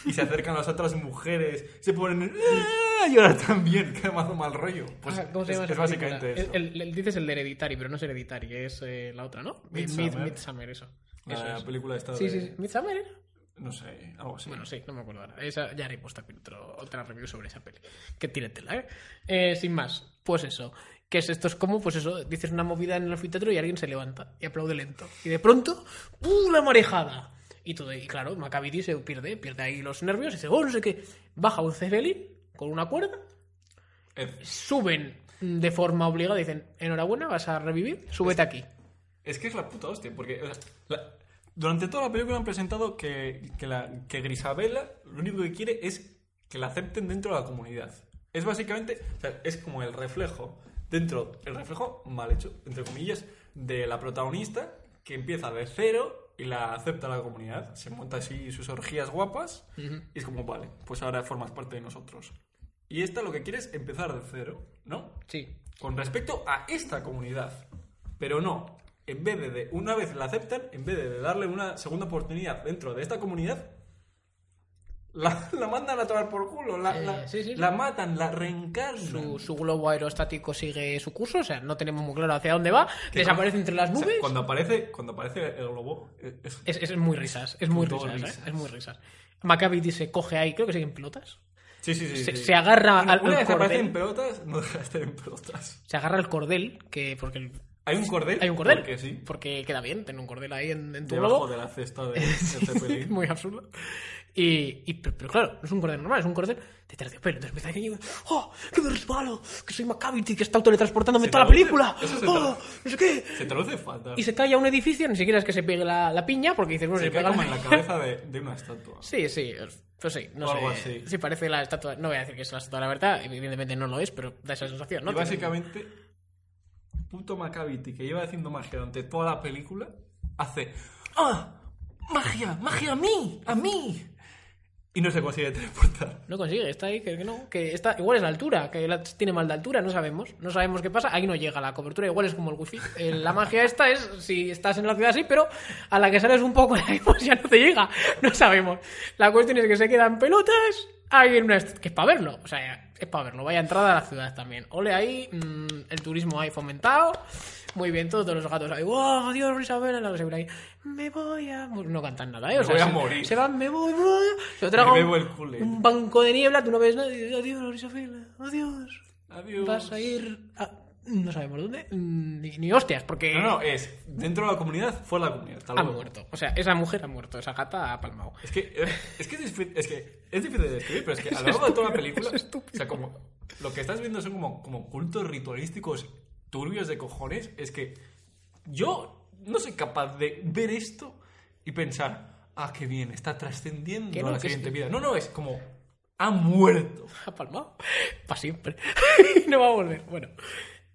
y se acercan las otras mujeres, se ponen "Ah", a llorar también, queda más mal rollo. Pues Ah, ¿Cómo se llama es básicamente eso. El, el- dices el de Hereditary, pero no es Hereditary, es eh, la otra, ¿no? Mid- Midsommar. Mid- Midsommar, eso. la es. película esta Sí, de... sí, sí. ¿Midsommar era? No sé, algo así. Bueno, sí, no me acuerdo ahora. Esa, ya haremos también otro- otra review sobre esa peli. Que tiene tela, ¿eh? Eh, Sin más, pues eso. Que es esto es como, pues eso, dices una movida en el anfiteatro y alguien se levanta y aplaude lento. Y de pronto, ¡uh! La marejada. Y todo, y claro, Macavity se pierde, pierde ahí los nervios y dice, oh, no sé qué. Baja un Zeppelin con una cuerda, suben de forma obligada y dicen, enhorabuena, vas a revivir, súbete aquí. es que es la puta hostia, porque o sea, la- durante toda la película han presentado que, que, la, que Grisabela lo único que quiere es que la acepten dentro de la comunidad. Es básicamente, o sea, es como el reflejo, dentro, el reflejo mal hecho, entre comillas, de la protagonista que empieza de cero y la acepta la comunidad. Se monta así sus orgías guapas y es como, vale, pues ahora formas parte de nosotros. Y esta lo que quiere es empezar de cero, ¿no? Sí. con respecto a esta comunidad. Pero no, en vez de, de- una vez la aceptan, en vez de, darle una segunda oportunidad dentro de esta comunidad, la, la mandan a tomar por culo, la, Eh, la- sí, sí, sí. la matan, la reencarnan. Su, su globo aerostático sigue su curso, o sea, no tenemos muy claro hacia dónde va, desaparece cuando- entre las o sea, nubes. cuando, aparece, cuando aparece el globo, eh, es- Es, es muy risas, es muy risas, ¿eh? es muy risas. Macavity se coge ahí, creo que siguen pelotas. Sí, sí, sí. Se- sí. se agarra Una- al- Una al vez aparece cordel. en pelotas, no deja de estar en pelotas. Se agarra el cordel, que porque Hay un cordel. hay un cordel. Porque sí. Porque queda bien tener un cordel ahí en, en tu Debajo globo. de la cesta de, de muy absurdo. Y, y- pero, pero claro, no es un cordel normal, es un cordel de terciopelo. Entonces empieza a ¡Oh! ¡Que me resbalo! ¡Que soy Macavity! ¡Que está teletransportándome Se toda la película! ¡Oh! ¡No sé qué! Se traduce fatal. Y se cae a un edificio, ni siquiera es que se pegue la, la piña, porque dices, bueno, Se se cae pega como en la cabeza de, de una estatua. Sí, sí, pues sí, no O algo sé. así. Sí, parece la estatua. No voy a decir que es la estatua de la verdad, evidentemente no lo es, pero da esa sensación, ¿no? y básicamente, puto Macavity, que lleva haciendo magia durante toda la película, hace ¡Ah! ¡Magia! ¡Magia a mí! ¡A mí! Y no se consigue teleportar. No consigue, está ahí, que, no. Que está, igual es la altura, que tiene mal de altura, no sabemos. No sabemos qué pasa, ahí no llega la cobertura, igual es como el wifi. La magia esta es si estás en la ciudad sí, pero a la que sales un poco pues ya no te llega. No sabemos. La cuestión es que se quedan pelotas ahí en una. que es para verlo. O sea, es para verlo. Vaya entrada a la ciudad también. Ole ahí, mm, el turismo ahí fomentado. Muy bien, todos los gatos ahí. ¡Wow! Adiós, Isabel. Ahí. Me voy a. morir". No cantan nada, ¿eh? O Me sea, voy a se- morir. Se van, me voy, me voy. Se traga Me bebo el culé. un banco de niebla, tú no ves nada. Adiós, Isabel. Adiós. Adiós. Vas a ir a. No sabemos dónde. Ni, ni hostias, porque. No, no, es dentro de la comunidad, fuera de la comunidad. Ha luego. muerto. O sea, esa mujer ha muerto. Esa gata ha palmado. Es que, eh, es, que es, que es difícil de describir, pero es que a lo largo de toda la película, es estúpido. o sea, como lo que estás viendo son como, como cultos ritualísticos turbios de cojones, es que yo no soy capaz de ver esto y pensar, ah, qué bien, está trascendiendo no, a la siguiente vida. No, no, es como, ha muerto. Ha palmado. Para siempre. no va a volver. Bueno,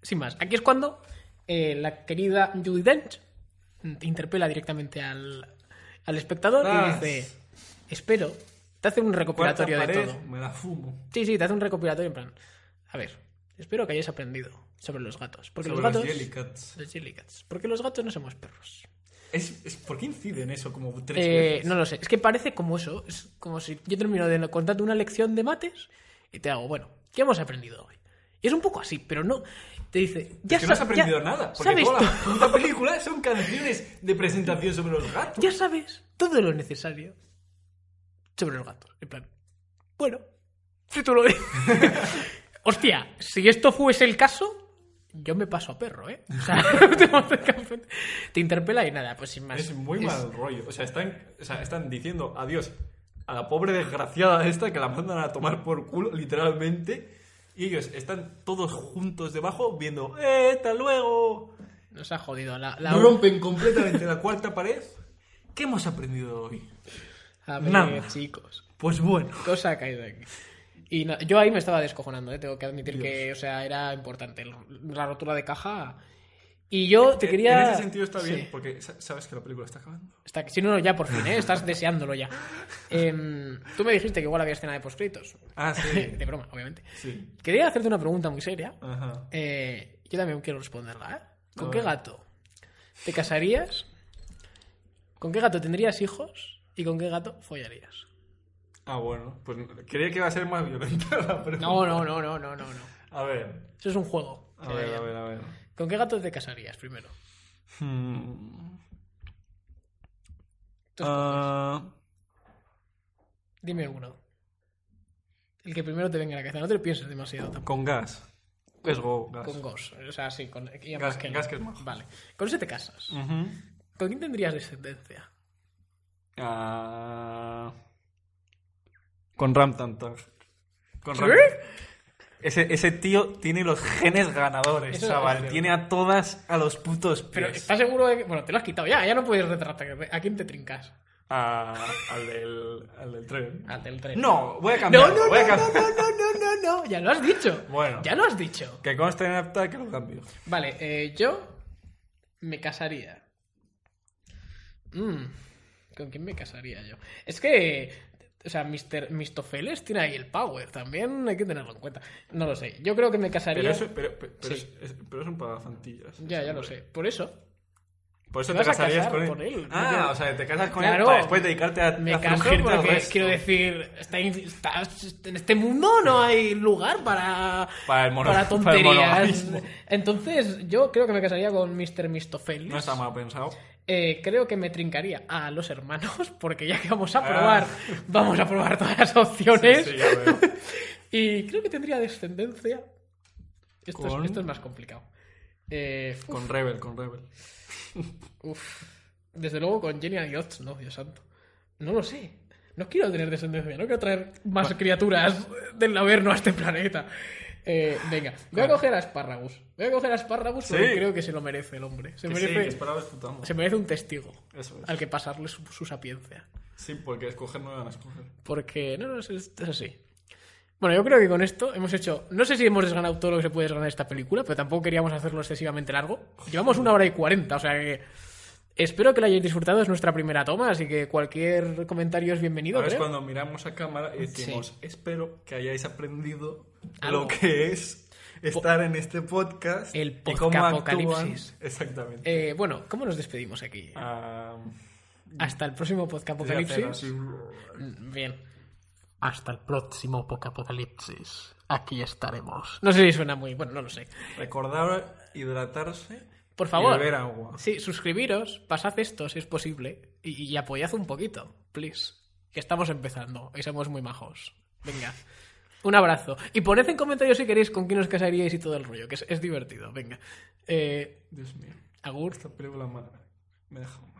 sin más. Aquí es cuando eh, la querida Judy Dench interpela directamente al, al espectador Ah. y dice: Espero. Te hace un recopilatorio de pared, todo. me la fumo. Sí, sí, te hace un recopilatorio en plan. A ver, espero que hayáis aprendido sobre los gatos. Porque Sobre los los gatos. Jellycats. los Jellycats. Porque los gatos no somos perros. Es, es, ¿Por qué incide en eso como tres Eh, veces? no lo sé. Es que parece como eso. Es como si yo termino de contarte una lección de mates y te hago, bueno, ¿qué hemos aprendido hoy? Y es un poco así, pero no. Te dice, ya Es que no has aprendido ya nada, porque sabes toda la puta película son canciones de presentación sobre los gatos. ya sabes todo lo necesario sobre los gatos. En plan, bueno, si tú lo dices. Hostia, si esto fuese el caso, yo me paso a perro, ¿eh? O sea, te interpela y nada, pues sin más. Es muy Es- mal rollo. O sea, están, o sea, están diciendo adiós a la pobre desgraciada esta que la mandan a tomar por culo, literalmente. Y ellos están todos juntos debajo viendo, ¡eh, hasta luego! Nos ha jodido. La, la... No rompen completamente la cuarta pared. ¿Qué hemos aprendido hoy? A ver, Nada. chicos. Pues bueno. Cosa ha caído aquí. Y na- yo ahí me estaba descojonando, ¿eh? tengo que admitir que, o sea, era importante. La rotura de caja. Y yo te quería. En ese sentido está bien, Sí. porque sa- sabes que la película está acabando. Está... Si no, no, ya por fin, ¿eh? Estás deseándolo ya. Em, tú me dijiste que igual había escena de postcritos. Ah, sí. de broma, obviamente. sí. Quería hacerte una pregunta muy seria. Ajá. Eh, yo también quiero responderla, ¿eh? ¿Con qué gato te casarías? ¿Con qué gato tendrías hijos? ¿Y con qué gato follarías? Ah, bueno. Pues creía que iba a ser más violenta la pregunta. No, no, no, no, no, no, no. A ver. Eso es un juego. A ver, a ver, a ver. ¿Con qué gato te casarías primero? Hmm. Ah, Dime uno. El que primero te venga a la cabeza. No te lo pienses demasiado tampoco. con gas. Es go, gas. Con Gos. O sea, sí, con y Gas- más que gas que es majo. Vale. Con ese te casas. ¿Con quién tendrías descendencia? Ah, con Ram Tantag. Con ¿Sí? Ram- Ese, ese tío tiene los genes ganadores, Eso chaval. Tiene a todas a los putos pies. Pero ¿estás seguro de que.? Bueno, te lo has quitado ya. Ya no puedes retratar. ¿A quién te trincas? A- al, del, al del tren. Al del tren. No, voy a cambiar. no, no, voy a no, cambiar. no, no, no, no, no. Ya lo has dicho. Bueno. Ya lo has dicho. Que conste en apta que lo cambio. Vale, eh, yo me casaría. Mm, ¿Con quién me casaría yo? Es que, o sea, Mr. Mistofeles tiene ahí el power. También hay que tenerlo en cuenta. No lo sé. Yo creo que me casaría. Pero eso, pero, pero, pero Sí. es, pero pagafantillas. Ya, ya lo sé. Por eso Por eso Te casarías casar con él. con él. Ah, o sea, te casas con Claro. él para después dedicarte a, me a caso porque, quiero decir, está, está- en este mundo no hay lugar para, Para el mono- para para el tonterías. Entonces, yo creo que me casaría con Mr. Mistofeles. No está mal pensado. Eh, creo que me trincaría a los hermanos, porque ya que vamos a Ah. probar, vamos a probar todas las opciones. Sí, sí, ya veo. y creo que tendría descendencia. Esto, Con- es, esto es más complicado. Eh, Con Rebel, con Rebel. uf. Desde luego con Jenny Aguiot, no, Dios santo. No lo sé. No quiero tener descendencia, no quiero traer más criaturas del Averno a este planeta. Eh, venga, voy a coger a Spárragus. Voy a coger a Spárragus porque creo que se lo merece el hombre. Se Que sí, merece, que esperaba escuchamos. se merece un testigo Eso es. al que pasarle su, su sapiencia. Sí, porque escoger no van a escoger. Porque, no, no, es, es así. Bueno, yo creo que con esto hemos hecho. No sé si hemos desganado todo lo que se puede desganar de esta película, pero tampoco queríamos hacerlo excesivamente largo. Llevamos una hora y cuarenta, o sea que. Espero que lo hayáis disfrutado, es nuestra primera toma, así que cualquier comentario es bienvenido. Ahora es cuando miramos a cámara y decimos, espero que hayáis aprendido Algo. lo que es estar en este podcast El actúan. podcapocalipsis. Exactamente. Eh, bueno, ¿cómo nos despedimos aquí? Ah, Hasta el próximo podcast Apocalipsis. Bien. Hasta el próximo Apocalipsis. Aquí estaremos. No sé si suena muy. Bueno, no lo sé. Recordar hidratarse Por favor. beber agua. Sí, suscribiros, pasad esto si es posible y, y apoyad un poquito, please. Que estamos empezando y somos muy majos. Venga. Un abrazo. Y poned en comentarios si queréis con quién os casaríais y todo el rollo, que es, es divertido. Venga. Eh, Dios mío. Agur. Esta película me, me mal.